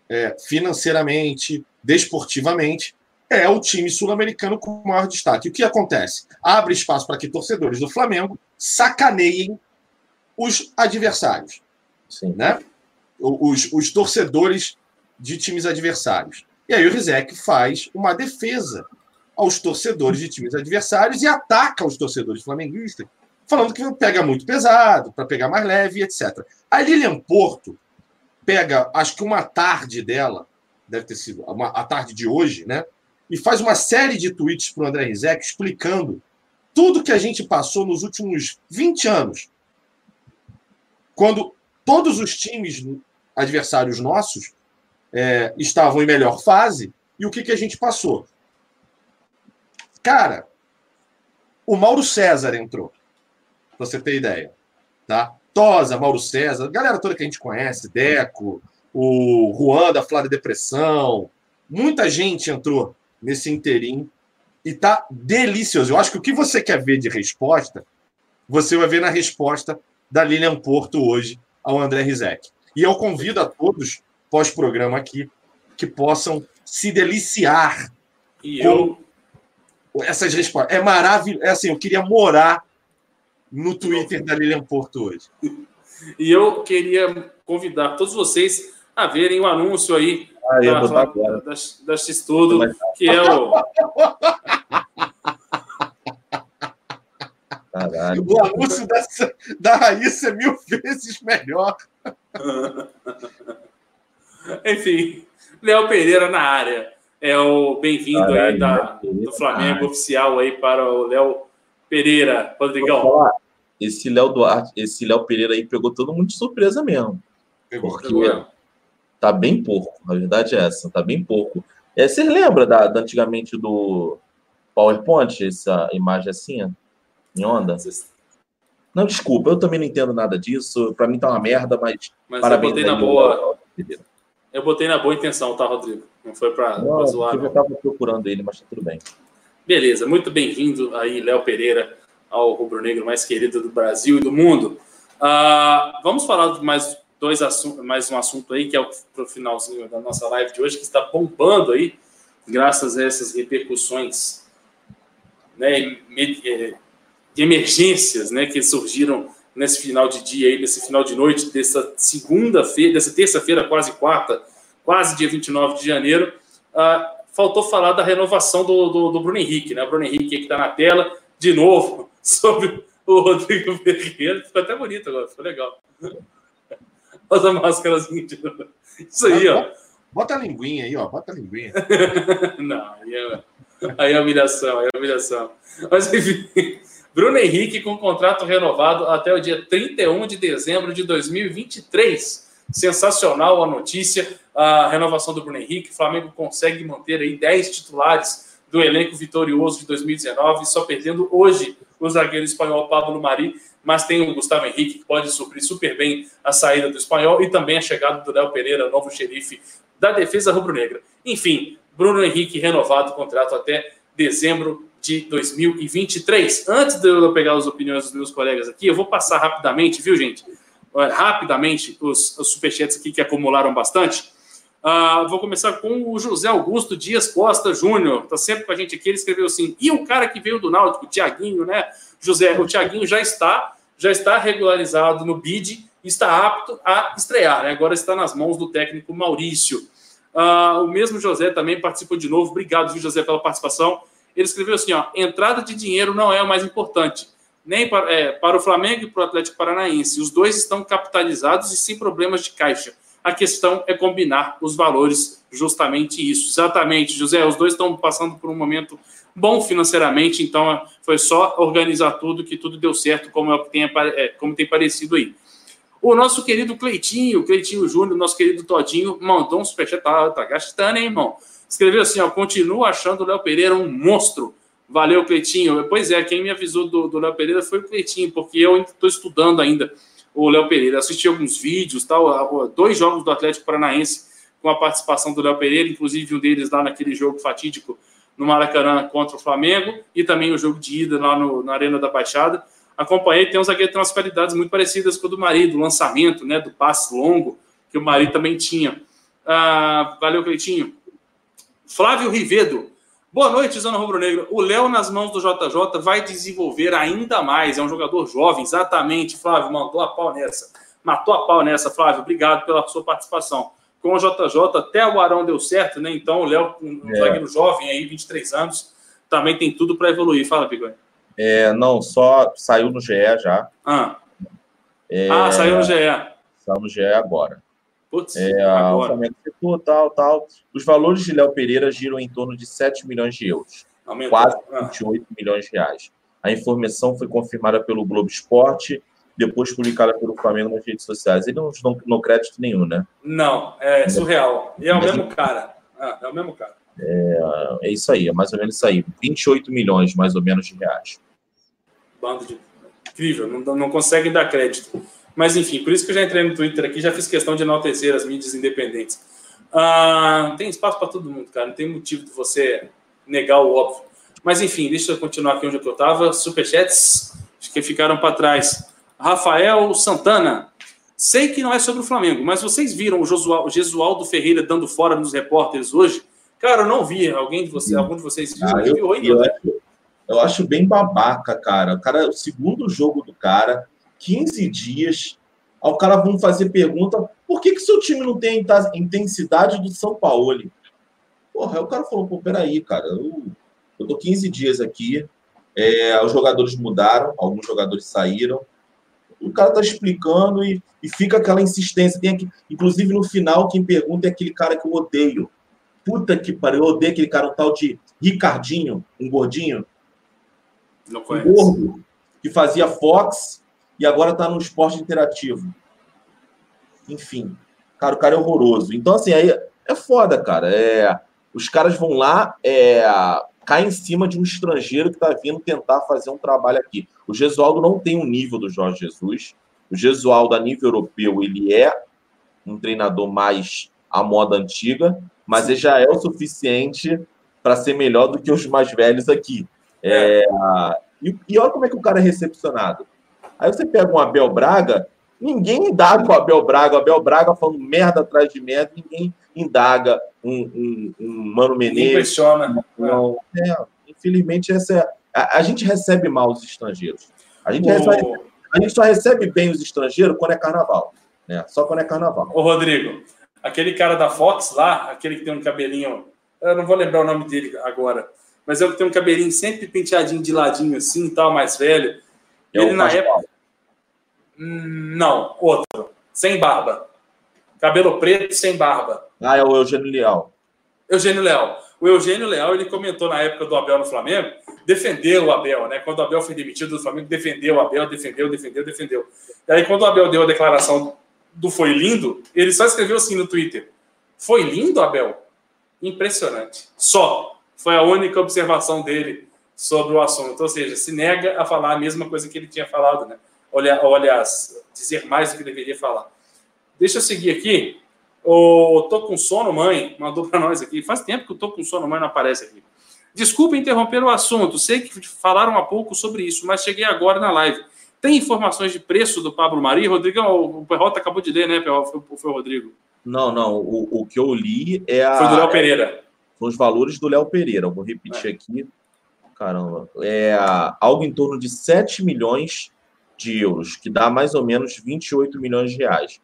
é, financeiramente, desportivamente, é o time sul-americano com maior destaque. O que acontece? Abre espaço para que torcedores do Flamengo sacaneiem os adversários, Sim. né? Os, os torcedores de times adversários. E aí o Rizek faz uma defesa aos torcedores de times adversários e ataca os torcedores flamenguistas, falando que pega muito pesado, para pegar mais leve, etc. A Lilian Porto pega, acho que uma tarde dela, deve ter sido uma, a tarde de hoje, né? E faz uma série de tweets para o André Rizek explicando tudo que a gente passou nos últimos 20 anos. Quando todos os times adversários nossos é, estavam em melhor fase, e o que, que a gente passou? Cara, o Mauro César entrou, pra você ter ideia. Tá? Tosa, Mauro César, galera toda que a gente conhece, Deco, o Juan da Flávia Depressão, muita gente entrou nesse interim e tá delicioso. Eu acho que o que você quer ver de resposta, você vai ver na resposta da Lilian Porto hoje ao André Rizek. E eu convido a todos, pós-programa aqui, que possam se deliciar E eu, com essas respostas. É maravilhoso. É assim, eu queria morar no Twitter da Lilian Porto hoje. e eu queria convidar todos vocês a verem o anúncio aí Ah, eu da, agora. da, da X-Tudo, que é o. Caralho. O anúncio dessa, da Raíssa é mil vezes melhor. Enfim, Léo Pereira na área. É o bem-vindo aí da, do Flamengo na oficial aí para o Léo Pereira. Rodrigão. Esse Léo Duarte, esse Léo Pereira aí pegou todo mundo de surpresa mesmo. Porque tá bem pouco, a verdade é essa, tá bem pouco. É, vocês lembram da, da antigamente do PowerPoint, essa imagem assim, em onda? Não, desculpa, eu também não entendo nada disso. Pra mim tá uma merda, mas Mas parabéns. eu botei na boa. Eu botei na boa intenção, tá, Rodrigo? Não foi pra zoar, eu já não. tava procurando ele, mas tá tudo bem. Beleza, muito bem-vindo aí, Léo Pereira, ao rubro-negro mais querido do Brasil e do mundo. Ah, vamos falar de mais dois assuntos, mais um assunto aí, que é o finalzinho da nossa live de hoje, que está bombando aí, graças a essas repercussões né, de emergências né, que surgiram nesse final de dia aí, nesse final de noite, dessa segunda-feira, dessa terça-feira, quase quarta, quase dia 29 de janeiro. Ah, faltou falar da renovação do, do, do Bruno Henrique, né? O Bruno Henrique que está na tela, de novo, sobre o Rodrigo Ferreira. Ficou até bonito agora, ficou legal. Olha a máscarazinha de novo. Isso aí, ó. Bota a linguinha aí, ó. Bota a linguinha. Não, aí é, aí é humilhação, aí é humilhação. Mas enfim, Bruno Henrique com contrato renovado até o dia 31 de dezembro de 2023. Sensacional a notícia, a renovação do Bruno Henrique. O Flamengo consegue manter aí 10 titulares do elenco vitorioso de 2019, só perdendo hoje o zagueiro espanhol Pablo Mari, mas tem o Gustavo Henrique que pode suprir super bem a saída do espanhol e também a chegada do Léo Pereira, novo xerife da defesa rubro-negra. Enfim, Bruno Henrique renovado o contrato até dezembro de 2023. Antes de eu pegar as opiniões dos meus colegas aqui, eu vou passar rapidamente, viu, gente? Rapidamente, os, os superchats aqui que acumularam bastante. Ah, vou começar com o José Augusto Dias Costa Júnior, tá sempre com a gente aqui. Ele escreveu assim: e o cara que veio do Náutico, o Tiaguinho, né? José, o Tiaguinho já está, já está regularizado no BID, está apto a estrear, né? Agora está nas mãos do técnico Maurício. Ah, o mesmo José também participou de novo. Obrigado, viu, José, pela participação. Ele escreveu assim: ó, entrada de dinheiro não é o mais importante. Nem para, é, para o Flamengo e para o Atlético Paranaense. Os dois estão capitalizados e sem problemas de caixa. A questão é combinar os valores, justamente isso. Exatamente, José. Os dois estão passando por um momento bom financeiramente, então foi só organizar tudo que tudo deu certo, como, é tem, é, como tem parecido aí. O nosso querido Cleitinho, Cleitinho Júnior, nosso querido Todinho, mandou um superchat, tá, tá gastando, hein, irmão? Escreveu assim, ó, continuo achando o Léo Pereira um monstro. Valeu, Cleitinho. Pois é, quem me avisou do do Léo Pereira foi o Cleitinho, porque eu estou estudando ainda o Léo Pereira. Assisti alguns vídeos, tal, dois jogos do Atlético Paranaense com a participação do Léo Pereira, inclusive um deles lá naquele jogo fatídico no Maracanã contra o Flamengo, e também o jogo de ida lá no, na Arena da Baixada. Acompanhei, tem um zagueiro tem umas qualidades muito parecidas com o do Mari, do lançamento, né, do passe longo, que o Mari também tinha. Ah, valeu, Cleitinho. Flávio Rivedo. Boa noite, Zona Rubro Negra. O Léo, nas mãos do JJ, vai desenvolver ainda mais. É um jogador jovem, exatamente. Flávio, mandou a pau nessa. Matou a pau nessa, Flávio. Obrigado pela sua participação. Com o JJ, até o Arão deu certo, né? Então, o Léo, um É. zagueiro jovem aí, 23 anos, também tem tudo para evoluir. Fala, Pigões. É, não, só saiu no GE já. Ah, É, ah saiu no GE. Saiu no GE agora. Putz, É, agora. Flamengo ficou tal, tal. Os valores de Léo Pereira giram em torno de 7 milhões de euros, Aumentou. quase Ah. 28 milhões de reais. A informação foi confirmada pelo Globo Esporte, depois publicada pelo Flamengo nas redes sociais. Ele não não, crédito nenhum, né? Não, é surreal. E é o mesmo cara. Ah, é o mesmo cara. É isso aí, é mais ou menos isso aí. 28 milhões, mais ou menos, de reais. Bando de. Incrível, não, não conseguem dar crédito. Mas enfim, por isso que eu já entrei no Twitter aqui, já fiz questão de enaltecer as mídias independentes. Ah, tem espaço para todo mundo, cara. Não tem motivo de você negar o óbvio. Mas enfim, deixa eu continuar aqui onde eu estava. Superchats, que ficaram para trás. Rafael Santana. Sei que não é sobre o Flamengo, mas vocês viram o Josual- o Gesualdo Ferreira dando fora nos repórteres hoje? Cara, eu não vi. Alguém de vocês, algum de vocês viu? Ah, eu, eu né? acho, eu acho bem babaca, cara. O cara, o segundo jogo do cara, 15 dias. Aí o cara vão fazer pergunta: por que, que seu time não tem a intensidade do São Paulo? Porra, aí o cara falou: pô, peraí, cara, eu, eu tô 15 dias aqui, é, os jogadores mudaram, alguns jogadores saíram. O cara tá explicando e, e fica aquela insistência. Tem aqui, inclusive, no final, quem pergunta é aquele cara que eu odeio. Puta que pariu, eu odeio aquele cara, um tal de Ricardinho, um gordinho, Não um conheço. gordo, que fazia Fox e agora tá no esporte interativo. Enfim, cara, o cara é horroroso. Então, assim, aí é foda, cara. É, os caras vão lá, é, cai em cima de um estrangeiro que tá vindo tentar fazer um trabalho aqui. O Gesualdo não tem o nível do Jorge Jesus. O Gesualdo, a nível europeu, ele é um treinador mais à moda antiga, mas ele já é o suficiente para ser melhor do que os mais velhos aqui. É, e, e olha como é que o cara é recepcionado. Aí você pega um Abel Braga, ninguém indaga o Abel Braga, o Abel Braga falando merda atrás de merda, ninguém indaga um, um, um Mano Menezes. Impressiona. Não, é, infelizmente, essa é, a, a gente recebe mal os estrangeiros. A gente, recebe- a gente só recebe bem os estrangeiros quando é carnaval. Né? Só quando é carnaval. Ô, Rodrigo, aquele cara da Fox lá, aquele que tem um cabelinho. Eu não vou lembrar o nome dele agora. Mas é o que tem um cabelinho sempre penteadinho de ladinho assim e tal, mais velho. É ele na época. Não, outro. Sem barba. Cabelo preto, sem barba. Ah, é o Eugênio Leal. Eugênio Leal. O Eugênio Leal, ele comentou na época do Abel no Flamengo, defendeu o Abel, né? Quando o Abel foi demitido do Flamengo, defendeu o Abel, defendeu, defendeu, defendeu. E aí, quando o Abel deu a declaração do foi lindo, ele só escreveu assim no Twitter: Foi lindo, Abel? Impressionante. Só. Foi a única observação dele sobre o assunto. Ou seja, se nega a falar a mesma coisa que ele tinha falado, né? Olha, aliás, dizer mais do que deveria falar. Deixa eu seguir aqui. O Tô com sono, mãe, mandou para nós aqui. Faz tempo que o Tô com sono, mãe não aparece aqui. Desculpa interromper o assunto. Sei que falaram há pouco sobre isso, mas cheguei agora na live. Tem informações de preço do Pablo Mari? Rodrigão, o Perrota acabou de ler, né, Perrota? Foi, foi o Rodrigo. Não, não. O, o que eu li é a, Foi do Léo Pereira. são os valores do Léo Pereira. Eu vou repetir aqui. Caramba. É algo em torno de 7 milhões de euros, que dá mais ou menos 28 milhões de reais.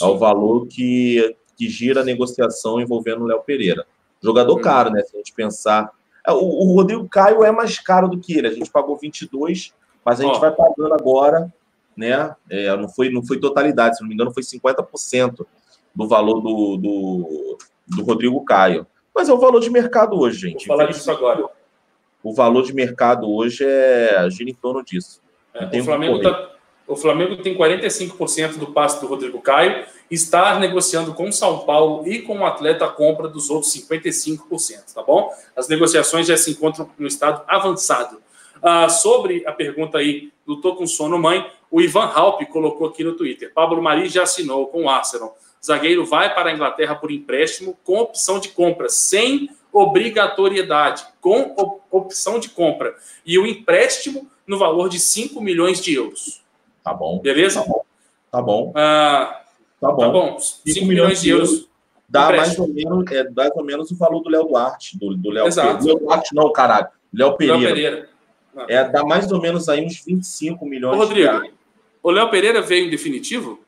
É o valor que, que gira a negociação envolvendo o Léo Pereira. Jogador Hum. caro, né? Se a gente pensar. É, O, o Rodrigo Caio é mais caro do que ele. A gente pagou 22, mas a gente Ó. vai pagando agora, né? É, não, foi, não foi totalidade, se não me engano, foi 50% do valor do, do, do Rodrigo Caio. Mas é o valor de mercado hoje, Vou gente. falar disso agora. O valor de mercado hoje é gira em torno disso. É, o, Flamengo tá- o Flamengo tem 45% do passe do Rodrigo Caio, está negociando com o São Paulo e com o atleta a compra dos outros 55%, tá bom? As negociações já se encontram no estado avançado. Ah, sobre a pergunta aí do Tô com sono, mãe, o Ivan Halp colocou aqui no Twitter. Pablo Mari já assinou com o Arsenal. Zagueiro vai para a Inglaterra por empréstimo com opção de compra, sem obrigatoriedade, com op- opção de compra. E o empréstimo no valor de 5 milhões de euros. Tá bom. Beleza? Tá bom. Ah, Tá bom. tá bom. 5 milhões de euros. Dá mais ou, menos, é, mais ou menos o valor do Léo Duarte. Do, do Léo Exato. Pereira. Léo Duarte não, caralho. Léo Léo Pereira. Pereira. É, dá mais ou menos aí uns 25 Ô, milhões de Rodrigo, reais. o Léo Pereira veio em definitivo?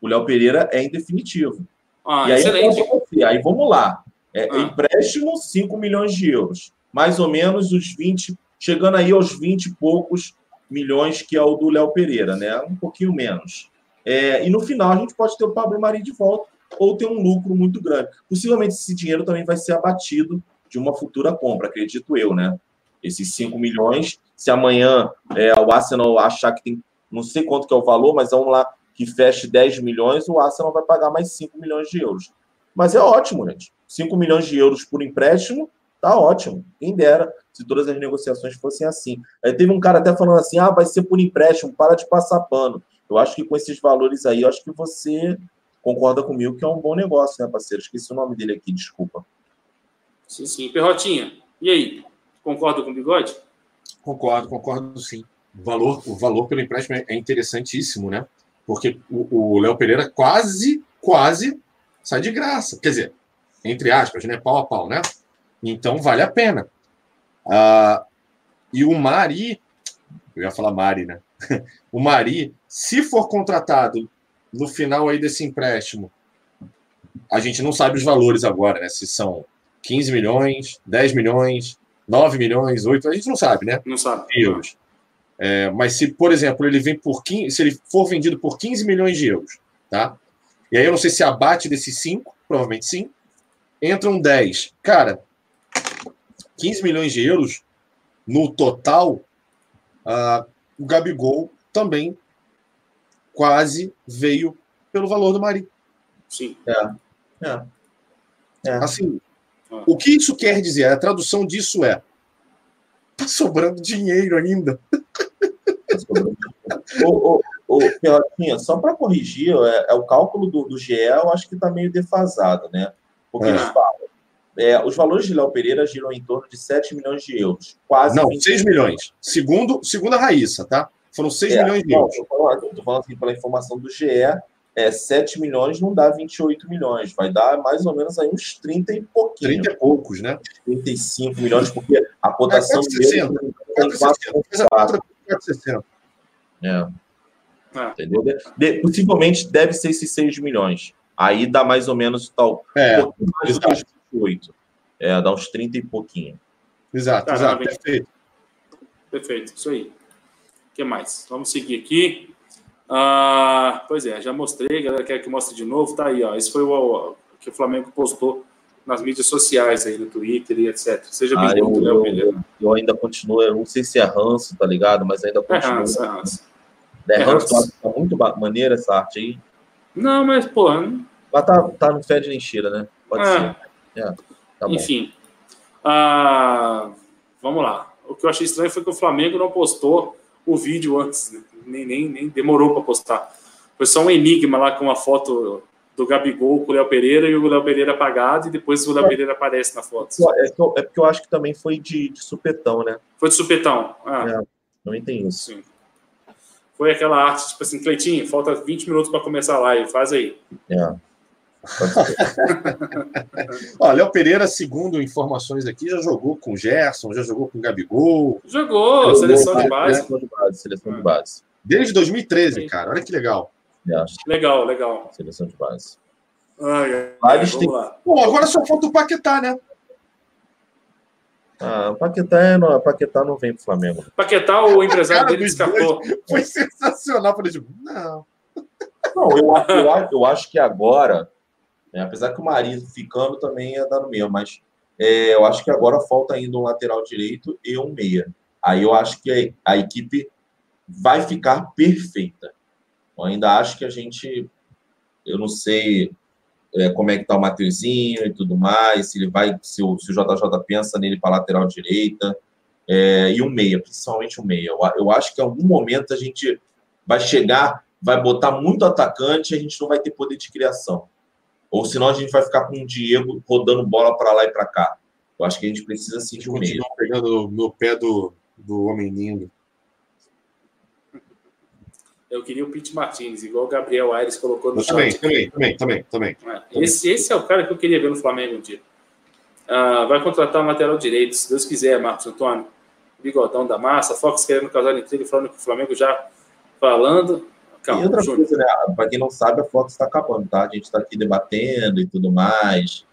O Léo Pereira é em definitivo. Ah, e aí, excelente. aí vamos lá. É, Ah. Empréstimo, 5 milhões de euros. Mais ou menos os 20, chegando aí aos 20 e poucos milhões, que é o do Léo Pereira, né? Um pouquinho menos. É, e no final a gente pode ter o Pablo Mari de volta ou ter um lucro muito grande. Possivelmente esse dinheiro também vai ser abatido de uma futura compra, acredito eu, né? Esses 5 milhões, se amanhã é, o Arsenal achar que tem, não sei quanto que é o valor, mas vamos lá, que feche 10 milhões, o Arsenal vai pagar mais 5 milhões de euros. Mas é ótimo, gente. 5 milhões de euros por empréstimo, tá ótimo. Quem dera se todas as negociações fossem assim. Aí teve um cara até falando assim: ah, vai ser por empréstimo, para de passar pano. Eu acho que com esses valores aí, eu acho que você concorda comigo que é um bom negócio, né, parceiro? Esqueci o nome dele aqui, desculpa. Sim, sim. Perrotinha, e aí? Concorda com o bigode? Concordo, concordo sim. O valor, o valor pelo empréstimo é interessantíssimo, né? Porque o o Léo Pereira quase, quase sai de graça. Quer dizer, entre aspas, né? Pau a pau, né? Então vale a pena. Ah, e o Mari, eu ia falar Mari, né? O Mari, se for contratado no final aí desse empréstimo, a gente não sabe os valores agora, né? Se são 15 milhões, 10 milhões, 9 milhões, 8, a gente não sabe, né? Não sabe. euros. É, mas se, por exemplo, ele vem por 15, se ele for vendido por 15 milhões de euros, tá? E aí eu não sei se abate desses 5, provavelmente sim. Entram 10. Cara, 15 milhões de euros no total, ah, o Gabigol também quase veio pelo valor do Mari. Sim. É. Assim, Ah. o que isso quer dizer? A tradução disso é tá sobrando dinheiro ainda. ô, ô, ô, Pelotinha, só para corrigir, é, é o cálculo do, do GE, eu acho que está meio defasado, né? Porque É. eles falam, é, os valores de Léo Pereira giram em torno de 7 milhões de euros. Quase Não, 20 6 milhões. Segundo, segundo a Raíssa, tá? Foram 6 É, milhões de euros. tô falando, tô falando assim, pela informação do GE, é 7 milhões não dá 28 milhões, vai dar mais ou menos aí uns 30 e pouquinho. 30 e poucos, né? 35 milhões, porque a cotação É, dele 4,60. tem 4,4. 460. É. É. Entendeu? De- de- possivelmente deve ser esses 6 milhões. Aí dá mais ou menos tal. É, um pouquinho mais do que os exato. 28. É, dá uns 30 e pouquinho. exato, Caramba, exato. hein? Perfeito. Perfeito, isso aí. O que mais? Vamos seguir aqui. Ah, pois é, já mostrei, a galera quer que mostre de novo, tá aí, ó. Esse foi o, o que o Flamengo postou nas mídias sociais aí, no Twitter e etc. Seja Ah, bem-vindo, Léo eu, eu ainda continuo, eu não sei se é ranço, tá ligado? Mas ainda É continuo. ranço, é ranço. É é ranço, ranço. tá muito maneira essa arte aí. Não, mas, pô, não- Mas tá, tá no fede nem cheira, né? Pode É. ser. É, tá enfim. Ah, vamos lá. O que eu achei estranho foi que o Flamengo não postou o vídeo antes, né? nem, nem, nem demorou para postar. Foi só um enigma lá com uma foto do Gabigol com o Léo Pereira e o Léo Pereira apagado, e depois o Léo Pereira aparece na foto. É, é porque eu acho que também foi de, de supetão, né? Foi de supetão. Ah, É. Também tem isso. sim. Foi aquela arte, tipo assim, Cleitinho, falta 20 minutos para começar a live, faz aí. É. Pode ser. Ó, Léo Pereira, segundo informações aqui, já jogou com o Gerson, já jogou com o Gabigol. Jogou, seleção de base. Seleção de base. Seleção de base. Desde 2013, cara. Olha que legal. É, Legal, legal. seleção de base. Ai, ai, lá. Bom, agora só falta o Paquetá, né? Ah, o Paquetá, não, o Paquetá não vem pro Flamengo. Paquetá, o empresário dele escapou. Foi sensacional. Falei, tipo, não. Não, eu, eu, eu acho que agora, né, apesar que o marido ficando também ia dar no mesmo, mas é, eu acho que agora falta ainda um lateral direito e um meia. Aí eu acho que a, a equipe vai ficar perfeita. Eu ainda acho que a gente, eu não sei é, como é que tá o Mateuzinho e tudo mais, se ele vai, se o, se o JJ pensa nele para lateral direita, é, e um meia, principalmente um meia. Eu, eu acho que em algum momento a gente vai chegar, vai botar muito atacante e a gente não vai ter poder de criação. Ou senão a gente vai ficar com o Diego rodando bola para lá e para cá. Eu acho que a gente precisa sim de um. Continuam pegando no pé do, do homem lindo. Eu queria o Pete Martinez, igual o Gabriel Aires colocou no Eu também, chat. também, também, também, também. É, Esse, esse é o cara que eu queria ver no Flamengo um dia. Ah, vai contratar um lateral direito, se Deus quiser, Marcos Antônio. Bigodão da massa, Fox querendo causar intriga, falando que o Flamengo já falando. E Calma, outra Júnior. coisa, né? Para quem não sabe, a Fox está acabando, tá? A gente está aqui debatendo e tudo mais.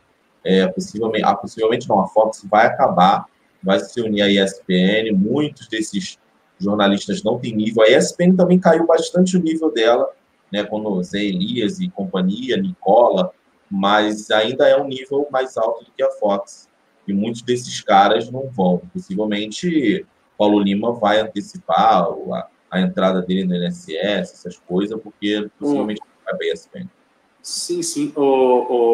É, possivelmente, ah, possivelmente não, a Fox vai acabar, vai se unir à ESPN. Muitos desses jornalistas não têm nível. A ESPN também caiu bastante o nível dela, né? Quando o Zé Elias e companhia, Nicola, mas ainda é um nível mais alto do que a Fox. E muitos desses caras não vão. Possivelmente, Paulo Lima vai antecipar a, a entrada dele no NSS, essas coisas, porque possivelmente vai para a ESPN. Sim, sim.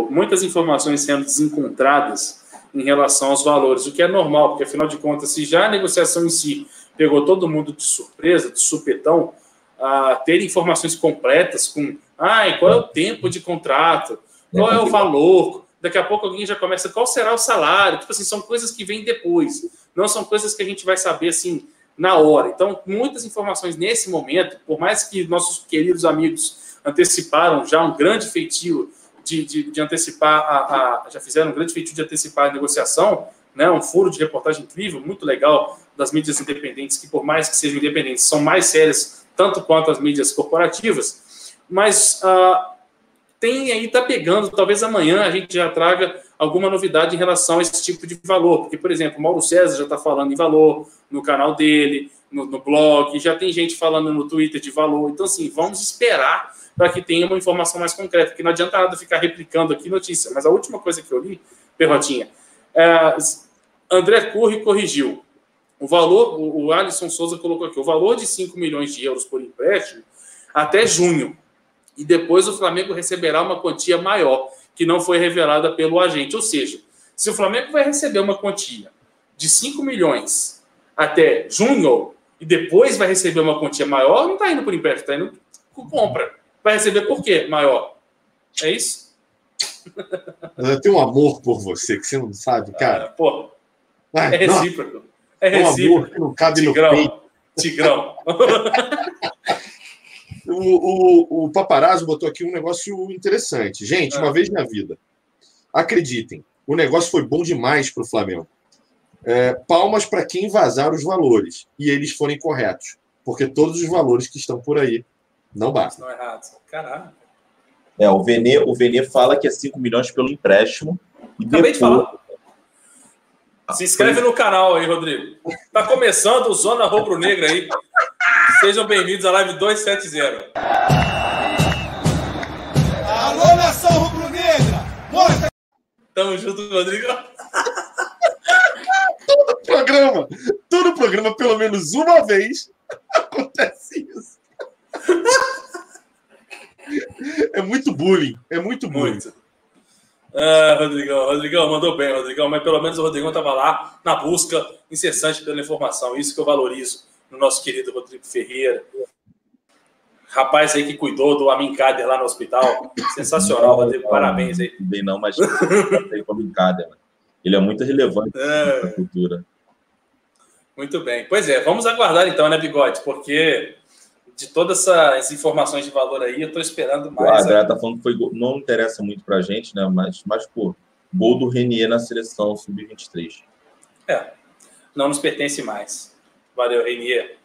Muitas informações sendo desencontradas em relação aos valores, o que é normal, porque afinal de contas, se já a negociação em si pegou todo mundo de surpresa, de supetão, a ter informações completas com ai, qual é o tempo de contrato, qual é o valor, daqui a pouco alguém já começa, qual será o salário? Tipo assim, são coisas que vêm depois, não são coisas que a gente vai saber assim na hora. Então, muitas informações nesse momento, por mais que nossos queridos amigos anteciparam já um grande feitio de, de, de antecipar a, a- já fizeram um grande feitio de antecipar a negociação, né? Um furo de reportagem incrível, muito legal das mídias independentes, que por mais que sejam independentes, são mais sérias tanto quanto as mídias corporativas, mas ah, tem aí, tá pegando, talvez amanhã a gente já traga alguma novidade em relação a esse tipo de valor, porque, por exemplo, o Mauro César já está falando em valor no canal dele, no, no blog, já tem gente falando no Twitter de valor, então, assim, vamos esperar para que tenha uma informação mais concreta, porque não adianta nada ficar replicando aqui notícia, mas a última coisa que eu li, Perrotinha, é, André Curri corrigiu, o valor, o o Alisson Souza colocou aqui, o valor de 5 milhões de euros por empréstimo até junho. E depois o Flamengo receberá uma quantia maior, que não foi revelada pelo agente. Ou seja, se o Flamengo vai receber uma quantia de 5 milhões até junho, e depois vai receber uma quantia maior, não está indo por empréstimo, está indo por compra. Vai receber por quê? Maior. É isso? Eu tenho um amor por você que você não sabe, cara. Ah, pô, Ai, é nossa, recíproco. É é um amor recíproco. que não cabe no Tigrão. peito. Tigrão. O, o, o paparazzo botou aqui um negócio interessante. Gente, uma Ah. vez na vida, acreditem, o negócio foi bom demais para o Flamengo. É, palmas para quem vazar os valores e eles forem corretos, porque todos os valores que estão por aí não bastam. Não é errado. Caralho. É, o Vene, o Vene fala que é 5 milhões pelo empréstimo. E Acabei de depois- falar. Se inscreve no canal aí, Rodrigo. Tá começando o Zona Rubro Negra aí. Sejam bem-vindos à live 270. Alô, nação rubro-negra! Mostra Tamo junto, Rodrigo. Programa, todo programa, pelo menos uma vez, acontece isso. É muito bullying, é muito bullying. Muito. Ah, Rodrigão, Rodrigão mandou bem, Rodrigão, mas pelo menos o Rodrigão estava lá na busca incessante pela informação. Isso que eu valorizo no nosso querido Rodrigo Ferreira. Rapaz aí que cuidou do Amin Kader lá no hospital. Sensacional, Rodrigo. Parabéns aí. Bem, não, mas como brincadeira. né? Ele é muito relevante É. na cultura. Muito bem. Pois é, vamos aguardar então, né, Bigode? Porque de todas essas informações de valor aí, eu estou esperando A mais. galera tá falando que foi gol- não interessa muito pra gente, né? Mas, mas pô, gol do Renier na seleção sub-23. É, não nos pertence mais. Valeu, Renier.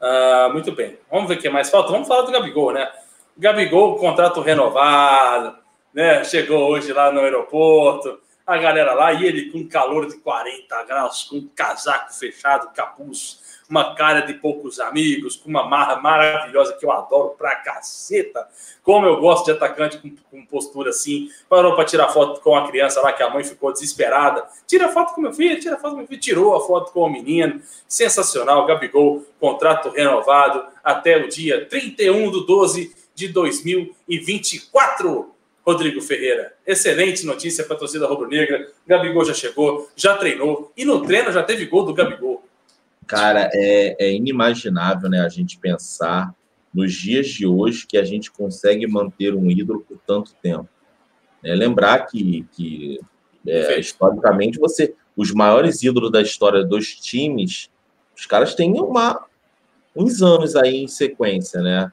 Ah, muito bem. Vamos ver o que mais falta. Vamos falar do Gabigol, né? O Gabigol, contrato renovado, né? Chegou hoje lá no aeroporto, a galera lá, e ele com calor de 40 graus, com casaco fechado, capuz, uma cara de poucos amigos, com uma marra maravilhosa que eu adoro pra caceta. Como eu gosto de atacante com, com postura assim. Parou para tirar foto com a criança lá, que a mãe ficou desesperada. Tira foto com meu filho, tira foto com meu filho. Tirou a foto com o menino. Sensacional. Gabigol, contrato renovado até o dia 31 de 12 de 2024. Rodrigo Ferreira, excelente notícia para a torcida rubro-negra. Gabigol já chegou, já treinou e no treino já teve gol do Gabigol. Cara, é, é inimaginável, né? A gente pensar nos dias de hoje que a gente consegue manter um ídolo por tanto tempo. É, lembrar que, que é, historicamente, você, os maiores ídolos da história dos times, os caras têm uma, uns anos aí em sequência, né?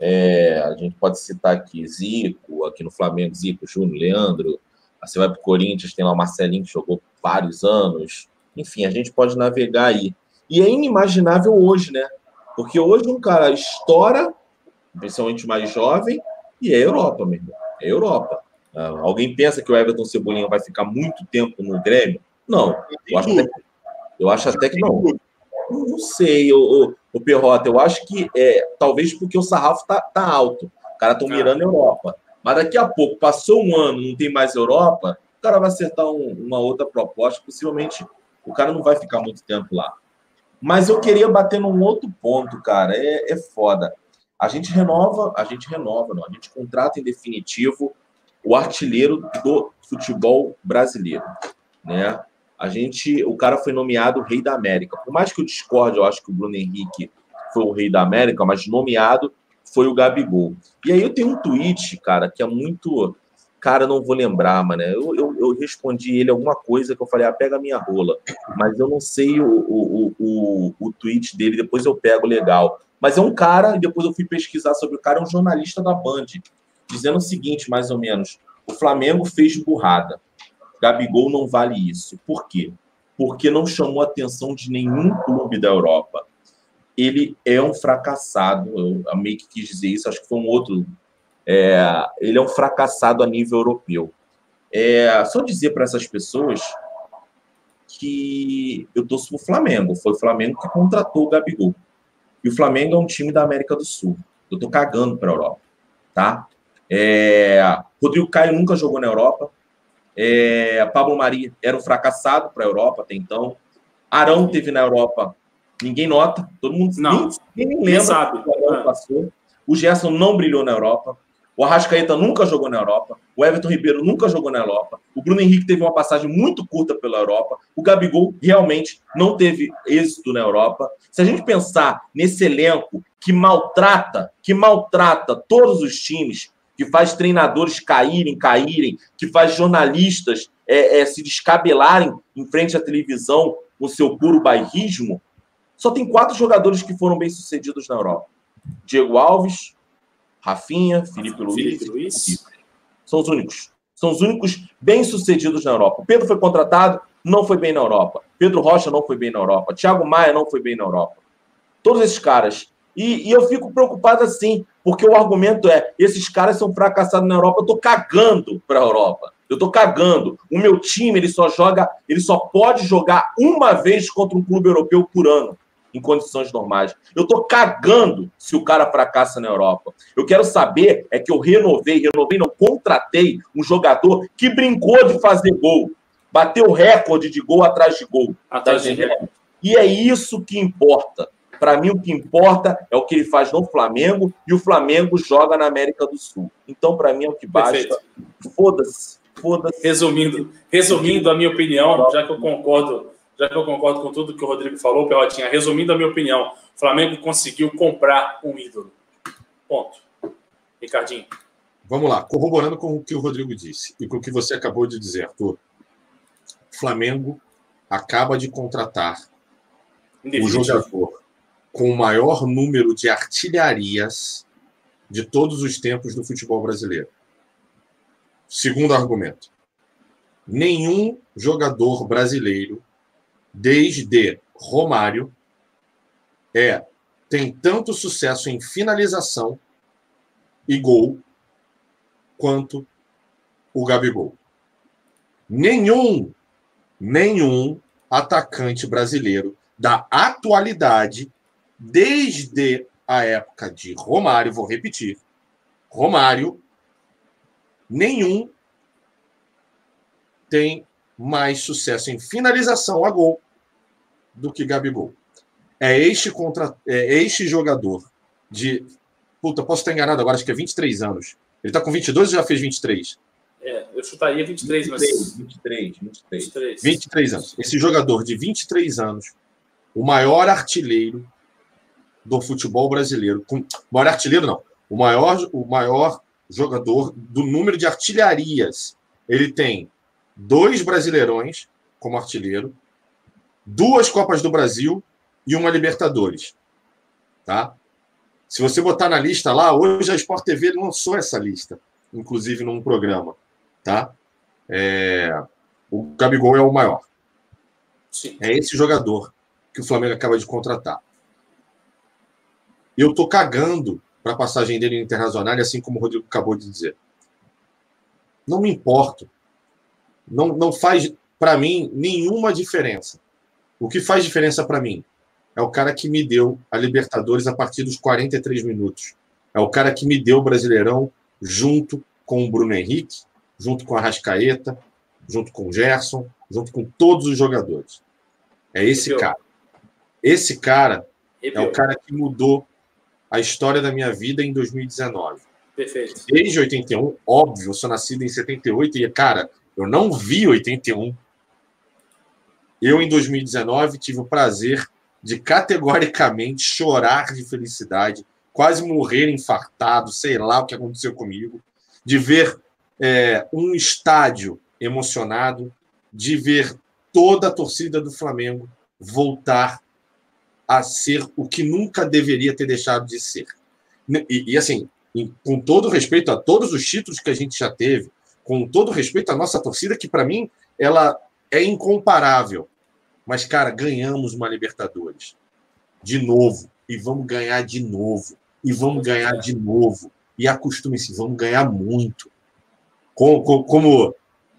É, a gente pode citar aqui Zico, aqui no Flamengo, Zico, Júnior, Leandro. Você vai para o Corinthians, tem lá o Marcelinho que jogou vários anos. Enfim, a gente pode navegar aí. E é inimaginável hoje, né? Porque hoje um cara estoura, principalmente mais jovem, e é Europa, meu irmão. É Europa. Ah, alguém pensa que o Everton Cebolinha vai ficar muito tempo no Grêmio? Não. Eu acho até, eu acho até que não. Não sei, o, o, o Perrota. Eu acho que é talvez porque o sarrafo tá, tá alto. Os caras estão Ah. mirando a Europa. Mas daqui a pouco, passou um ano, não tem mais Europa, o cara vai acertar um- uma outra proposta. Possivelmente o cara não vai ficar muito tempo lá. Mas eu queria bater num outro ponto, cara. É, é foda. A gente renova, a gente renova, não. A gente contrata em definitivo o artilheiro do futebol brasileiro, né? A gente, o cara foi nomeado rei da América. Por mais que eu discorde, eu acho que o Bruno Henrique foi o rei da América, mas nomeado foi o Gabigol. E aí eu tenho um tweet, cara, que é muito. Cara, não vou lembrar, mano. Eu, eu, eu respondi ele alguma coisa que eu falei, ah, pega a minha rola. Mas eu não sei o, o, o, o, tweet dele, depois eu pego legal. Mas é um cara, e depois eu fui pesquisar sobre o cara, é um jornalista da Band, dizendo o seguinte, mais ou menos: o Flamengo fez burrada. Gabigol não vale isso. Por quê? Porque não chamou atenção de nenhum clube da Europa. Ele é um fracassado. Eu meio que quis dizer isso, acho que foi um outro. É, ele é um fracassado a nível europeu. É, só dizer para essas pessoas que eu torço pro Flamengo. Foi o Flamengo que contratou o Gabigol. E o Flamengo é um time da América do Sul. Eu tô cagando para a Europa, tá? É, Rodrigo Caio nunca jogou na Europa. É, Pablo Maria era um fracassado para a Europa até então. Arão teve na Europa, ninguém nota, todo mundo Não. nem, nem Quem lembra sabe? que o Arão É. passou. O Gerson não brilhou na Europa. O Arrascaeta nunca jogou na Europa. O Everton Ribeiro nunca jogou na Europa. O Bruno Henrique teve uma passagem muito curta pela Europa. O Gabigol realmente não teve êxito na Europa. Se a gente pensar nesse elenco que maltrata, que maltrata todos os times, que faz treinadores caírem, caírem, que faz jornalistas é, é, se descabelarem em frente à televisão com seu puro bairrismo, Só tem quatro jogadores que foram bem-sucedidos na Europa: Diego Alves, Rafinha, Felipe Luiz. Felipe Luiz. São os únicos. São os únicos bem-sucedidos na Europa. O Pedro foi contratado, não foi bem na Europa. Pedro Rocha não foi bem na Europa. Thiago Maia não foi bem na Europa. Todos esses caras. E, e eu fico preocupado assim, porque o argumento é: esses caras são fracassados na Europa, eu tô cagando para a Europa. Eu tô cagando. O meu time, ele só joga, ele só pode jogar uma vez contra um clube europeu por ano, em condições normais. Eu tô cagando se o cara fracassa na Europa. Eu quero saber é que eu renovei, renovei, não contratei um jogador que brincou de fazer gol, bateu recorde de gol atrás de gol. Atrás Tá de entendendo? E é isso que importa. Para mim, o que importa é o que ele faz no Flamengo e o Flamengo joga na América do Sul. Então, para mim, é o que basta. Foda-se. Foda-se. Resumindo, resumindo a minha opinião, já que eu concordo, já que eu concordo com tudo que o Rodrigo falou, Perrotinha, resumindo a minha opinião, o Flamengo conseguiu comprar um ídolo. Ponto. Ricardinho. Vamos lá, corroborando com o que o Rodrigo disse e com o que você acabou de dizer, Arthur. O Flamengo acaba de contratar o jogador com o maior número de artilharias de todos os tempos do futebol brasileiro. Segundo argumento. Nenhum jogador brasileiro, desde Romário, é tem tanto sucesso em finalização e gol quanto o Gabigol. Nenhum, nenhum atacante brasileiro da atualidade, desde a época de Romário, vou repetir, Romário, nenhum tem mais sucesso em finalização a gol do que Gabigol. É este, contra, é este jogador de. Puta, posso estar enganado agora, acho que é 23 anos. Ele está com 22 ou já fez 23? É, eu chutaria 23, mas 23, 23, 23. 23. 23 anos. Esse jogador de 23 anos, o maior artilheiro do futebol brasileiro. Com, o maior artilheiro, não. O maior, o maior jogador do número de artilharias. Ele tem dois brasileirões como artilheiro, duas Copas do Brasil e uma Libertadores. Tá? Se você botar na lista lá, hoje a Sport TV lançou essa lista, inclusive num programa. Tá? É, o Gabigol é o maior. Sim. É esse jogador que o Flamengo acaba de contratar. Eu tô cagando para a passagem dele no Internacional, assim como o Rodrigo acabou de dizer. Não me importo. Não, não faz, para mim, nenhuma diferença. O que faz diferença para mim é o cara que me deu a Libertadores a partir dos 43 minutos. É o cara que me deu o Brasileirão junto com o Bruno Henrique, junto com a Rascaeta, junto com o Gerson, junto com todos os jogadores. É esse Arrepiou. cara. Esse cara é Arrepiou. o cara que mudou a história da minha vida em 2019. Perfeito. Desde 81, óbvio, eu sou nascido em 78 e, cara, eu não vi 81. Eu, em 2019, tive o prazer de categoricamente chorar de felicidade, quase morrer infartado, sei lá o que aconteceu comigo, de ver é, um estádio emocionado, de ver toda a torcida do Flamengo voltar a ser o que nunca deveria ter deixado de ser. E, e, assim, em- com todo respeito a todos os títulos que a gente já teve, com todo respeito à nossa torcida, que para mim ela é incomparável. Mas, cara, ganhamos uma Libertadores. De novo. E vamos ganhar de novo. E vamos ganhar de novo. E acostume-se, vamos ganhar muito. Com- com- Como,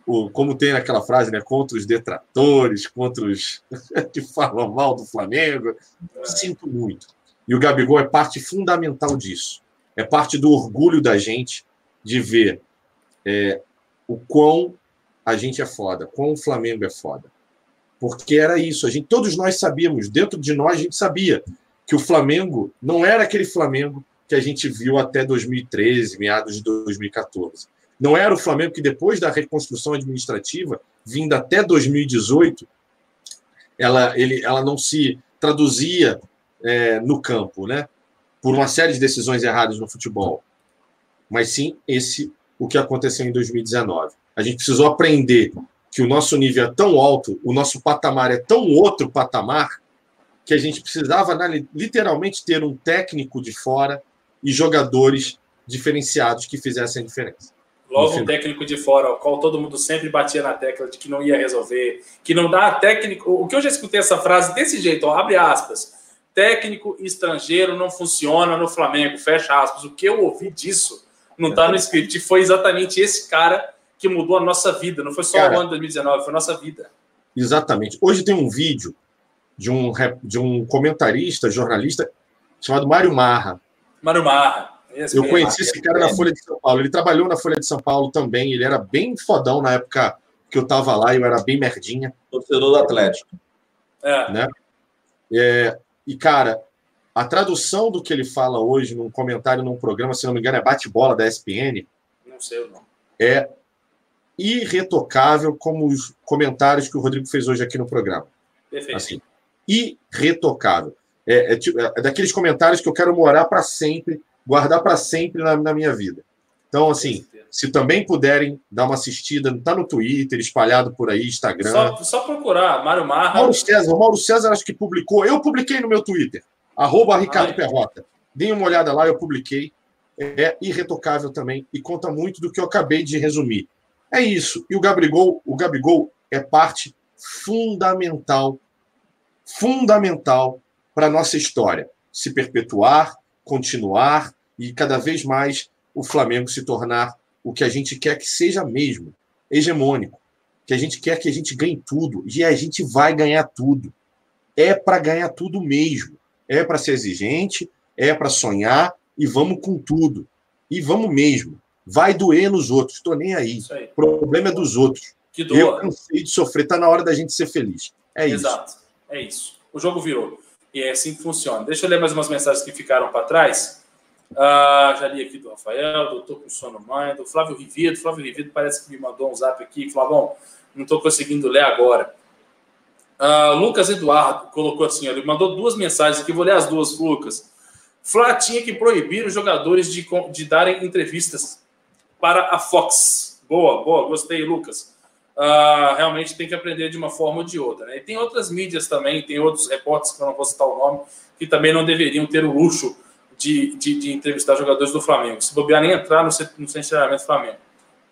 o- como tem aquela frase, né? Contra os detratores, contra os que falam mal do Flamengo. Sinto muito. E o Gabigol é parte fundamental disso. É parte do orgulho da gente de ver é, o quão a gente é foda, quão o Flamengo é foda. Porque era isso, a gente, todos nós sabíamos, dentro de nós a gente sabia que o Flamengo não era aquele Flamengo que a gente viu até 2013, meados de 2014. Não era o Flamengo que depois da reconstrução administrativa, vinda até 2018, ela, ele, ela não se traduzia é, no campo, né? Por uma série de decisões erradas no futebol. Mas sim esse o que aconteceu em 2019. A gente precisou aprender que o nosso nível é tão alto, o nosso patamar é tão outro patamar, que a gente precisava literalmente ter um técnico de fora e jogadores diferenciados que fizessem a diferença. Logo um técnico de fora, o qual todo mundo sempre batia na tecla de que não ia resolver, que não dá técnico. O que eu já escutei essa frase desse jeito, ó, abre aspas. Técnico estrangeiro não funciona no Flamengo, fecha aspas. O que eu ouvi disso não está no script. Foi exatamente esse cara que mudou a nossa vida. Não foi só Cara. o ano de 2019, foi a nossa vida. Exatamente. Hoje tem um vídeo de um, rep- de um comentarista, jornalista, chamado Mário Marra. Mário Marra. esse Eu conheci esse cara na Folha de São Paulo. Ele trabalhou na Folha de São Paulo também. Ele era bem fodão na época que eu estava lá. Eu era bem merdinha. Torcedor do Atlético. É, É, e, cara, a tradução do que ele fala hoje num comentário num programa, se não me engano, é Bate-Bola da ESPN, não sei o nome. é irretocável como os comentários que o Rodrigo fez hoje aqui no programa. Perfeito. Assim, irretocável. É, é é daqueles comentários que eu quero morar para sempre, guardar para sempre na, na minha vida. Então, assim, se também puderem dar uma assistida, tá no Twitter, espalhado por aí, Instagram. Só, só procurar Mário Marra. Mauro César, o Mauro César acho que publicou, eu publiquei no meu Twitter, arroba Ricardo Ai. Perrota. Deem uma olhada lá, eu publiquei. É irretocável também e conta muito do que eu acabei de resumir. É isso. E o Gabigol, o Gabigol é parte fundamental, fundamental para a nossa história. Se perpetuar, continuar e cada vez mais o Flamengo se tornar o que a gente quer que seja mesmo, hegemônico que a gente quer que a gente ganhe tudo e a gente vai ganhar tudo. É para ganhar tudo mesmo. É para ser exigente, é para sonhar e vamos com tudo. E vamos mesmo. Vai doer nos outros, estou nem aí. Aí. O problema é dos outros. Que Eu doa. cansei de sofrer, tá na hora da gente ser feliz. É isso. Exato. É isso. O jogo virou. E é assim que funciona. Deixa eu ler mais umas mensagens que ficaram para trás. Ah, já li aqui do Rafael, doutor com sono mãe, do Flávio Rivido. Flávio Rivido parece que me mandou um zap aqui. Flavão, não estou conseguindo ler agora. Ah, Lucas Eduardo colocou assim: ele mandou duas mensagens aqui, vou ler as duas, Lucas. Flá tinha que proibir os jogadores de, de darem entrevistas para a Fox. Boa, boa, gostei, Lucas. Ah, realmente tem que aprender de uma forma ou de outra. Né? E tem outras mídias também, tem outros repórteres que eu não vou citar o nome, que também não deveriam ter o luxo de, de, de entrevistar jogadores do Flamengo. Se bobear nem entrar no, no do Flamengo.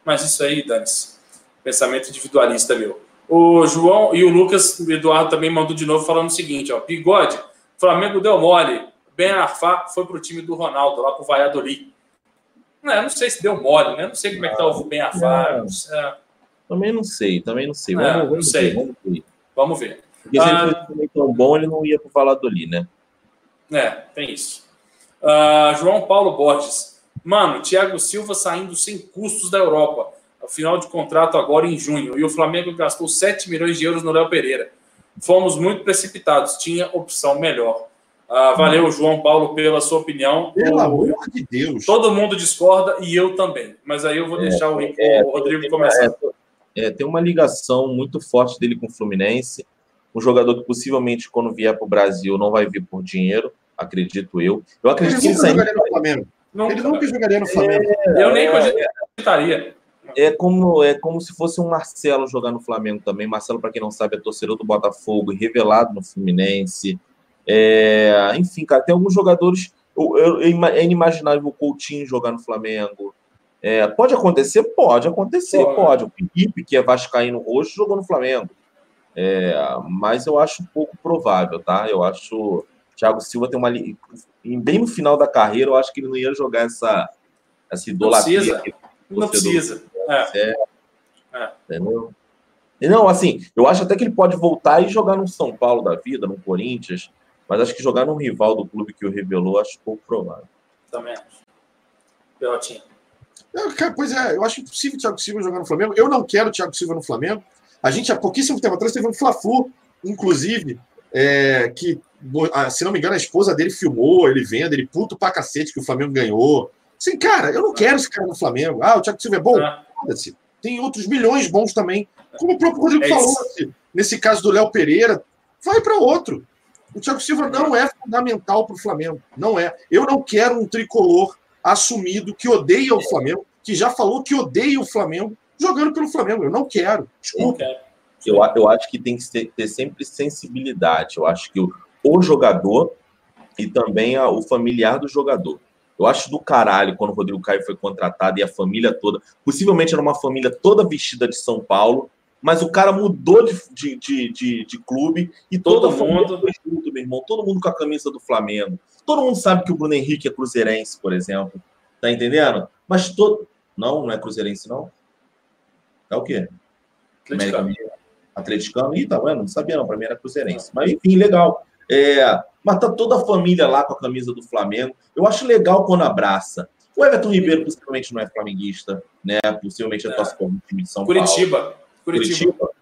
Mas isso aí, dane-se. Pensamento individualista meu. O João e o Lucas o Eduardo também mandou de novo falando o seguinte: ó, Bigode, Flamengo deu mole. Ben Arfá foi pro time do Ronaldo, lá pro Valladolid. Não, não sei se deu mole, né? Não sei como é que tá o Ben Arfá. não é, Também não sei, também não sei. É, Vamos, não vamos sei. ver, vamos ver. Vamos ver. Porque se ele Ah. fosse também tão bom, ele não ia pro Valladolid, né? É, tem isso. Ah, João Paulo Borges. Mano, Thiago Silva saindo sem custos da Europa. Final de contrato agora em junho. E o Flamengo gastou 7 milhões de euros no Léo Pereira. Fomos muito precipitados. Tinha opção melhor. Ah, valeu, João Paulo, pela sua opinião. Pelo O- amor de Deus. Todo mundo discorda e eu também. Mas aí eu vou deixar o, Rico- o Rodrigo começar. É, tem uma ligação muito forte dele com o Fluminense. Um jogador que possivelmente, quando vier para o Brasil, não vai vir por dinheiro, acredito eu. Eu Ele acredito que ele nunca jogaria no Flamengo. Nunca. Ele nunca jogaria no Flamengo. Eu nem É, cogitaria. É como, é como se fosse um Marcelo jogar no Flamengo também. Marcelo, para quem não sabe, é torcedor do Botafogo revelado no Fluminense. É, enfim, cara, tem alguns jogadores. é inimaginável o Coutinho jogar no Flamengo. É, pode acontecer? Pode acontecer, Pode. pode. O Felipe, que é Vascaíno roxo, jogou no Flamengo. É, mas eu acho pouco provável, tá? Eu acho. O Thiago Silva tem uma. Bem no final da carreira, eu acho que ele não ia jogar essa, essa idolatria. precisa. que Não precisa. É. Entendeu? E não, assim, eu acho até que ele pode voltar e jogar no São Paulo da vida, no Corinthians, mas acho que jogar num rival do clube que o revelou, acho pouco provável. Também acho. Pelotinha. Cara, pois é, eu acho impossível o Thiago Silva jogar no Flamengo. Eu não quero o Thiago Silva no Flamengo. A gente, há pouquíssimo tempo atrás, teve um Fla-Flu, inclusive, é, que, se não me engano, a esposa dele filmou, ele vendo, ele puto pra cacete que o Flamengo ganhou. Assim, cara, eu não quero esse cara no Flamengo. Ah, o Thiago Silva é bom? É. Foda-se. Tem outros milhões bons também. Como o próprio Rodrigo É falou, assim, nesse caso do Léo Pereira, vai para outro. O Thiago Silva não é fundamental para o Flamengo. Não é. Eu não quero um tricolor assumido que odeia o Flamengo, que já falou que odeia o Flamengo, jogando pelo Flamengo. Eu não quero. Desculpa. Eu, eu acho que tem que ser- ter sempre sensibilidade. Eu acho que o, o jogador e também a- o familiar do jogador. Eu acho do caralho quando o Rodrigo Caio foi contratado e a família toda, possivelmente era uma família toda vestida de São Paulo, mas o cara mudou de, de, de, de- de clube e Todo toda a família mundo. foi junto, meu irmão. Todo mundo com a camisa do Flamengo. Todo mundo sabe que o Bruno Henrique é cruzeirense, por exemplo. Tá entendendo? Mas todo. Não, não é cruzeirense, não. É o quê? Atleticano. Atleticano? Ih, tá vendo? Não sabia não, pra mim era cruzeirense. Mas enfim, legal. É, mas tá toda a família lá com a camisa do Flamengo. Eu acho legal quando abraça. O Everton Ribeiro possivelmente não é flamenguista, né? Possivelmente é É. torce para time de São Paulo. Curitiba. Curitiba. Curitiba. Igual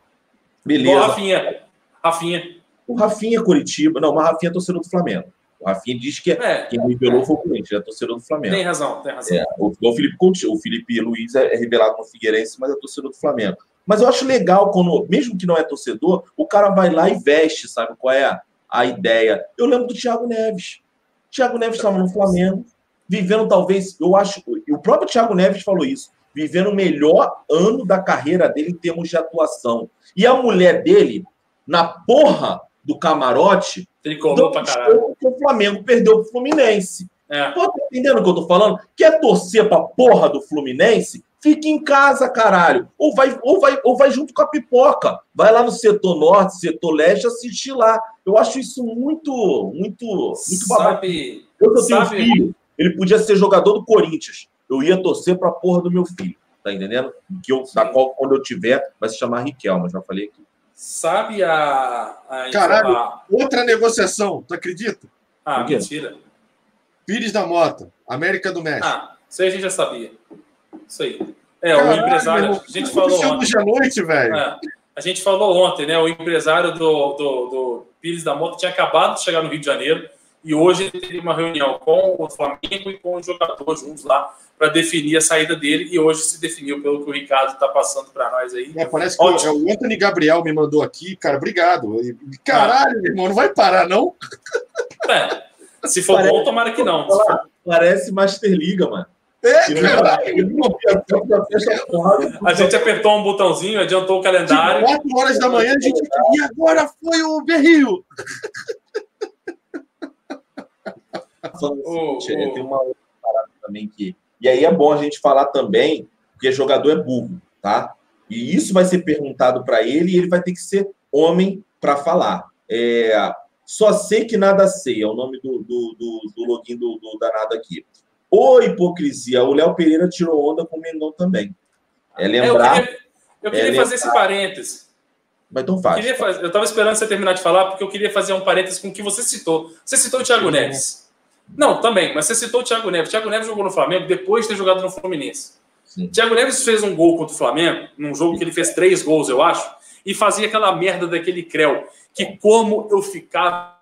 Beleza. Rafinha. Rafinha. O Rafinha é Curitiba. Não, mas o Rafinha é torcedor do Flamengo. O Rafinha diz que É, quem revelou foi o Corinthians, é torcedor do Flamengo. tem razão, tem razão. É, o, o Felipe o Felipe Luiz é, é revelado no Figueirense, mas é torcedor do Flamengo. Mas eu acho legal quando, mesmo que não é torcedor, o cara vai lá e veste, sabe qual é a, ideia? Eu lembro do Thiago Neves. Thiago Neves estava no Flamengo, vivendo talvez, eu acho, o próprio Thiago Neves falou isso, vivendo o melhor ano da carreira dele em termos de atuação. E a mulher dele, na porra do camarote, Tricolor pra caralho. o Flamengo perdeu pro Fluminense. É. Pô, tá entendendo o que eu tô falando? Quer torcer pra porra do Fluminense? Fique em casa, caralho. Ou vai, ou, vai, ou vai junto com a pipoca. Vai lá no setor norte, setor leste, assistir lá. Eu acho isso muito, muito, muito. Sabe, Eu que eu tenho um sabe- filho, ele podia ser jogador do Corinthians. Eu ia torcer pra porra do meu filho. Tá entendendo? Que eu, da qual, quando eu tiver, vai se chamar Riquelme. Já falei aqui. sabe a. a Caralho. a- Outra negociação, tu acredita? ah, mentira. Pires da Mota, América do México. Ah, isso aí a gente já sabia. Isso aí. É, o Caralho, empresário. meu irmão, A gente falou ontem. à noite, velho. É, a gente falou ontem, né? O empresário do, do, do Pires da Mota tinha acabado de chegar no Rio de Janeiro e hoje ele teve uma reunião com o Flamengo e com o jogador juntos lá para definir a saída dele e hoje se definiu pelo que o Ricardo está passando para nós aí. É, parece que Ótimo. o, o Anthony Gabriel me mandou aqui, cara, obrigado. E- Caralho, irmão, não vai parar, não? É, se for bom, tomara que não. Parece Master Liga, mano. É, caralho. A gente apertou um botãozinho, adiantou o calendário. 4 horas da manhã, a gente. E agora foi o Berrio. falando O- assim, o- tem uma outra parada também que. E aí é bom a gente falar também, porque jogador é burro, tá? E isso vai ser perguntado para ele e ele vai ter que ser homem para falar. É, só sei que nada sei, é o nome do, do, do, do login do, do danado aqui. Ô hipocrisia, o Léo Pereira tirou onda com o Mengão também. É É, eu lembrar, queria, eu queria é fazer esse parênteses. mas então faz. eu estava esperando você terminar de falar, porque eu queria fazer um parênteses com o que você citou. Você citou o Thiago Neves. Não, também, mas você citou o Thiago Neves. O Thiago Neves jogou no Flamengo depois de ter jogado no Fluminense. Sim. Thiago Neves fez um gol contra o Flamengo, num jogo que ele fez três gols, eu acho, e fazia aquela merda daquele Creu. Que como eu ficava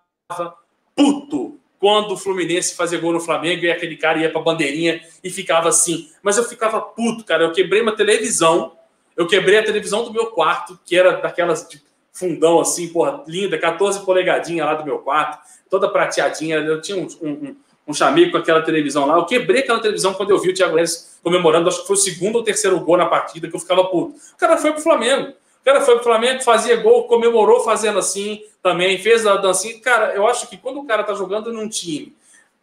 puto quando o Fluminense fazia gol no Flamengo e aquele cara ia pra bandeirinha e ficava assim. Mas eu ficava puto, cara. Eu quebrei uma televisão. Eu quebrei a televisão do meu quarto, que era daquelas de fundão assim, porra, linda, 14 polegadinha lá do meu quarto, toda prateadinha. Eu tinha um, um, um chamego com aquela televisão lá. Eu quebrei aquela televisão quando eu vi o Thiago Neves comemorando. Acho que foi o segundo ou terceiro gol na partida que eu ficava puto. O cara foi pro Flamengo. O cara foi pro Flamengo, fazia gol, comemorou fazendo assim também, fez a dancinha. Cara, eu acho que quando o cara tá jogando num time,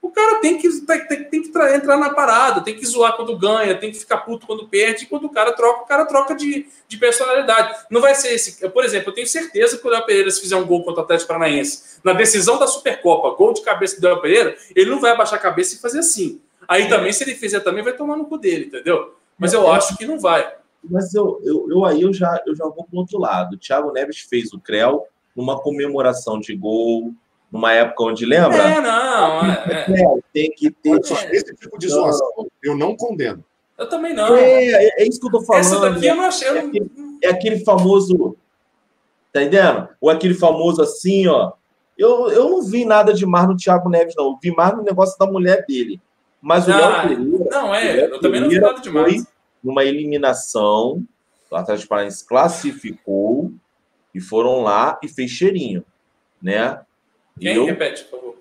o cara tem que, tem, tem- tem que tra- entrar na parada, tem que zoar quando ganha, tem que ficar puto quando perde, e quando o cara troca, o cara troca de, de personalidade. Não vai ser esse. Por exemplo, eu tenho certeza que o Léo Pereira, se fizer um gol contra o Atlético Paranaense, na decisão da Supercopa, gol de cabeça do Léo Pereira, ele não vai abaixar a cabeça e fazer assim. Aí também, se ele fizer também, vai tomar no cu dele, entendeu? Mas eu acho que não vai. Mas eu, eu, eu aí eu já, eu já vou para outro lado. O Thiago Neves fez o Creu numa comemoração de gol, numa época onde, lembra? É, não, é, é. É, tem que ter. Esse tipo de zoação eu não condeno. Eu também não. É, é, é isso que eu tô falando. Essa daqui eu não achei. É aquele, é aquele famoso. Tá entendendo? Ou aquele famoso assim, ó. Eu, eu não vi nada de mais no Thiago Neves, não. Eu vi mais no negócio da mulher dele. Mas o Ah, Léo Pereira. Não, o é, eu também não vi nada demais. foi Numa eliminação, o Atlético Paranaense classificou e foram lá e fez cheirinho, né? E Quem? eu- Repete, por favor.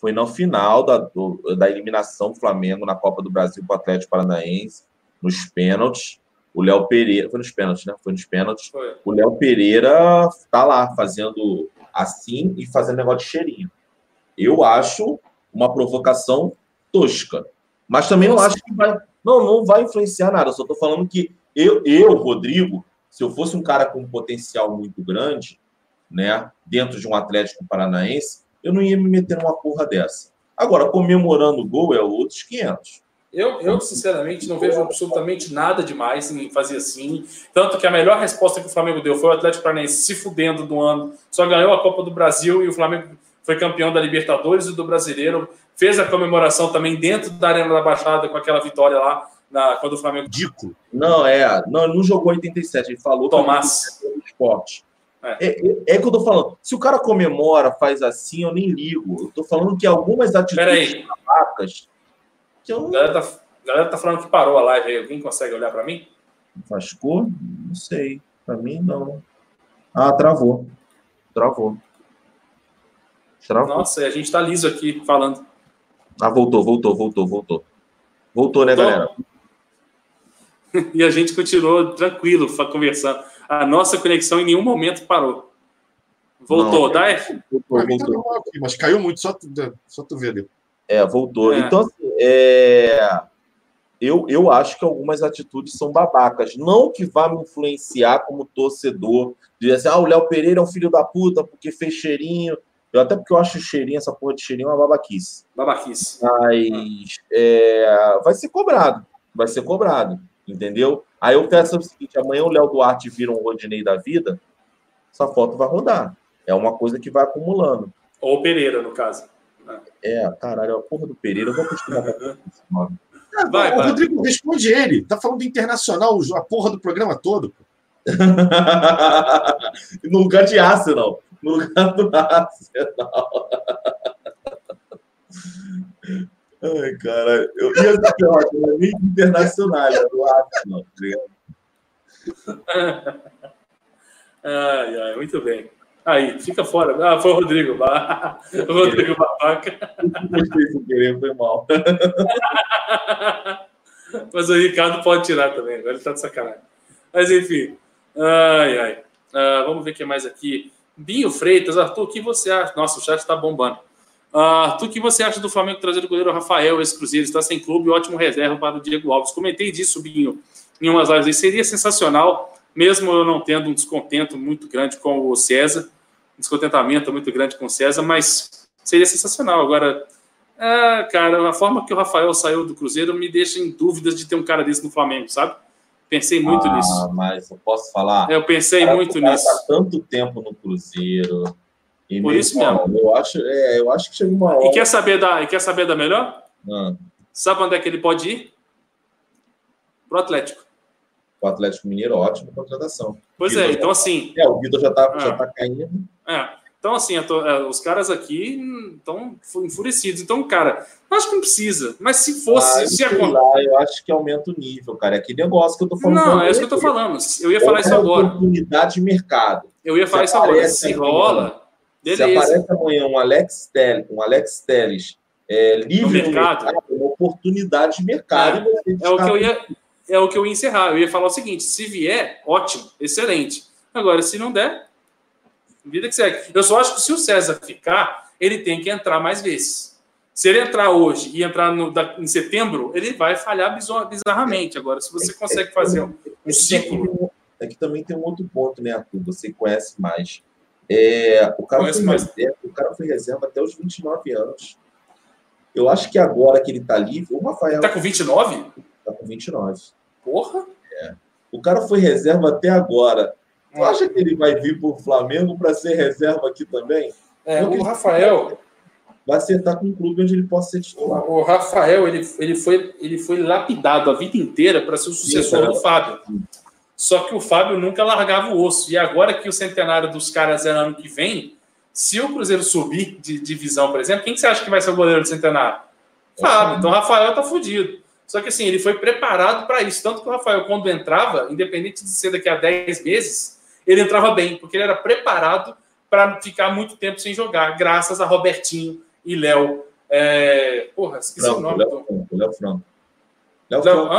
foi na final da, do- da eliminação do Flamengo na Copa do Brasil para o Atlético Paranaense, nos pênaltis. O Léo Pereira. Foi nos pênaltis, né? Foi nos pênaltis. Foi. O Léo Pereira tá lá fazendo assim e fazendo negócio de cheirinho. Eu acho uma provocação tosca. Mas também não acho que vai. Não, não vai influenciar nada. Eu só tô falando que eu, eu, Rodrigo, se eu fosse um cara com um potencial muito grande, né, dentro de um Atlético Paranaense, eu não ia me meter numa porra dessa. Agora, comemorando o gol é outros 500. Eu, eu, sinceramente, não vejo absolutamente nada demais em fazer assim. Tanto que a melhor resposta que o Flamengo deu foi o Atlético Paranaense se fudendo do ano. Só ganhou a Copa do Brasil e o Flamengo foi campeão da Libertadores e do Brasileiro. Fez a comemoração também dentro da Arena da Baixada com aquela vitória lá, na, quando o Flamengo. Dico. Não, é. Não, não jogou 87, ele falou Tomás. esporte. É. É, é, é que eu tô falando. Se o cara comemora, faz assim, eu nem ligo. Eu tô falando que algumas atitudes Peraí, babacas eu a galera tá, a galera tá falando que parou a live aí. Alguém consegue olhar para mim? Faz cor? Não sei. Pra mim, não. Ah, travou. Travou. Travou. Nossa, a gente tá liso aqui falando. Ah, voltou, voltou, voltou, voltou. Voltou, né, Voltou. galera? E a gente continuou tranquilo conversando. A nossa conexão em nenhum momento parou. Voltou, Não. F? Voltou, tá voltou. aqui, mas caiu muito, só tu, só tu ver ali. É, voltou. É. Então, assim, é... Eu, eu acho que algumas atitudes são babacas. Não que vá me influenciar como torcedor. Dizer assim, ah, o Léo Pereira é um filho da puta porque fez cheirinho. Eu, até porque eu acho cheirinho, essa porra de cheirinho, uma babaquice. Babaquice. Mas é, vai ser cobrado. Vai ser cobrado. Entendeu? Aí eu peço o seguinte: amanhã o Léo Duarte vira um Rodinei da vida, essa foto vai rodar. É uma coisa que vai acumulando. Ou Pereira, no caso. É, caralho, a porra do Pereira, eu vou acostumar com esse nome. Vai, o vai. Rodrigo, responde ele. Tá falando do internacional a porra do programa todo. pô. no lugar de Arsenal. No lugar do Arsenal. Ai, cara, eu ia ser pior, não é nem internacional, é do Arsenal. tá ligado? Ai, ai, muito bem. Aí, fica fora. Ah, foi o Rodrigo. O Rodrigo Babaca. Gostei sem querer, foi mal. Mas o Ricardo pode tirar também. Agora ele tá de sacanagem. Mas enfim. Ai, ai. Ah, vamos ver o que mais aqui. Binho Freitas, Arthur, o que você acha? Nossa, o chat está bombando. Arthur, o que você acha do Flamengo trazer o goleiro Rafael, esse Cruzeiro? Está sem clube, ótimo reserva para o Diego Alves. Comentei disso, Binho, em umas lives aí. Seria sensacional, mesmo eu não tendo um descontento muito grande com o César, um descontentamento muito grande com o César, mas seria sensacional. Agora, ah, cara, a forma que o Rafael saiu do Cruzeiro me deixa em dúvidas de ter um cara desse no Flamengo, sabe? Pensei muito ah, nisso. mas eu posso falar. Eu pensei Cara, muito cara nisso. Tá tanto tempo no Cruzeiro. E Por isso mesmo. Eu acho, é, eu acho que chegou uma hora. E quer saber da, e quer saber da melhor? Ah, Sabe onde é que ele pode ir? Pro Atlético. o Atlético Mineiro, ótima contratação. Pois é, já- então assim, É, o Vitor já tá, Ah. já tá caindo. é, então assim, tô- é, os caras aqui estão enfurecidos. Então, cara, acho que não precisa. Mas se fosse, Ah, se sei acon- lá, eu acho que aumenta o nível, cara. É aquele negócio que eu tô falando. Não, é isso que eu tô falando. Eu ia falar isso agora. oportunidade de mercado. Eu ia falar Se isso agora. Se rola, Se beleza. aparece amanhã um Alex Telles, um Alex Telles é, livre No mercado. mercado, é uma oportunidade de mercado. você É o que eu ia, é o que eu ia encerrar. Eu ia falar o seguinte: se vier, ótimo, excelente. Agora, se não der, vida que segue. Eu só acho que se o César ficar, ele tem que entrar mais vezes. Se ele entrar hoje e entrar no- da- em setembro, ele vai falhar bizar- bizarramente. Agora, se você consegue fazer um, um ciclo, É que também tem um outro ponto, né, Arthur? Você conhece mais. É, o, cara Conheço foi mais. reserva, o cara foi reserva até os 29 anos. Eu acho que agora que ele tá livre, o Rafael tá com 29? tá com 29. Porra! O cara foi reserva até agora. Tu É. acha que ele vai vir pro Flamengo para ser reserva aqui também? É, o Rafael, Vai acertar com um clube onde ele possa ser titular. o Rafael, ele, ele, foi, ele foi lapidado a vida inteira para ser o sucessor do Fábio. Só que o Fábio nunca largava o osso. E agora que o centenário dos caras é ano que vem, se o Cruzeiro subir de divisão, por exemplo, quem que você acha que vai ser o goleiro do centenário? Fábio. Então o Rafael tá fudido. Só que assim, ele foi preparado para isso. Tanto que o Rafael, quando entrava, independente de ser daqui a 10 meses, ele entrava bem, porque ele era preparado para ficar muito tempo sem jogar, graças a Robertinho e Léo. É... Porra, esqueci o Franco, nome. Léo do- Léo Franco. Léo Léo, Franco.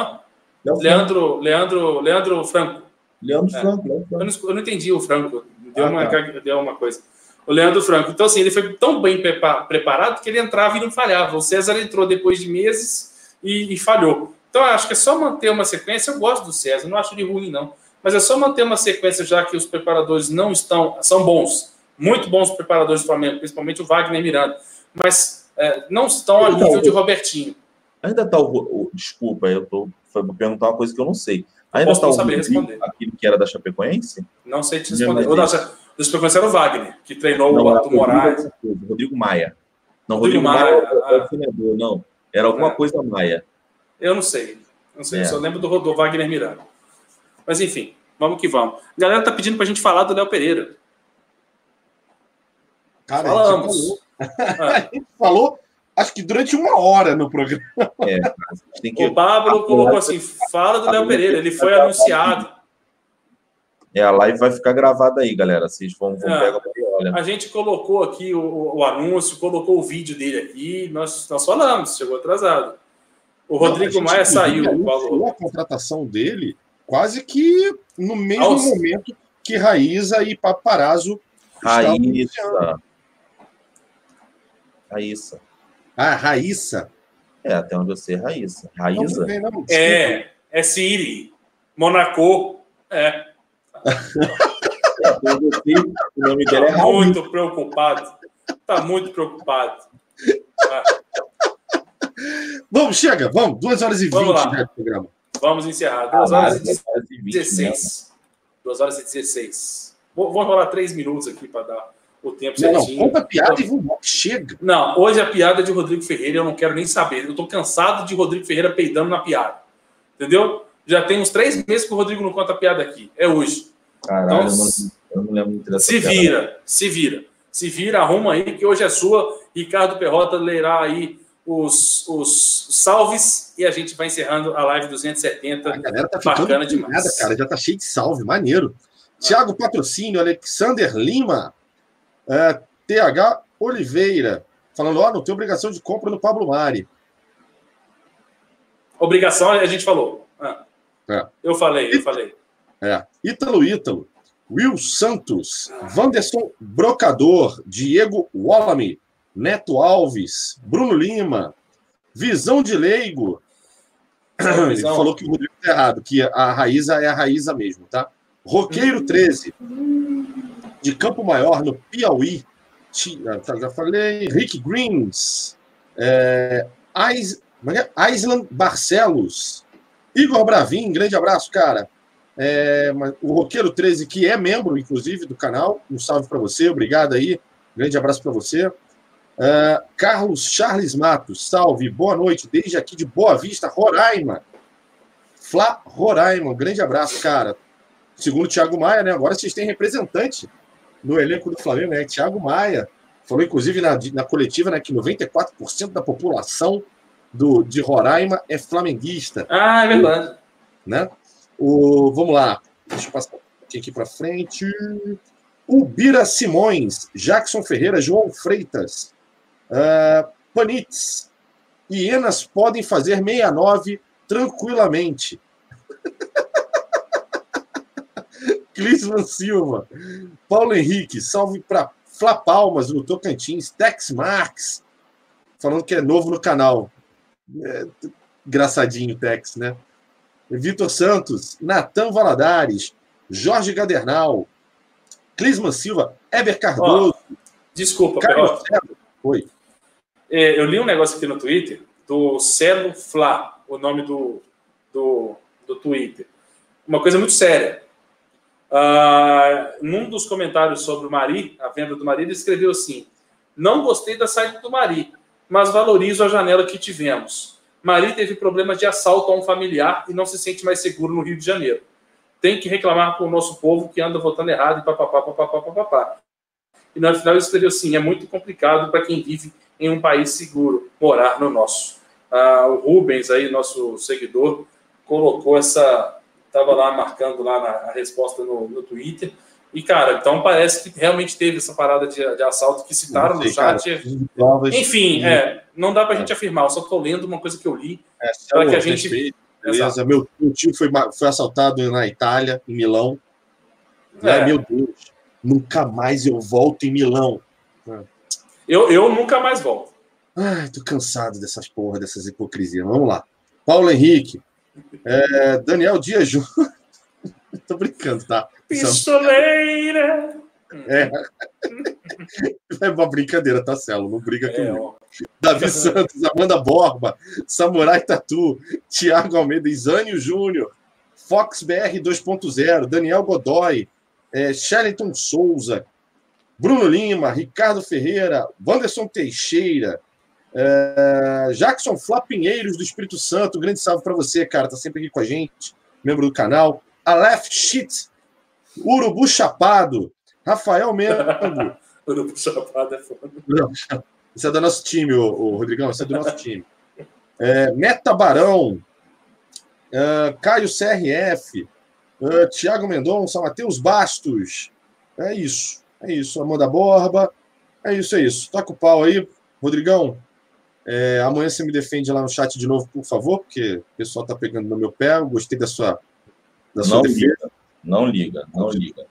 Léo Franco. Leandro, Leandro, Leandro Franco. Leandro É. Franco. Léo Eu não, eu não entendi o Franco. Deu, Ah, uma, tá. deu uma coisa. O Leandro Franco. Então, assim, ele foi tão bem prepa- preparado que ele entrava e não falhava. O César entrou depois de meses e, e falhou. Então, acho que é só manter uma sequência. Eu gosto do César, não acho ele ruim, não. Mas é só manter uma sequência, já que os preparadores não estão. São bons, muito bons preparadores do Flamengo, principalmente o Wagner Miranda. Mas é, não estão a Então, nível de o- Robertinho. Ainda tá o, o- Desculpa, eu pra perguntar uma coisa que eu não sei. Ainda tá não o saber responder. aquele que era da Chapecoense? Não sei te responder. Ou, nossa, dos preconceitos era o Wagner, que treinou Não, o era Arthur Moraes. Rodrigo, Maia. Não, Rodrigo Rodrigo, Maia, Maia, o treinador, não. Era alguma É. coisa Maia. Eu não sei. Não sei, É. eu só lembro do, do Wagner Miranda. Mas enfim, vamos que vamos. A galera tá pedindo pra gente falar do Léo Pereira. Cara, Falamos. a gente falou, Ah, a gente falou, acho que durante uma hora no programa. É, a gente que. o Pablo colocou assim: fala do Léo Pereira, ele foi anunciado. É, a live vai ficar gravada aí, galera. Vocês vão, vão É. pegar olha. A gente colocou aqui o, o- o anúncio, colocou o vídeo dele aqui, nós, nós falamos, chegou atrasado. O Rodrigo Não, a gente, Maia saiu, Paulo. anunciou a contratação dele quase que no mesmo Aos- momento que Raíza e Paparazzo. Raíssa. Raíssa. Ah, Raíssa. É, até onde eu sei, Raíssa. Não, Raíza. não, não. É, é Siri, Monaco. É, Até onde eu sei, o nome dela é tá Raíssa. muito preocupado. Tá muito preocupado. Ah, Vamos, chega, vamos. 2 horas e 20 Vamos lá. já de programa. Vamos encerrar. 2 horas e Duas horas e vinte, né? 16. 2 horas e 16. Vou, vou enrolar 3 minutos aqui para dar o tempo Não, não, certinho. conta a piada e vamos embora. Chega. Não, hoje a piada é de Rodrigo Ferreira eu não quero nem saber. Eu tô cansado de Rodrigo Ferreira peidando na piada. Entendeu? Já tem uns três meses que o Rodrigo não conta a piada aqui. É hoje. Caralho, Então, não, eu não lembro muito dessa Se piada. vira, se vira. Se vira, arruma aí, que hoje é sua. Ricardo Perrota lerá aí os, os salves e a gente vai encerrando a live 270. A galera tá ficando Bacana demais. cara. Já tá cheio de salve, maneiro. Tiago Patrocínio, Alexander Lima, é, TH Oliveira, falando: ó, não tem obrigação de compra no Pablo Mari. Obrigação, a gente falou. Ah. É. Eu falei, eu falei. É. Ítalo Ítalo, Will Santos, Wanderson Brocador, Diego Wallamy, Neto Alves, Bruno Lima, Visão de Leigo. Ele falou que o Rodrigo tá errado, que a Raíza é a Raíza mesmo, tá? Roqueiro 13, de Campo Maior, no Piauí. Ah, tá, Já falei. Rick Greens, é, como é é? Island Barcelos, Igor Bravin, grande abraço, cara. É, o Roqueiro 13, que é membro, inclusive, do canal, um salve para você, obrigado aí, grande abraço para você. É, Carlos Charles Matos, salve, boa noite, desde aqui de Boa Vista, Roraima. Flá Roraima, um grande abraço, cara. Segundo o Thiago Maia, né? Agora vocês têm representante no elenco do Flamengo, né? Thiago Maia. Falou, inclusive, na, na coletiva, né, que 94% da população do, de Roraima é flamenguista Ah, é verdade. né? O, vamos lá, deixa eu passar aqui para frente. O Bira Simões, Jackson Ferreira, João Freitas, uh, Panitz, hienas podem fazer 69 tranquilamente. Clisman Silva, Paulo Henrique, salve para Flá Palmas, no Tocantins, Tex Marx, falando que é novo no canal. É, engraçadinho, Tex, né? Vitor Santos, Natan Valadares, Jorge Gadernal, Clisman Silva, Eber Cardoso, Desculpa, Carlos. Oi. É, eu li um negócio aqui no Twitter do Celo Fla, o nome do, do, do Twitter. Uma coisa muito séria. Ah, num dos comentários sobre o Mari, a venda do Mari, ele escreveu assim: Não gostei da saída do Mari, mas valorizo a janela que tivemos. Mari teve problemas de assalto a um familiar e não se sente mais seguro no Rio de Janeiro. Tem que reclamar com o nosso povo que anda votando errado e papapá, papapá, papapá. E no final ele escreveu assim: é muito complicado para quem vive em um país seguro morar no nosso. Ah, o Rubens, aí, nosso seguidor, colocou essa. Estava lá marcando lá na a resposta no, no Twitter. E, cara, então parece que realmente teve essa parada de, de assalto que citaram no sei, cara, chat. provas. Enfim, é, não dá para a gente afirmar, eu só estou lendo uma coisa que eu li. É, para que a gente- respeito, beleza. Meu, meu tio foi, foi assaltado na Itália, em Milão. Né? É. Meu Deus. Nunca mais eu volto em Milão. Eu, eu nunca mais volto. Ai, tô cansado dessas porra, dessas hipocrisias. Vamos lá. Paulo Henrique. É, Daniel Dias Júnior. tô brincando, tá? Pistoleira! É. é uma brincadeira, tá, Celo? Não briga É, comigo. ó. Davi Santos, Amanda Borba, Samurai Tatu, Tiago Almeida, Isânio Júnior, Fox BR 2.0, Daniel Godoy, é, Shellington Souza, Bruno Lima, Ricardo Ferreira, Wanderson Teixeira, é, Jackson Flá Pinheiros do Espírito Santo, um grande salve para você, cara, tá sempre aqui com a gente, membro do canal. Aleph Shit, Urubu Chapado, Rafael Mengo, Urubu Chapado é foda. isso é do nosso time, ô, ô, Rodrigão. Isso é do nosso time. É, Meta Barão, é, Caio CRF, é, Tiago Mendonça, Matheus Bastos. É isso. É isso. Amanda Borba. É isso, é isso. Toca o pau aí, Rodrigão. é, amanhã você me defende lá no chat de novo, por favor, porque o pessoal tá pegando no meu pé. Eu gostei da sua, da sua Não defesa. liga, não liga, não liga.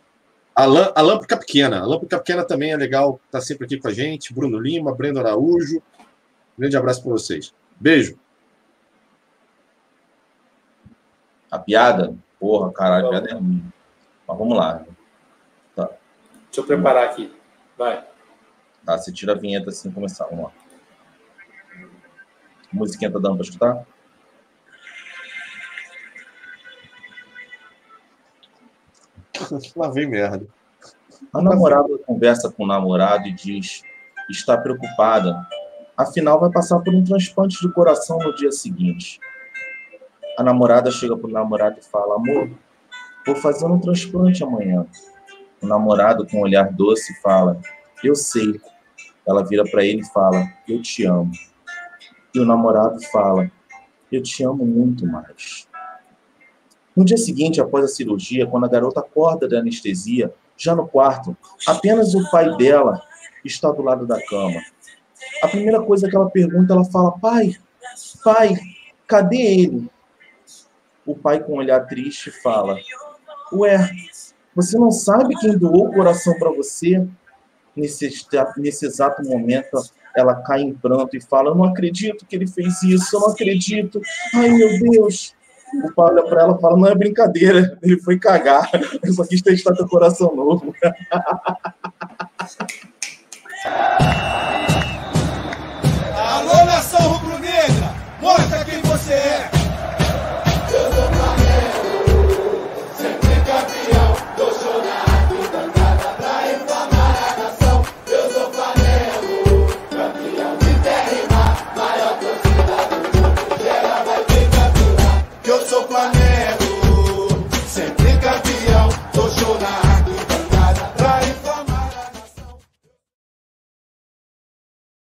A, Lã- a Lâmpada Pequena. A Lâmpada Pequena também é legal, tá sempre aqui com a gente. Bruno Lima, Brendo Araújo. Grande abraço para vocês. Beijo. A piada, porra, caralho, a piada é ruim. Mas vamos lá. Deixa eu preparar aqui. Vai. Tá, você tira a vinheta assim começar. Vamos lá. A musiquinha tá dando pra escutar? Lá vem merda. A namorada conversa com o namorado e diz: está preocupada. Afinal, vai passar por um transplante de coração no dia seguinte. A namorada chega pro namorado e fala: Amor, vou fazer um transplante amanhã. O namorado, com um olhar doce, fala: Eu sei. Ela vira para ele e fala: Eu te amo. E o namorado fala: Eu te amo muito mais. No dia seguinte, após a cirurgia, quando a garota acorda da anestesia, já no quarto, apenas o pai dela está do lado da cama. A primeira coisa que ela pergunta, ela fala: Pai, pai, cadê ele? O pai, com um olhar triste, fala: Ué, você não sabe quem doou o coração para você? Nesse, nesse exato momento, ela cai em pranto e fala: Eu não acredito que ele fez isso, eu não acredito. Ai, meu Deus. O pai olha para ela e fala: Não é brincadeira, ele foi cagar. Eu só quis testar teu coração novo.